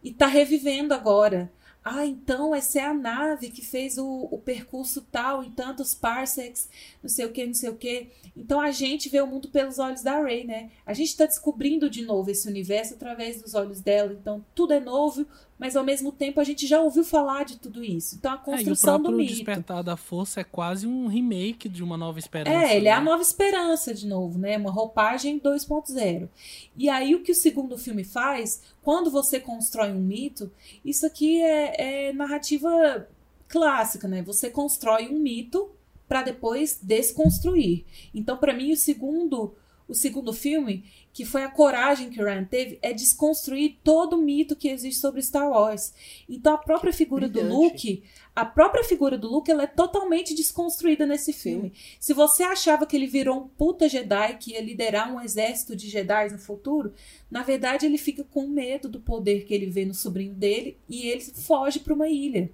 e está revivendo agora. Ah, então essa é a nave que fez o, o percurso tal em tantos parsecs, não sei o que, não sei o que. Então a gente vê o mundo pelos olhos da Ray, né? A gente está descobrindo de novo esse universo através dos olhos dela. Então tudo é novo, mas ao mesmo tempo a gente já ouviu falar de tudo isso. Então a construção é, e o do mito. Despertar da Força é quase um remake de uma Nova Esperança. É, ele né? é a né? Nova Esperança de novo, né? Uma roupagem 2.0. E aí o que o segundo filme faz, quando você constrói um mito, isso aqui é, é narrativa clássica, né? Você constrói um mito para depois desconstruir. Então, para mim, o segundo o segundo filme, que foi a coragem que o Ryan teve, é desconstruir todo o mito que existe sobre Star Wars. Então a própria figura brilhante. do Luke, a própria figura do Luke, ela é totalmente desconstruída nesse filme. Sim. Se você achava que ele virou um puta Jedi que ia liderar um exército de Jedi no futuro, na verdade ele fica com medo do poder que ele vê no sobrinho dele e ele foge para uma ilha.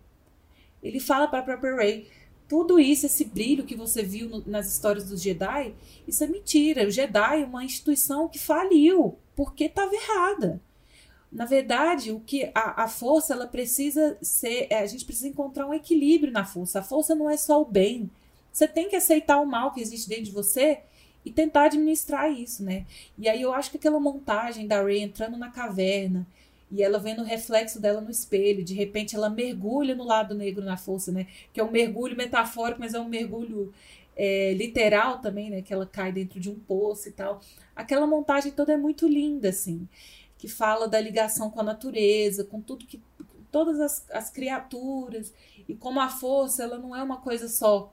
Ele fala para a própria Rey: tudo isso, esse brilho que você viu no, nas histórias dos Jedi, isso é mentira. O Jedi é uma instituição que faliu porque estava errada. Na verdade, o que a, a força ela precisa ser, é, a gente precisa encontrar um equilíbrio na força. A força não é só o bem. Você tem que aceitar o mal que existe dentro de você e tentar administrar isso, né? E aí eu acho que aquela montagem da Rey entrando na caverna e ela vendo o reflexo dela no espelho. De repente ela mergulha no lado negro na força, né? Que é um mergulho metafórico, mas é um mergulho é, literal também, né? Que ela cai dentro de um poço e tal. Aquela montagem toda é muito linda, assim. Que fala da ligação com a natureza, com tudo que. todas as, as criaturas. E como a força, ela não é uma coisa só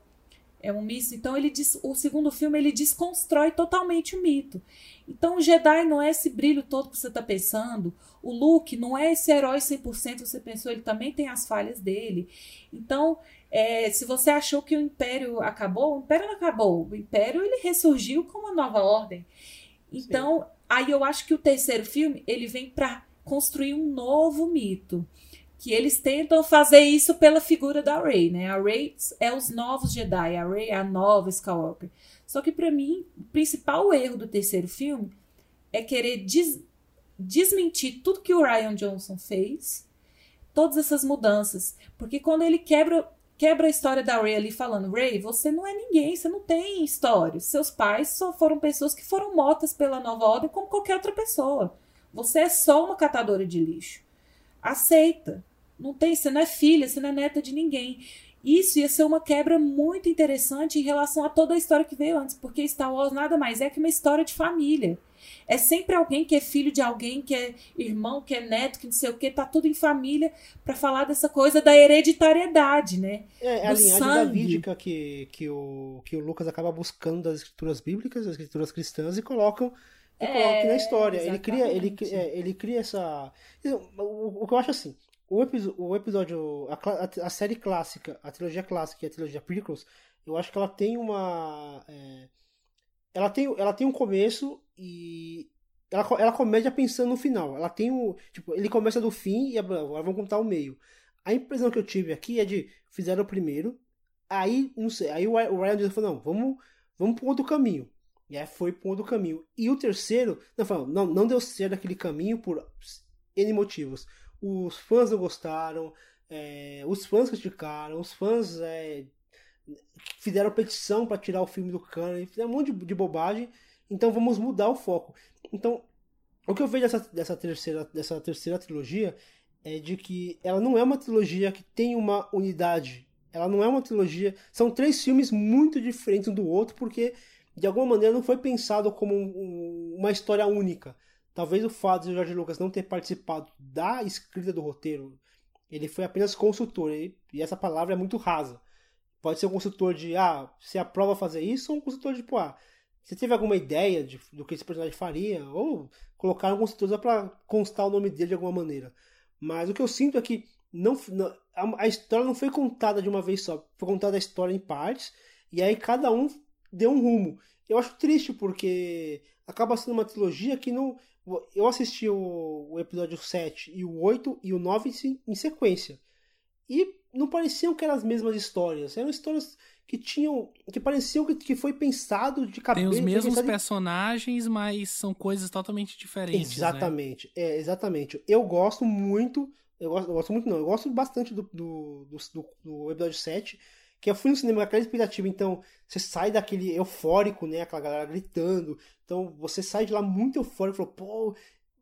é um misto. Então ele diz, o segundo filme ele desconstrói totalmente o mito. Então o Jedi não é esse brilho todo que você está pensando. O Luke não é esse herói 100% você pensou, ele também tem as falhas dele. Então, é, se você achou que o Império acabou, o Império não acabou. O Império ele ressurgiu com uma nova ordem. Então, Sim. aí eu acho que o terceiro filme ele vem para construir um novo mito que eles tentam fazer isso pela figura da Rey, né? A Rey é os novos Jedi, a Rey é a nova Skywalker. Só que para mim, o principal erro do terceiro filme é querer des desmentir tudo que o Ryan Johnson fez, todas essas mudanças, porque quando ele quebra quebra a história da Rey ali falando, Rey, você não é ninguém, você não tem história. Seus pais só foram pessoas que foram mortas pela nova ordem como qualquer outra pessoa. Você é só uma catadora de lixo. Aceita. Não tem, você não é filha, você não é neta de ninguém. Isso ia ser uma quebra muito interessante em relação a toda a história que veio antes, porque Star Wars nada mais é que uma história de família. É sempre alguém que é filho de alguém, que é irmão, que é neto, que não sei o que, tá tudo em família para falar dessa coisa da hereditariedade, né? É, é a linhagem sangue. davídica que, que, o, que o Lucas acaba buscando das escrituras bíblicas, das escrituras cristãs e colocam e é, aqui na história. Ele cria, ele, é, ele cria essa. O, o, que eu acho assim, o, o episódio, a, a, série clássica, a trilogia clássica e a trilogia prequels, eu acho que ela tem uma. É, ela, tem, ela tem um começo e. Ela, ela começa pensando no final. Ela tem o. Tipo, ele começa do fim e agora vamos contar o meio. A impressão que eu tive aqui é de. Fizeram o primeiro, aí, não sei, aí o, Ryan falou: não, vamos, vamos pro outro caminho. E aí foi pro outro caminho. E o terceiro, não, não, não deu certo aquele caminho por N motivos os fãs não gostaram, é, os fãs criticaram, os fãs é, fizeram petição para tirar o filme do cano, fizeram um monte de, de, bobagem. Então vamos mudar o foco. Então, o que eu vejo dessa, dessa, terceira, dessa terceira trilogia é de que ela não é uma trilogia que tem uma unidade. Ela não é uma trilogia. São três filmes muito diferentes um do outro, porque de alguma maneira não foi pensado como um, um, uma história única. Talvez o fato de George Lucas não ter participado da escrita do roteiro, ele foi apenas consultor, e essa palavra é muito rasa. Pode ser um consultor de, ah, você aprova fazer isso, ou um consultor de, pô, ah, você teve alguma ideia de, do que esse personagem faria, ou colocar um consultor para constar o nome dele de alguma maneira. Mas o que eu sinto é que não, não, a, a história não foi contada de uma vez só, foi contada a história em partes, e aí cada um deu um rumo. Eu acho triste porque acaba sendo uma trilogia que não eu assisti o, o, episódio 7 e o 8 e o 9 em sequência. E não pareciam que eram as mesmas histórias. Eram histórias que tinham. que pareciam que, que foi pensado de cabeça. Tem os mesmos personagens, mas são coisas totalmente diferentes. Né? Exatamente, né? é, exatamente. Eu gosto muito. Eu gosto, eu gosto muito, não. Eu gosto bastante do, do, do, do episódio 7 que eu fui no cinema com aquela expectativa, então você sai daquele eufórico, né? Aquela galera gritando. Então você sai de lá muito eufórico, falou, pô,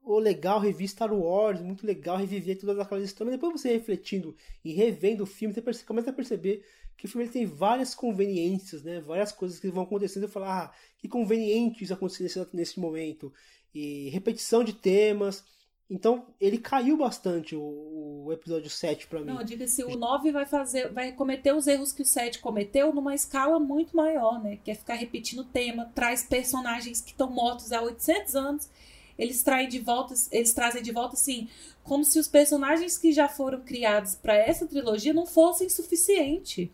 oh, legal, revi Star Wars, muito legal, reviver todas aquelas histórias. Depois você refletindo e revendo o filme, você começa a perceber que o filme tem várias conveniências, né? Várias coisas que vão acontecendo e falar, ah, que conveniente isso acontecer nesse, nesse momento. E repetição de temas então, ele caiu bastante o, o episódio 7 para mim. Não, diga se o 9 vai fazer, vai cometer os erros que o 7 cometeu numa escala muito maior, né? Que é ficar repetindo o tema, traz personagens que estão mortos há 800 anos, eles traem de volta, eles trazem de volta assim, como se os personagens que já foram criados para essa trilogia não fossem suficiente.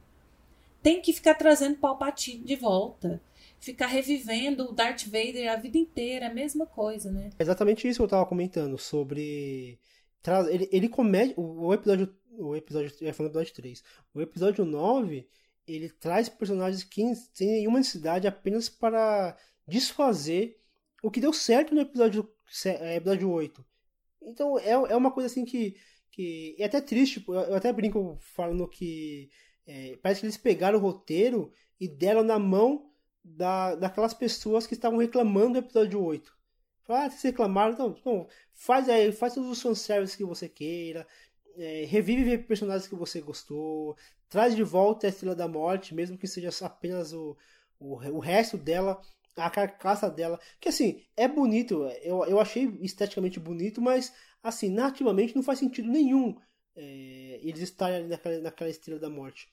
Tem que ficar trazendo Palpatine de volta ficar revivendo o Darth Vader a vida inteira, a mesma coisa, né? Exatamente isso que eu tava comentando sobre. Ele, ele comete. O episódio. O episódio. Eu ia falando do episódio 3. O episódio 9, ele traz personagens que têm nenhuma necessidade apenas para desfazer o que deu certo no episódio, é, episódio 8. Então é, é uma coisa assim que. que é até triste, eu até brinco falando que. É, parece que eles pegaram o roteiro e deram na mão da, daquelas pessoas que estavam reclamando do episódio 8. Falaram, ah, vocês reclamaram, então, então faz aí, faz todos os fanservices que você queira, é, revive personagens que você gostou, traz de volta a Estrela da Morte, mesmo que seja apenas o, o, o resto dela, a carcaça dela. Que assim, é bonito, eu, eu achei esteticamente bonito, mas assim, nativamente não faz sentido nenhum é, eles estarem ali naquela, naquela Estrela da Morte.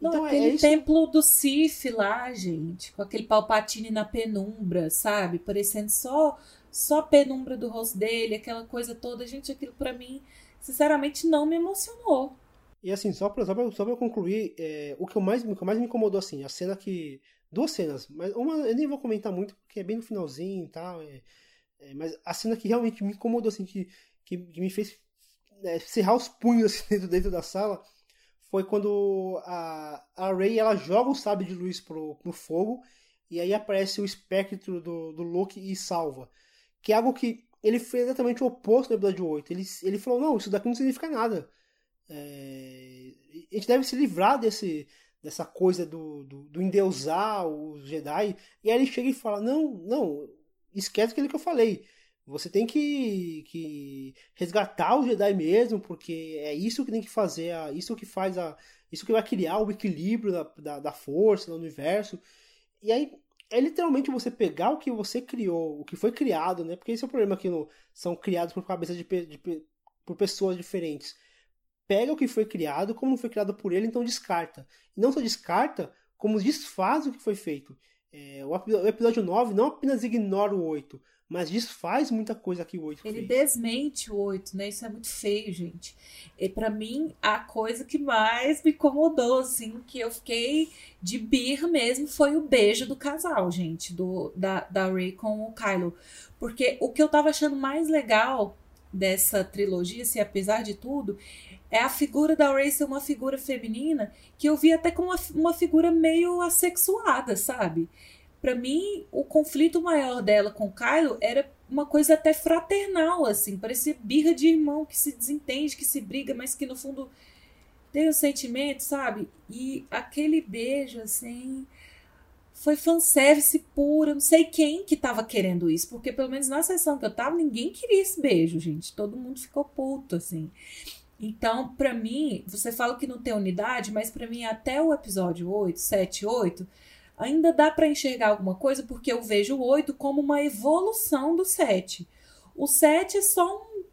Não, então, é aquele é templo do Sif lá, gente, com aquele palpatine na penumbra, sabe? Parecendo só só a penumbra do rosto dele, aquela coisa toda. Gente, aquilo para mim, sinceramente, não me emocionou. E assim, só pra, só pra, só pra concluir, é, o, que eu mais, o que mais me incomodou, assim, a cena que. Duas cenas, mas uma eu nem vou comentar muito, porque é bem no finalzinho e tal. É, é, mas a cena que realmente me incomodou, assim, que, que, que me fez é, cerrar os punhos assim, dentro, dentro da sala foi quando a, a Rey ela joga o sábio de luz pro, pro fogo e aí aparece o espectro do, do Loki e salva. Que é algo que ele fez exatamente o oposto no episódio 8. Ele, ele falou, não, isso daqui não significa nada. É, a gente deve se livrar desse, dessa coisa do, do, do endeusar os Jedi. E aí ele chega e fala, não, não, esquece aquilo que eu falei. Você tem que, que resgatar o Jedi mesmo, porque é isso que tem que fazer, isso que faz a. Isso que vai criar o equilíbrio da, da, da força, do universo. E aí é literalmente você pegar o que você criou, o que foi criado, né? Porque esse é o problema que no, são criados por cabeças de, de, por pessoas diferentes. Pega o que foi criado, como foi criado por ele, então descarta. E não só descarta, como desfaz o que foi feito. É, o episódio 9 não apenas ignora o 8, mas desfaz muita coisa que o 8 Ele fez. desmente o 8, né? Isso é muito feio, gente. E para mim, a coisa que mais me incomodou, assim, que eu fiquei de birra mesmo, foi o beijo do casal, gente, do da, da Ray com o Kylo. Porque o que eu tava achando mais legal dessa trilogia, assim, apesar de tudo, é a figura da Ray ser uma figura feminina que eu vi até como uma, uma figura meio assexuada, sabe? Para mim, o conflito maior dela com o Kylo era uma coisa até fraternal, assim, parecia birra de irmão que se desentende, que se briga, mas que no fundo tem um sentimento, sabe? E aquele beijo, assim, foi fanservice pura. Não sei quem que tava querendo isso, porque pelo menos na sessão que eu tava, ninguém queria esse beijo, gente. Todo mundo ficou puto, assim. Então, para mim, você fala que não tem unidade, mas para mim, até o episódio 8, 7, 8 ainda dá para enxergar alguma coisa porque eu vejo o 8 como uma evolução do 7. O 7 é só um,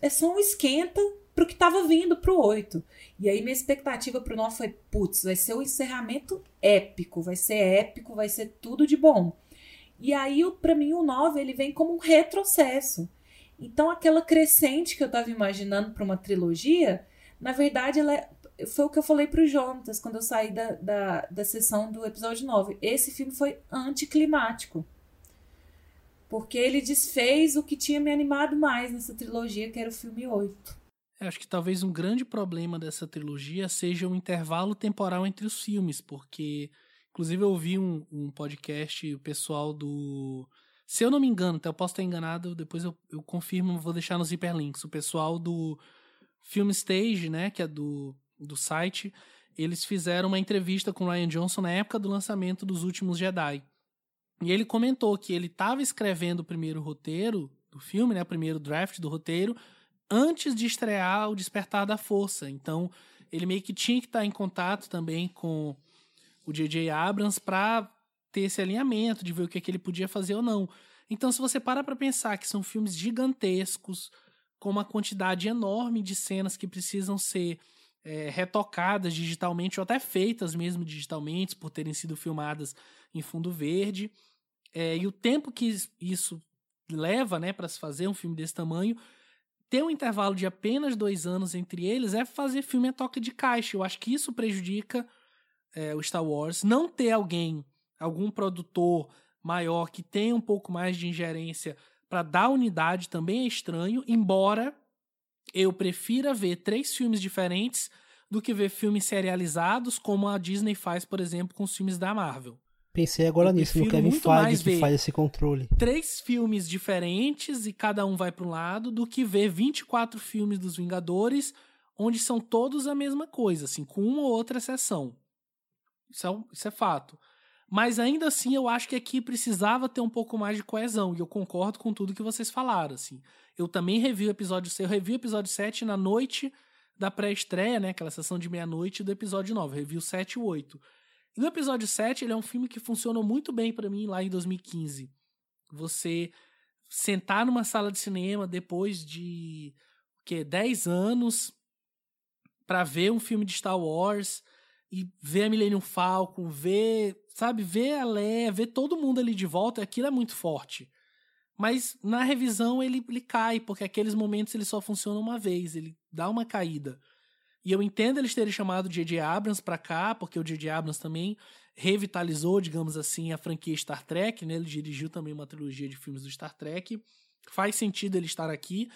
é só um esquenta pro que estava vindo pro 8. E aí minha expectativa pro 9 foi, putz, vai ser o um encerramento épico, vai ser épico, vai ser tudo de bom. E aí, para mim, o 9 ele vem como um retrocesso. Então, aquela crescente que eu estava imaginando para uma trilogia, na verdade, ela é foi o que eu falei pro Jonatas quando eu saí da, da, da sessão do episódio 9. Esse filme foi anticlimático. Porque ele desfez o que tinha me animado mais nessa trilogia, que era o filme 8. Eu acho que talvez um grande problema dessa trilogia seja o intervalo temporal entre os filmes, porque, inclusive, eu ouvi um, um podcast, o pessoal do. Se eu não me engano, até eu posso estar enganado, depois eu, eu confirmo, vou deixar nos hiperlinks. O pessoal do Film Stage, né, que é do, do site, eles fizeram uma entrevista com o Ryan Johnson na época do lançamento dos últimos Jedi. E ele comentou que ele estava escrevendo o primeiro roteiro do filme, né, o primeiro draft do roteiro, antes de estrear o Despertar da Força. Então, ele meio que tinha que estar em contato também com o J.J. Abrams para ter esse alinhamento, de ver o que, é que ele podia fazer ou não. Então, se você para para pensar que são filmes gigantescos, com uma quantidade enorme de cenas que precisam ser é, retocadas digitalmente ou até feitas mesmo digitalmente por terem sido filmadas em fundo verde. É, e o tempo que isso leva né, para se fazer um filme desse tamanho, ter um intervalo de apenas dois anos entre eles é fazer filme a toque de caixa. Eu acho que isso prejudica é, o Star Wars. Não ter alguém, algum produtor maior que tenha um pouco mais de ingerência para dar unidade também é estranho, embora eu prefira ver três filmes diferentes do que ver filmes serializados, como a Disney faz, por exemplo, com os filmes da Marvel. Pensei agora eu nisso, no Kevin Feige que faz esse controle. Três filmes diferentes e cada um vai para um lado, do que ver 24 filmes dos Vingadores, onde são todos a mesma coisa, assim, com uma ou outra exceção. Isso é, isso é fato. Mas ainda assim, eu acho que aqui precisava ter um pouco mais de coesão. E eu concordo com tudo que vocês falaram, assim. Eu também revi o episódio 6, eu revi o episódio 7 na noite da pré-estreia, né? Aquela sessão de meia-noite do episódio 9. Eu revi o 7 e o 8. E o episódio 7, ele é um filme que funcionou muito bem para mim lá em 2015. Você sentar numa sala de cinema depois de o quê? 10 anos para ver um filme de Star Wars e ver a Millennium Falcon, ver, sabe, ver a Leia, ver todo mundo ali de volta, aquilo é muito forte. Mas na revisão ele, ele cai, porque aqueles momentos ele só funciona uma vez, ele dá uma caída. E eu entendo eles terem chamado J.J. Abrams para cá, porque o J.J. Abrams também revitalizou, digamos assim, a franquia Star Trek, né? Ele dirigiu também uma trilogia de filmes do Star Trek. Faz sentido ele estar aqui.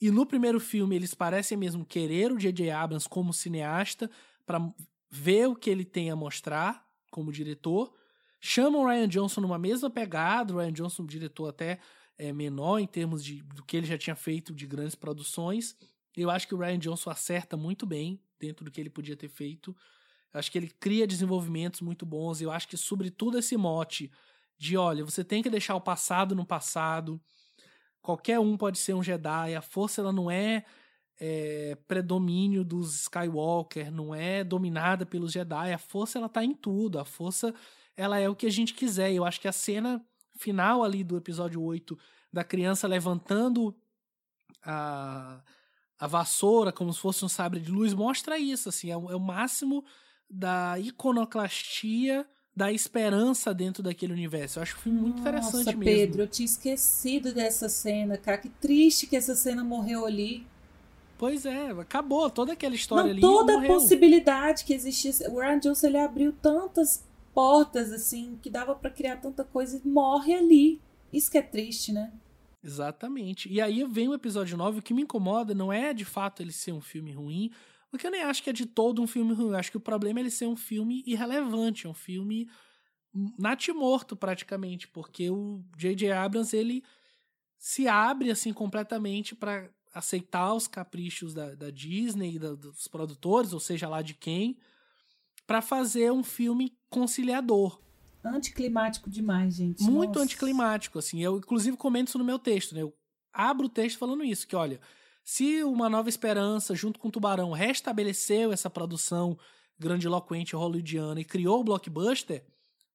E no primeiro filme eles parecem mesmo querer o J.J. Abrams como cineasta para ver o que ele tem a mostrar como diretor. Chamam o Ryan Johnson numa mesma pegada, o Ryan Johnson, diretor até é, menor em termos de, do que ele já tinha feito de grandes produções. Eu acho que o Ryan Johnson acerta muito bem dentro do que ele podia ter feito. Eu acho que ele cria desenvolvimentos muito bons. Eu acho que, sobretudo, esse mote de: olha, você tem que deixar o passado no passado. Qualquer um pode ser um Jedi. A força ela não é é, predomínio dos Skywalker, não é dominada pelos Jedi. A força ela tá em tudo. A força ela é o que a gente quiser. Eu acho que a cena final ali do episódio 8 da criança levantando a, a vassoura como se fosse um sabre de luz mostra isso, assim, é, o, é o máximo da iconoclastia da esperança dentro daquele universo. Eu acho o filme muito Nossa, interessante mesmo. Pedro, eu tinha esquecido dessa cena, cara. Que triste que essa cena morreu ali. Pois é, acabou toda aquela história Não, ali. Toda a possibilidade que existia. O Ryan Johnson ele abriu tantas portas, assim, que dava para criar tanta coisa e morre ali. Isso que é triste, né? Exatamente. E aí vem o episódio 9, o que me incomoda não é de fato ele ser um filme ruim, porque eu nem acho que é de todo um filme ruim. Eu acho que o problema é ele ser um filme irrelevante, é um filme natimorto praticamente, porque o J.J. Abrams ele se abre assim completamente para aceitar os caprichos da, da Disney, da, dos produtores, ou seja lá de quem, para fazer um filme conciliador. Anticlimático demais, gente. Muito Nossa. anticlimático, assim. Eu, inclusive, comento isso no meu texto, né? Eu abro o texto falando isso, que olha, se Uma Nova Esperança, junto com o Tubarão, restabeleceu essa produção grandiloquente hollywoodiana e criou o blockbuster,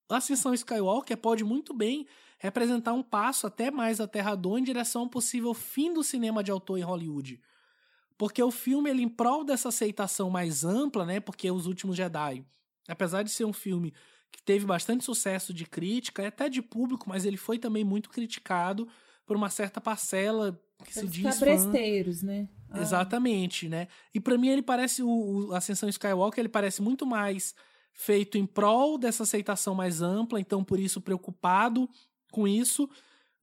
a Ascensão Skywalker pode muito bem representar um passo até mais aterrador em direção ao possível fim do cinema de autor em Hollywood. Porque o filme, ele, em prol dessa aceitação mais ampla, né? Porque Os Últimos Jedi, apesar de ser um filme que teve bastante sucesso de crítica, até de público, mas ele foi também muito criticado por uma certa parcela que se diz cabresteiros, fã. né? Ah. Exatamente, né? E para mim ele parece o, o Ascensão Skywalker, ele parece muito mais feito em prol dessa aceitação mais ampla, então por isso preocupado com isso,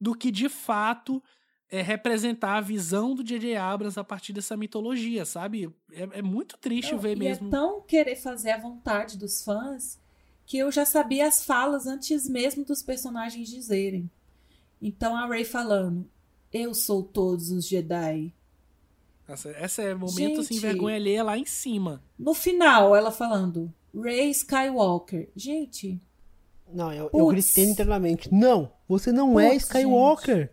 do que de fato é, representar a visão do J.J. Abrams a partir dessa mitologia, sabe? É, é muito triste Não, ver e mesmo. É tão querer fazer a vontade dos fãs que eu já sabia as falas antes mesmo dos personagens dizerem. Então a Rey falando: Eu sou todos os Jedi. Essa, essa é momento assim, Gente. vergonha alheia lá em cima. No final, ela falando: Rey Skywalker. Gente, Não, eu, eu gritei internamente. Não, você não é Putz, Skywalker.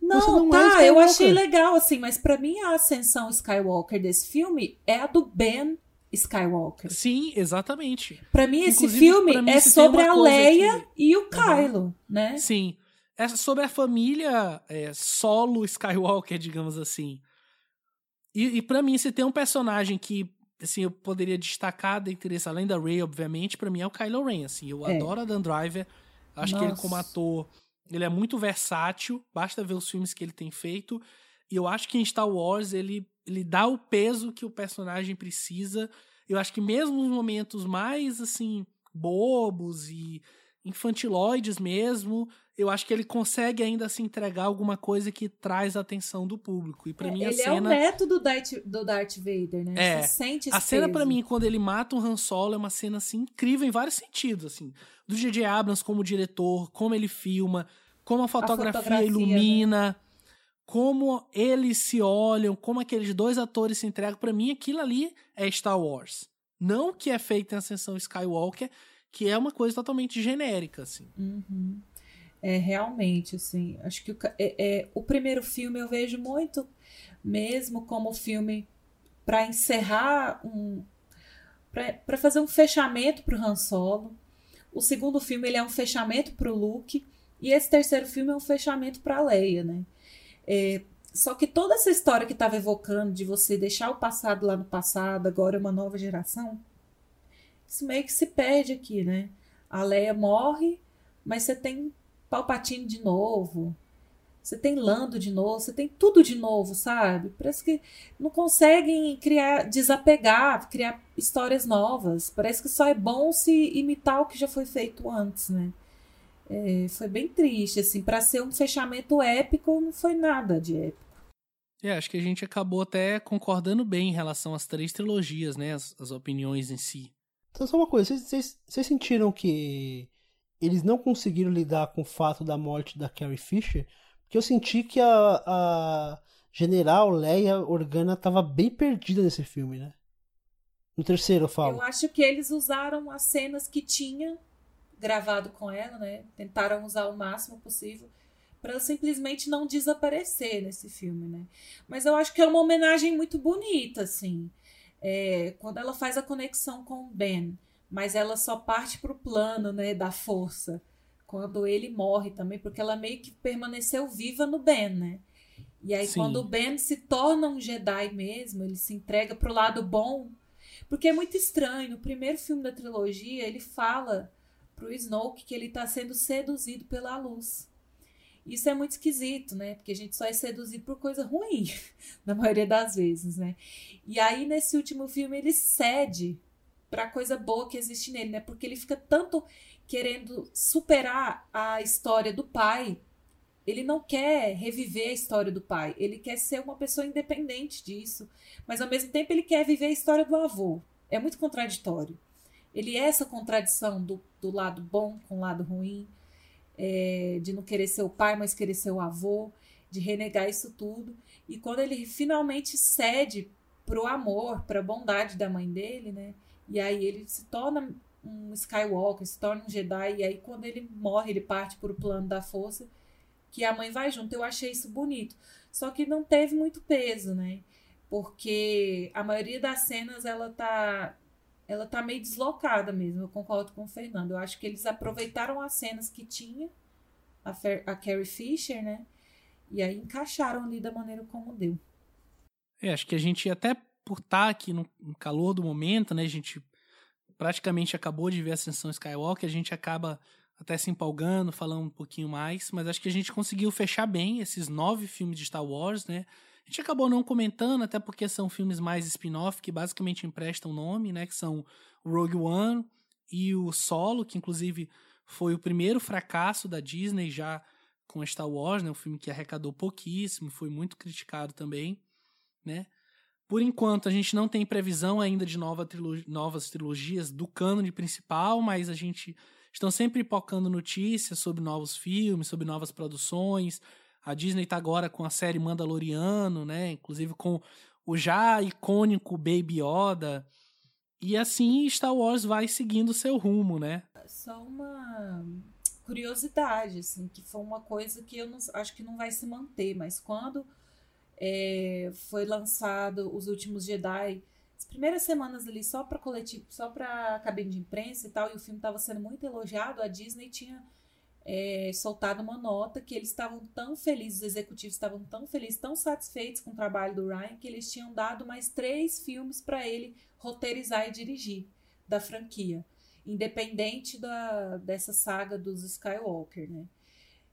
Não, não é tá, eu Skywalker. achei legal, assim, mas pra mim a ascensão Skywalker desse filme é a do Ben Skywalker. Sim, exatamente. Pra mim, esse Inclusive, filme pra mim, é sobre a Leia que- e o Kylo, né? Sim. É sobre a família é, solo Skywalker, digamos assim. E, e para mim, se tem um personagem que assim, eu poderia destacar dentre esse, além da Rey, obviamente, pra mim é o Kylo Ren. Assim, eu É. adoro a Dan Driver. Acho que ele, Nossa. como ator, ele é muito versátil. Basta ver os filmes que ele tem feito. E eu acho que em Star Wars ele, ele dá o peso que o personagem precisa. Eu acho que mesmo nos momentos mais, assim, bobos e infantiloides mesmo, eu acho que ele consegue ainda se entregar alguma coisa que traz a atenção do público. E pra mim a ele é o cena neto do Darth, do Darth Vader, né? É, Você sente esse a cena pra peso. mim quando ele mata o Han Solo é uma cena assim incrível em vários sentidos, assim, do J.J. Abrams como diretor, como ele filma, como a fotografia, fotografia, ilumina, como eles se olham, como aqueles dois atores se entregam, Pra mim aquilo ali é Star Wars. Não o que é feito em Ascensão Skywalker, que é uma coisa totalmente genérica, assim. Uhum. É, realmente, assim, acho que o, é, é, o primeiro filme eu vejo muito mesmo como filme para encerrar um. para fazer um fechamento pro Han Solo. O segundo filme ele é um fechamento pro Luke. E esse terceiro filme é um fechamento pra Leia, né? É, só que toda essa história que estava evocando de você deixar o passado lá no passado, agora é uma nova geração, meio que se perde aqui, né? A Leia morre, mas você tem Palpatine de novo. Você tem Lando de novo, você tem tudo de novo, sabe? Parece que não conseguem criar, desapegar, criar histórias novas. Parece que só é bom se imitar o que já foi feito antes, né? É, foi bem triste, assim. Para ser um fechamento épico, não foi nada de épico. É, acho que a gente acabou até concordando bem em relação às três trilogias, né? As, as opiniões em si. Então, só uma coisa, vocês, sentiram que eles não conseguiram lidar com o fato da morte da Carrie Fisher? Porque eu senti que a, a General Leia Organa tava bem perdida nesse filme, né? No terceiro, eu falo. Eu acho que eles usaram as cenas que tinha gravado com ela, né? Tentaram usar o máximo possível para simplesmente não desaparecer nesse filme, né? Mas eu acho que é uma homenagem muito bonita, assim. É, quando ela faz a conexão com o Ben, mas ela só parte pro plano, né, da força. Quando ele morre também, porque ela meio que permaneceu viva no Ben, né? E aí Sim. quando o Ben se torna um Jedi mesmo, ele se entrega pro lado bom, porque é muito estranho. No primeiro filme da trilogia, ele fala pro Snoke que ele tá sendo seduzido pela luz. Isso é muito esquisito, né? Porque a gente só é seduzido por coisa ruim, na maioria das vezes, né? E aí, nesse último filme, ele cede pra coisa boa que existe nele, né? Porque ele fica tanto querendo superar a história do pai. Ele não quer reviver a história do pai. Ele quer ser uma pessoa independente disso. Mas ao mesmo tempo ele quer viver a história do avô. É muito contraditório. Ele é essa contradição do, do lado bom com o lado ruim, é, de não querer ser o pai, mas querer ser o avô, de renegar isso tudo. E quando ele finalmente cede pro amor, pra bondade da mãe dele, né? E aí ele se torna um Skywalker, se torna um Jedi, e aí quando ele morre, ele parte pro plano da força, que a mãe vai junto. Eu achei isso bonito. Só que não teve muito peso, né? Porque a maioria das cenas ela tá ela tá meio deslocada mesmo. Eu concordo com o Fernando. Eu acho que eles aproveitaram as cenas que tinha a, Fer a Carrie Fisher, né? E aí encaixaram ali da maneira como deu. É, acho que a gente até por estar aqui no, no calor do momento, né? A gente praticamente acabou de ver a Ascensão Skywalker, a gente acaba até se empolgando, falando um pouquinho mais, mas acho que a gente conseguiu fechar bem esses nove filmes de Star Wars, né? A gente acabou não comentando, até porque são filmes mais spin-off, que basicamente emprestam nome, né? Que são Rogue One e o Solo, que inclusive foi o primeiro fracasso da Disney já com Star Wars, né? Um filme que arrecadou pouquíssimo, foi muito criticado também, né? Por enquanto, a gente não tem previsão ainda de nova novas trilogias do cânone principal, mas a gente estão sempre pipocando notícias sobre novos filmes, sobre novas produções. A Disney está agora com a série Mandaloriano, né? Inclusive com o já icônico Baby Yoda. E assim Star Wars vai seguindo seu rumo, né? Só uma curiosidade, assim, que foi uma coisa que eu não, acho que não vai se manter, mas quando é, foi lançado Os Últimos Jedi, as primeiras semanas ali só para coletivo, só para cabine de imprensa e tal, e o filme estava sendo muito elogiado, a Disney tinha é, soltado uma nota que eles estavam tão felizes, os executivos estavam tão felizes, tão satisfeitos com o trabalho do Ryan, que eles tinham dado mais três filmes para ele roteirizar e dirigir da franquia, independente da, dessa saga dos Skywalker, né?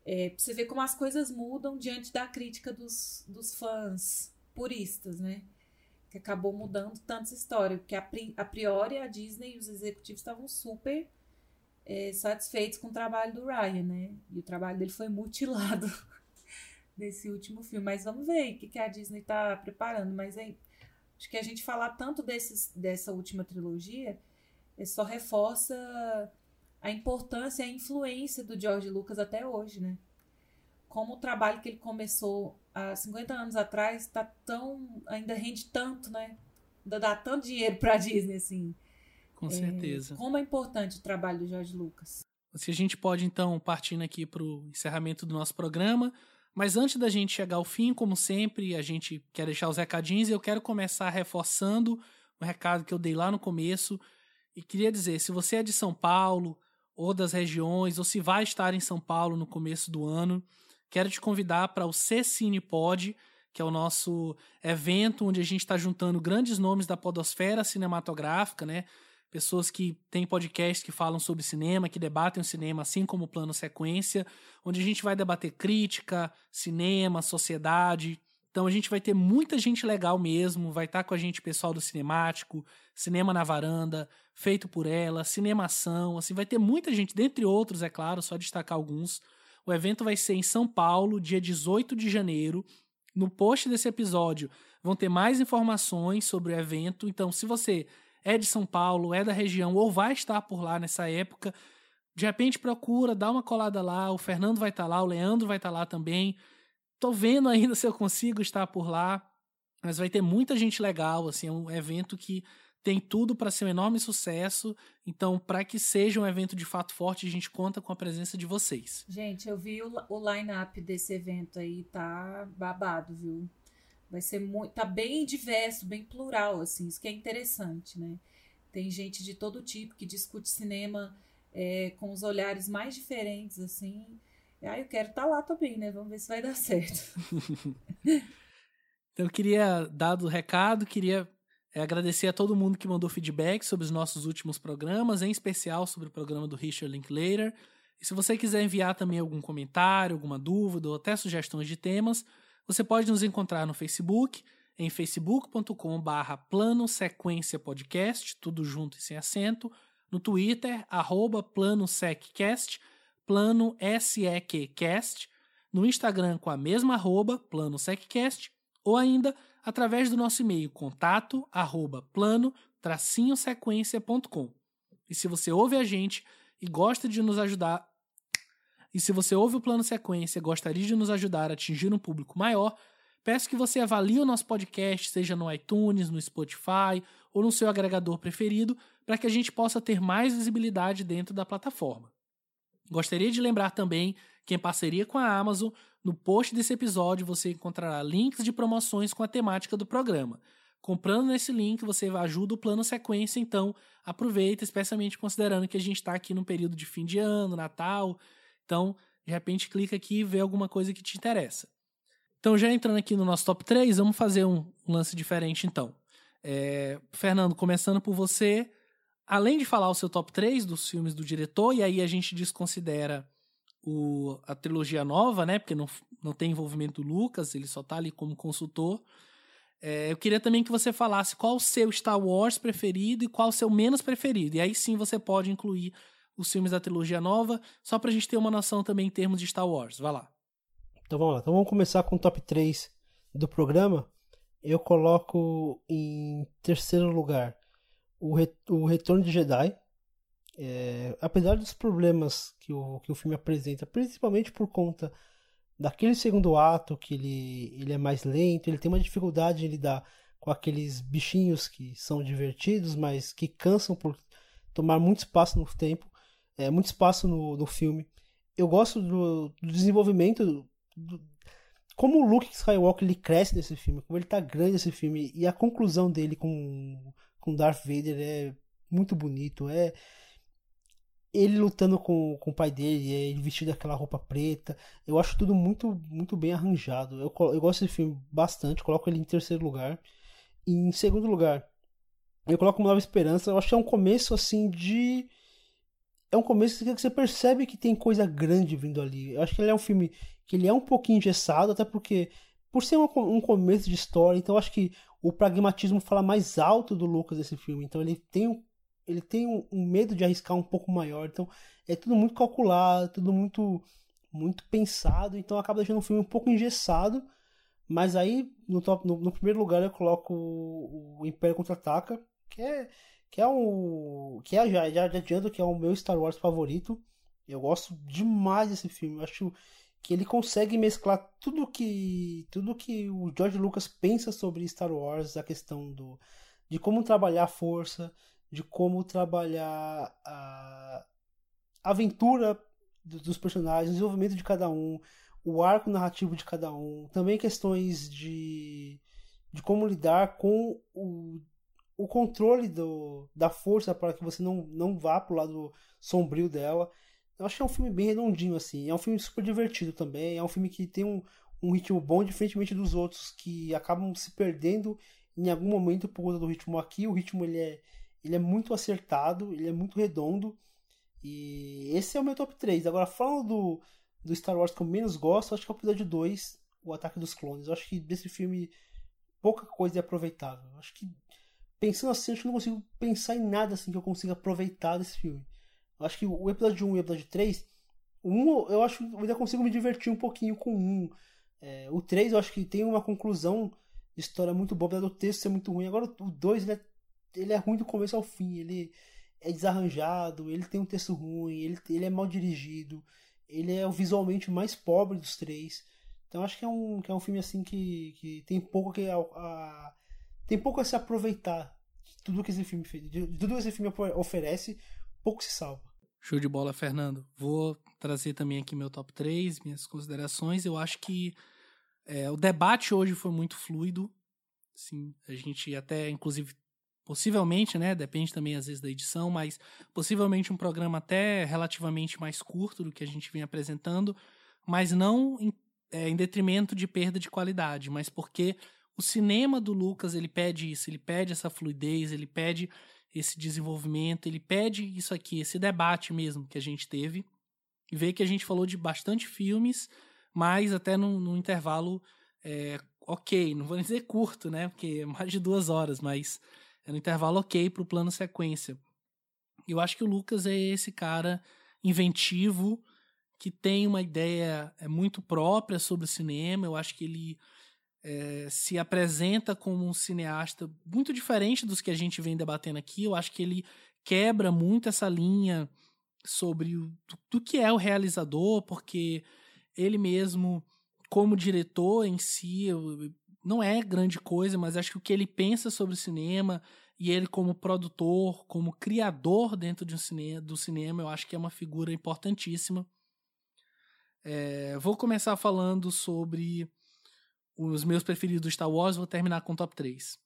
É, você ver como as coisas mudam diante da crítica dos, dos fãs puristas, né? Que acabou mudando tanta história. Porque a, a priori a Disney e os executivos estavam super é, satisfeitos com o trabalho do Ryan, né? E o trabalho dele foi mutilado nesse último filme. Mas vamos ver o que, que a Disney tá preparando. Mas é, acho que a gente falar tanto desses, dessa última trilogia é só reforça a importância e a influência do George Lucas até hoje, né? Como o trabalho que ele começou há 50 anos atrás tá tão ainda rende tanto, né? Ainda dá tanto dinheiro para a Disney assim. Com é, certeza. Como é importante o trabalho do George Lucas. Se a gente pode então partindo aqui para o encerramento do nosso programa, mas antes da gente chegar ao fim, como sempre, a gente quer deixar os recadinhos e eu quero começar reforçando o recado que eu dei lá no começo e queria dizer, se você é de São Paulo, ou das regiões, ou se vai estar em São Paulo no começo do ano, quero te convidar para o C-Cine Pod, que é o nosso evento onde a gente está juntando grandes nomes da podosfera cinematográfica, né? Pessoas que têm podcasts que falam sobre cinema, que debatem o cinema, assim como o Plano Sequência, onde a gente vai debater crítica, cinema, sociedade, então a gente vai ter muita gente legal mesmo, vai estar tá com a gente pessoal do Cinemático, Cinema na Varanda, Feito por Ela, Cinemação, assim, vai ter muita gente, dentre outros, é claro, só destacar alguns. O evento vai ser em São Paulo, dia 18 de janeiro. No post desse episódio vão ter mais informações sobre o evento, então se você é de São Paulo, é da região ou vai estar por lá nessa época, de repente procura, dá uma colada lá, o Fernando vai estar lá, o Leandro vai estar lá também. Tô vendo ainda se eu consigo estar por lá, mas vai ter muita gente legal, assim, é um evento que tem tudo para ser um enorme sucesso. Então, para que seja um evento de fato forte, a gente conta com a presença de vocês. Gente, eu vi o, o line-up desse evento aí, tá babado, viu? Vai ser muito. Tá bem diverso, bem plural, assim, isso que é interessante, né? Tem gente de todo tipo que discute cinema é, com os olhares mais diferentes, assim. Ah, eu quero estar tá lá também, né? Vamos ver se vai dar certo. então, eu queria, dado o recado, queria é, agradecer a todo mundo que mandou feedback sobre os nossos últimos programas, em especial sobre o programa do Richard Linklater. E se você quiser enviar também algum comentário, alguma dúvida ou até sugestões de temas, você pode nos encontrar no Facebook, em facebook.com/barra plano sequência podcast, tudo junto e sem acento, no Twitter, arroba plano seccast, Plano SEQcast, no Instagram com a mesma arroba, Plano SecCast, ou ainda através do nosso e-mail contato arroba plano sequência.com. E se você ouve a gente e gosta de nos ajudar, e se você ouve o Plano Sequência e gostaria de nos ajudar a atingir um público maior, peço que você avalie o nosso podcast, seja no iTunes, no Spotify ou no seu agregador preferido, para que a gente possa ter mais visibilidade dentro da plataforma. Gostaria de lembrar também que, em parceria com a Amazon, no post desse episódio você encontrará links de promoções com a temática do programa. Comprando nesse link, você ajuda o plano sequência, então aproveita, especialmente considerando que a gente está aqui no período de fim de ano, Natal. Então, de repente, clica aqui e vê alguma coisa que te interessa. Então, já entrando aqui no nosso top 3, vamos fazer um, lance diferente então. É, Fernando, começando por você, além de falar o seu top 3 dos filmes do diretor, e aí a gente desconsidera o, a trilogia nova, né? Porque não, não tem envolvimento do Lucas, ele só tá ali como consultor. É, eu queria também que você falasse qual o seu Star Wars preferido e qual o seu menos preferido. E aí sim você pode incluir os filmes da trilogia nova, só pra gente ter uma noção também em termos de Star Wars. Vai lá. Então vamos lá. Então vamos começar com o top 3 do programa. Eu coloco em terceiro lugar o, o Retorno de Jedi. É, apesar dos problemas que o, que o filme apresenta, principalmente por conta daquele segundo ato, que ele, ele é mais lento, ele tem uma dificuldade em lidar com aqueles bichinhos que são divertidos, mas que cansam por tomar muito espaço no tempo, é, muito espaço no, no filme. Eu gosto do, do desenvolvimento, do, como o Luke Skywalker ele cresce nesse filme, como ele tá grande nesse filme, e a conclusão dele com, com Darth Vader é muito bonito, é ele lutando com, com o pai dele, é ele vestido aquela roupa preta. Eu acho tudo muito muito bem arranjado. Eu, eu gosto desse filme bastante, coloco ele em terceiro lugar. E em segundo lugar, eu coloco uma Nova Esperança. Eu acho que é um começo assim de. É um começo que você percebe que tem coisa grande vindo ali. Eu acho que ele é um filme que ele é um pouquinho engessado, até porque, por ser um, um começo de história, então eu acho que o pragmatismo fala mais alto do Lucas desse filme. Então ele tem um ele tem um, um, medo de arriscar um pouco maior. Então é tudo muito calculado, tudo muito muito pensado. Então acaba deixando um filme um pouco engessado. Mas aí no, top, no, no primeiro lugar eu coloco o, o Império Contra-Ataca, que é que é um que é já, já adianto que é o meu Star Wars favorito. Eu gosto demais desse filme. Eu acho que ele consegue mesclar tudo que tudo que o George Lucas pensa sobre Star Wars, a questão do de como trabalhar a força, de como trabalhar a aventura dos personagens, o desenvolvimento de cada um, o arco narrativo de cada um, também questões de, de como lidar com o, o controle do, da força para que você não, não vá para o lado sombrio dela. Eu acho que é um filme bem redondinho, assim. É um filme super divertido também. É um filme que tem um, um ritmo bom, diferentemente dos outros que acabam se perdendo em algum momento por conta do ritmo aqui. O ritmo ele é, ele é muito acertado, ele é muito redondo. E esse é o meu top 3. Agora, falando do, do Star Wars que eu menos gosto, acho que é o episódio 2, O Ataque dos Clones. Eu acho que desse filme pouca coisa é aproveitável. Eu acho que, pensando assim, acho que não consigo pensar em nada assim que eu consiga aproveitar desse filme. Eu acho que o episódio 1 e o episódio 3, o 1 eu acho que eu ainda consigo me divertir um pouquinho com 1. É, o 3 eu acho que tem uma conclusão de história muito boa, apesar do texto ser muito ruim. Agora o 2 ele é ele é ruim do começo ao fim. Ele é desarranjado, ele tem um texto ruim, ele, ele é mal dirigido, ele é o visualmente mais pobre dos três. Então acho que é um, que é um filme assim que, que tem pouco que a, a, tem pouco a se aproveitar de tudo que esse filme de tudo que esse filme oferece, pouco se salva. Show de bola, Fernando. Vou trazer também aqui meu top 3, minhas considerações. Eu acho que é, o debate hoje foi muito fluido. Sim, a gente até, inclusive, possivelmente, né? Depende também às vezes da edição, mas possivelmente um programa até relativamente mais curto do que a gente vem apresentando, mas não em, é, em detrimento de perda de qualidade, mas porque o cinema do Lucas ele pede isso, ele pede essa fluidez, ele pede esse desenvolvimento, ele pede isso aqui, esse debate mesmo que a gente teve. E vê que a gente falou de bastante filmes, mas até num, intervalo é, ok, não vou dizer curto, né? Porque é mais de duas horas, mas era um intervalo ok pro plano sequência. Eu acho que o Lucas é esse cara inventivo, que tem uma ideia é, muito própria sobre o cinema. Eu acho que ele é, se apresenta como um cineasta muito diferente dos que a gente vem debatendo aqui. Eu acho que ele quebra muito essa linha sobre o, do, que é o realizador, porque ele mesmo, como diretor em si, não é grande coisa, mas acho que o que ele pensa sobre o cinema e ele como produtor, como criador dentro de um cine do cinema, eu acho que é uma figura importantíssima. É, vou começar falando sobre os meus preferidos do Star Wars, vou terminar com o top 3.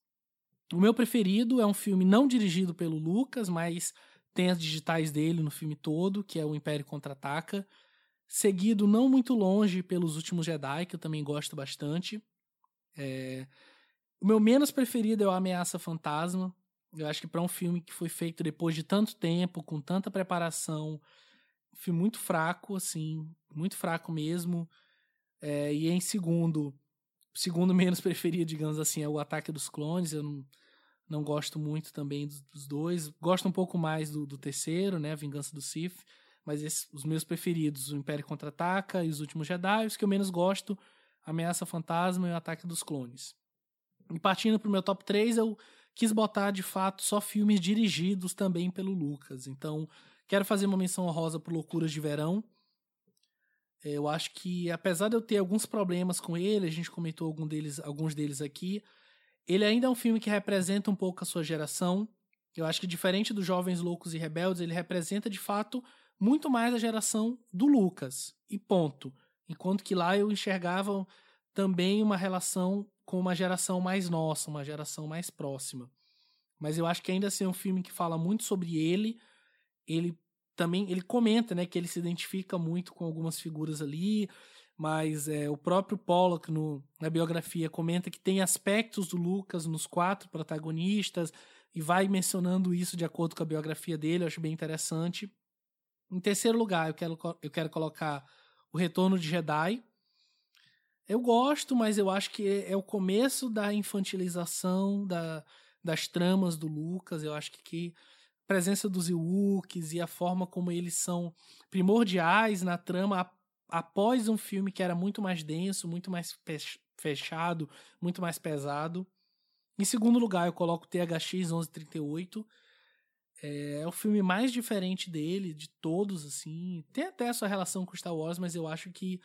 O meu preferido é um filme não dirigido pelo Lucas, mas tem as digitais dele no filme todo, que é o Império Contra-Ataca. Seguido não muito longe pelos Últimos Jedi, que eu também gosto bastante. É... O meu menos preferido é o Ameaça Fantasma. Eu acho que para um filme que foi feito depois de tanto tempo, com tanta preparação, um filme muito fraco, assim, muito fraco mesmo. É... E em segundo, segundo menos preferido, digamos assim, é o Ataque dos Clones. Eu não, não gosto muito também dos, dois. Gosto um pouco mais do, do terceiro, né, a Vingança do Sith. mas esses, os meus preferidos, o Império Contra-Ataca e os Últimos Jedi, os que eu menos gosto, Ameaça Fantasma e o Ataque dos Clones. E partindo pro meu top 3, eu quis botar de fato só filmes dirigidos também pelo Lucas. Então, quero fazer uma menção honrosa por Loucuras de Verão. Eu acho que, apesar de eu ter alguns problemas com ele, a gente comentou algum deles, alguns deles aqui, ele ainda é um filme que representa um pouco a sua geração. Eu acho que, diferente dos Jovens Loucos e Rebeldes, ele representa de fato muito mais a geração do Lucas. E ponto. Enquanto que lá eu enxergava também uma relação com uma geração mais nossa, uma geração mais próxima. Mas eu acho que ainda assim é um filme que fala muito sobre ele. Ele também ele comenta, né, que ele se identifica muito com algumas figuras ali, mas é, o próprio Pollock no, na biografia comenta que tem aspectos do Lucas nos quatro protagonistas e vai mencionando isso de acordo com a biografia dele, eu acho bem interessante. Em terceiro lugar, eu quero, eu quero colocar O Retorno de Jedi, eu gosto, mas eu acho que é o começo da infantilização da, das tramas do Lucas. Eu acho que, que presença dos Ewoks e a forma como eles são primordiais na trama após um filme que era muito mais denso, muito mais fechado, muito mais pesado. Em segundo lugar, eu coloco THX 1138. É, é o filme mais diferente dele, de todos, assim. Tem até a sua relação com Star Wars, mas eu acho que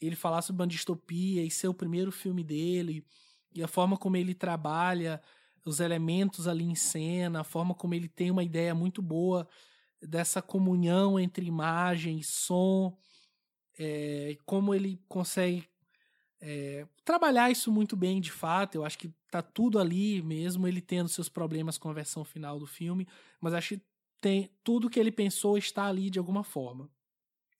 ele falar sobre uma distopia e ser o primeiro filme dele, e a forma como ele trabalha os elementos ali em cena, a forma como ele tem uma ideia muito boa dessa comunhão entre imagem e som, é, como ele consegue é, trabalhar isso muito bem de fato. Eu acho que tá tudo ali mesmo, ele tendo seus problemas com a versão final do filme, mas acho que tem tudo que ele pensou está ali de alguma forma.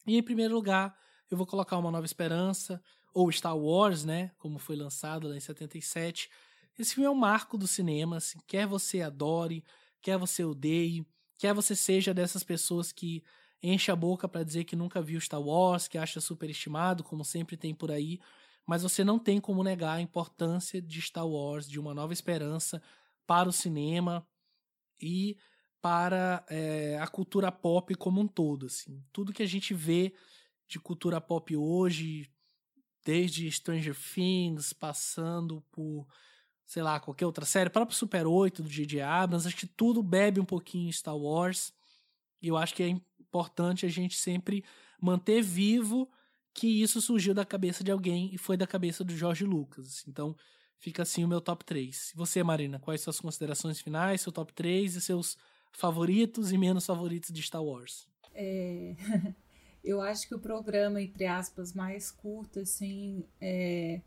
E em primeiro lugar, eu vou colocar Uma Nova Esperança, ou Star Wars, né, como foi lançado lá em 77. Esse filme é um marco do cinema, assim, quer você adore, quer você odeie, quer você seja dessas pessoas que enche a boca para dizer que nunca viu Star Wars, que acha superestimado, como sempre tem por aí, mas você não tem como negar a importância de Star Wars, de Uma Nova Esperança para o cinema e para é, a cultura pop como um todo. Assim. Tudo que a gente vê de cultura pop hoje, desde Stranger Things, passando por, sei lá, qualquer outra série, próprio Super 8 do J.J. Abrams, acho que tudo bebe um pouquinho em Star Wars. E eu acho que é importante a gente sempre manter vivo que isso surgiu da cabeça de alguém e foi da cabeça do George Lucas. Então, fica assim o meu top 3. E você, Marina, quais suas considerações finais, seu top 3 e seus favoritos e menos favoritos de Star Wars? É... eu acho que o programa, entre aspas, mais curto, assim, é,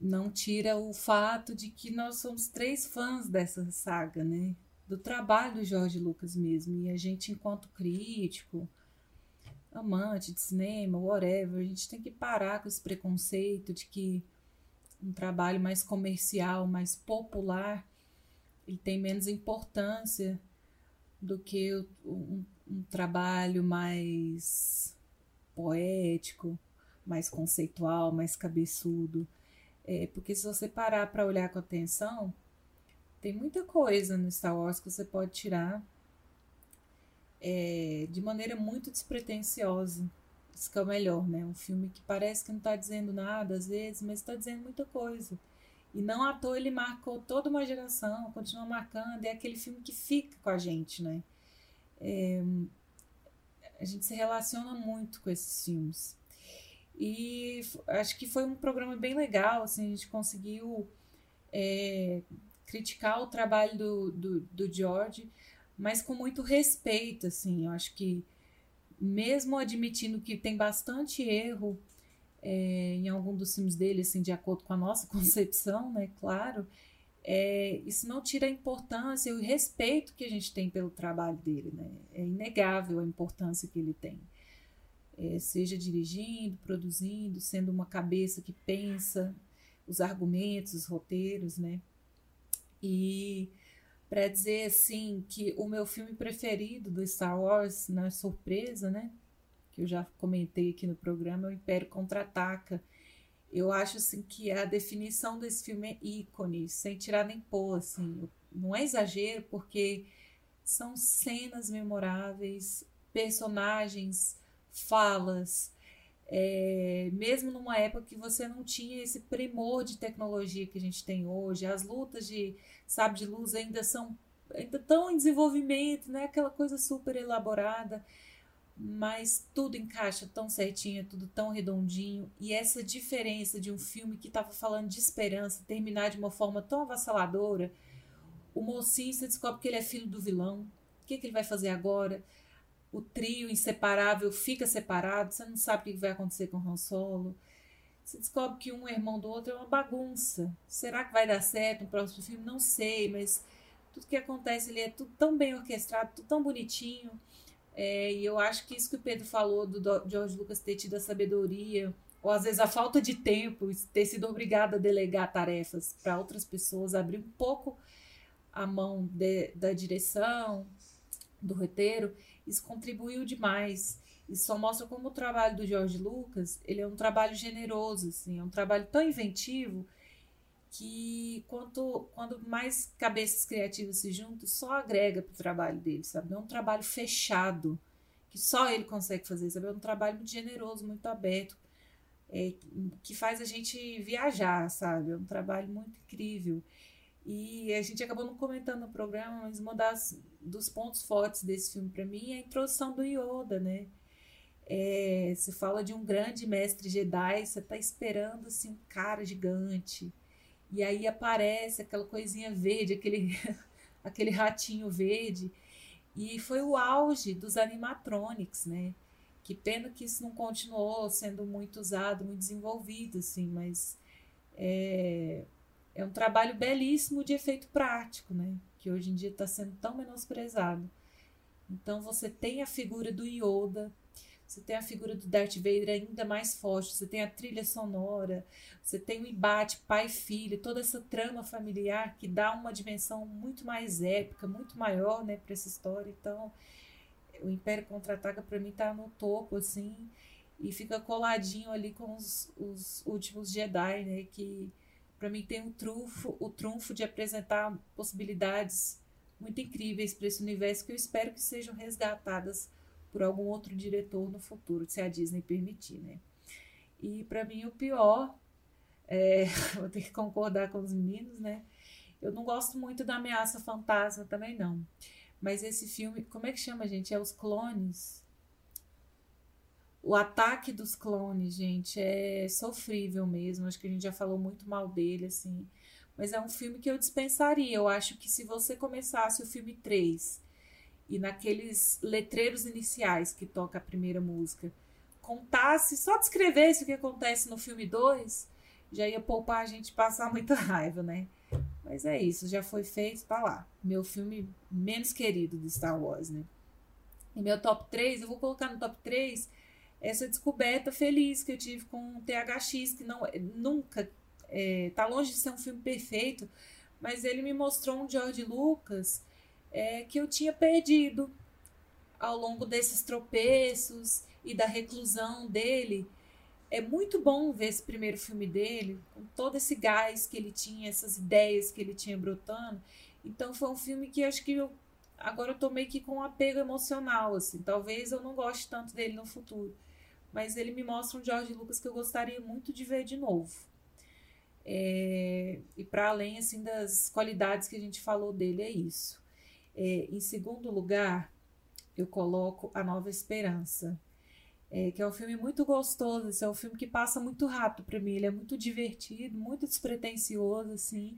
não tira o fato de que nós somos três fãs dessa saga, né? Do trabalho do Jorge Lucas mesmo. E a gente, enquanto crítico, amante de cinema, whatever, a gente tem que parar com esse preconceito de que um trabalho mais comercial, mais popular, ele tem menos importância do que um, um trabalho mais poético, mais conceitual, mais cabeçudo. É, porque se você parar para olhar com atenção, tem muita coisa no Star Wars que você pode tirar é, de maneira muito despretensiosa. Isso que é o melhor, né? Um filme que parece que não está dizendo nada às vezes, mas está dizendo muita coisa. E não à toa ele marcou toda uma geração, continua marcando, é aquele filme que fica com a gente, né? É, a gente se relaciona muito com esses filmes. E acho que foi um programa bem legal, assim, a gente conseguiu é, criticar o trabalho do, do, do George, mas com muito respeito, assim, eu acho que mesmo admitindo que tem bastante erro é, em algum dos filmes dele, assim, de acordo com a nossa concepção, né, claro, é, isso não tira a importância e o respeito que a gente tem pelo trabalho dele, né? É inegável a importância que ele tem. É, seja dirigindo, produzindo, sendo uma cabeça que pensa os argumentos, os roteiros, né? E para dizer assim que o meu filme preferido do Star Wars, na surpresa, né? Que eu já comentei aqui no programa, é o Império Contra-Ataca eu acho assim que a definição desse filme é ícone, sem tirar nem pôr, assim. Não é exagero, porque são cenas memoráveis, personagens, falas, é, mesmo numa época que você não tinha esse primor de tecnologia que a gente tem hoje, as lutas de sabe de luz ainda são ainda estão em desenvolvimento, não é aquela coisa super elaborada, mas tudo encaixa tão certinho, é tudo tão redondinho, e essa diferença de um filme que estava falando de esperança terminar de uma forma tão avassaladora, o mocinho você descobre que ele é filho do vilão, o que, que ele vai fazer agora? O trio inseparável fica separado, você não sabe o que vai acontecer com o Han Solo. Você descobre que um é irmão do outro é uma bagunça. Será que vai dar certo no próximo filme? Não sei, mas tudo que acontece ali é tudo tão bem orquestrado, tudo tão bonitinho. É, e eu acho que isso que o Pedro falou do George Lucas ter tido a sabedoria, ou às vezes a falta de tempo, ter sido obrigado a delegar tarefas para outras pessoas, abrir um pouco a mão de, da direção, do roteiro, isso contribuiu demais. Isso só mostra como o trabalho do George Lucas ele é um trabalho generoso, assim, é um trabalho tão inventivo que quanto, quando mais cabeças criativas se juntam, só agrega para o trabalho dele, sabe? Não é um trabalho fechado, que só ele consegue fazer, sabe? É um trabalho muito generoso, muito aberto, é, que faz a gente viajar, sabe? É um trabalho muito incrível. E a gente acabou não comentando no programa, mas uma das dos pontos fortes desse filme para mim é a introdução do Yoda, né? É, você fala de um grande mestre Jedi, você tá esperando assim um cara gigante. E aí aparece aquela coisinha verde, aquele aquele ratinho verde. E foi o auge dos animatronics, né? Que pena que isso não continuou sendo muito usado, muito desenvolvido, assim, mas é, é um trabalho belíssimo de efeito prático, né? Que hoje em dia está sendo tão menosprezado. Então você tem a figura do Yoda, você tem a figura do Darth Vader ainda mais forte, você tem a trilha sonora, você tem o embate pai filho, toda essa trama familiar que dá uma dimensão muito mais épica, muito maior, né, para essa história. Então, o Império Contra-Ataca para mim tá no topo assim e fica coladinho ali com os, os últimos Jedi, né, que para mim tem um trunfo, o trunfo de apresentar possibilidades muito incríveis para esse universo que eu espero que sejam resgatadas por algum outro diretor no futuro, se a Disney permitir, né? E para mim o pior, é, vou ter que concordar com os meninos, né? Eu não gosto muito da Ameaça Fantasma também não. Mas esse filme, como é que chama, gente? É Os Clones. O ataque dos clones, gente, é sofrível mesmo. Acho que a gente já falou muito mal dele, assim. Mas é um filme que eu dispensaria. Eu acho que se você começasse o filme 3 e naqueles letreiros iniciais que toca a primeira música, contasse, só descrevesse o que acontece no filme 2, já ia poupar a gente passar muita raiva, né? Mas é isso, já foi feito, tá lá. Meu filme menos querido do Star Wars, né? E meu top 3, eu vou colocar no top 3 essa descoberta feliz que eu tive com o THX, que não nunca é, tá longe de ser um filme perfeito, mas ele me mostrou um George Lucas é, que eu tinha perdido ao longo desses tropeços e da reclusão dele. É muito bom ver esse primeiro filme dele, com todo esse gás que ele tinha, essas ideias que ele tinha brotando. Então foi um filme que acho que eu agora eu tô meio que com um apego emocional, assim. Talvez eu não goste tanto dele no futuro mas ele me mostra um George Lucas que eu gostaria muito de ver de novo. É, e para além assim das qualidades que a gente falou dele, é isso. É, em segundo lugar, eu coloco A Nova Esperança, é, que é um filme muito gostoso. Esse é um filme que passa muito rápido para mim. Ele é muito divertido, muito despretensioso, assim.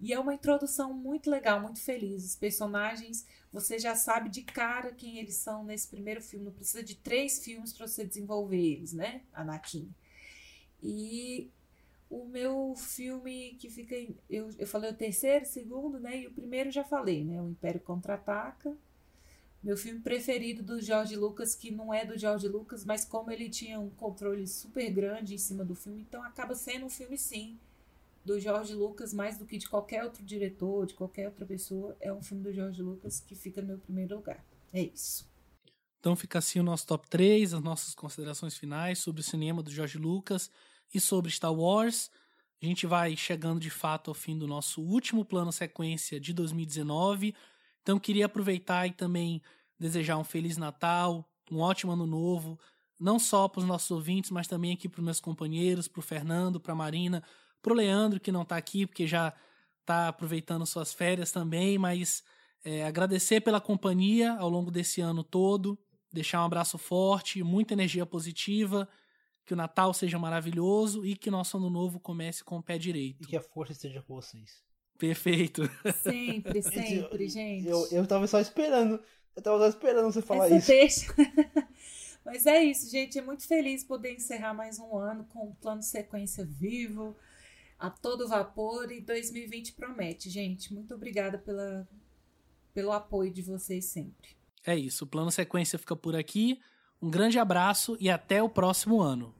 E é uma introdução muito legal, muito feliz. Os personagens, você já sabe de cara quem eles são nesse primeiro filme. Não precisa de três filmes para você desenvolver eles, né? Anakin. E o meu filme que fica. Eu, eu falei o terceiro, segundo, né? E o primeiro já falei, né? O Império Contra-Ataca. Meu filme preferido do George Lucas, que não é do George Lucas, mas como ele tinha um controle super grande em cima do filme, então acaba sendo um filme sim do Jorge Lucas mais do que de qualquer outro diretor, de qualquer outra pessoa. É um filme do Jorge Lucas que fica no meu primeiro lugar. É isso. Então fica assim o nosso top 3, as nossas considerações finais sobre o cinema do Jorge Lucas e sobre Star Wars. A gente vai chegando de fato ao fim do nosso último plano sequência de 2019. Então queria aproveitar e também desejar um feliz Natal, um ótimo ano novo, não só para os nossos ouvintes, mas também aqui para os meus companheiros, para o Fernando, para a Marina, para o Leandro, que não está aqui porque já está aproveitando suas férias também, mas é, agradecer pela companhia ao longo desse ano todo, deixar um abraço forte, muita energia positiva, que o Natal seja maravilhoso e que nosso ano novo comece com o pé direito. E que a força esteja com vocês. Perfeito. Sempre, sempre, gente. Eu, eu tava só esperando. Eu tava só esperando você falar Essa isso. Mas é isso, gente. É muito feliz poder encerrar mais um ano com o plano sequência vivo, a todo vapor. E 2020 promete, gente. Muito obrigada pela, pelo apoio de vocês sempre. É isso. O plano sequência fica por aqui. Um grande abraço e até o próximo ano.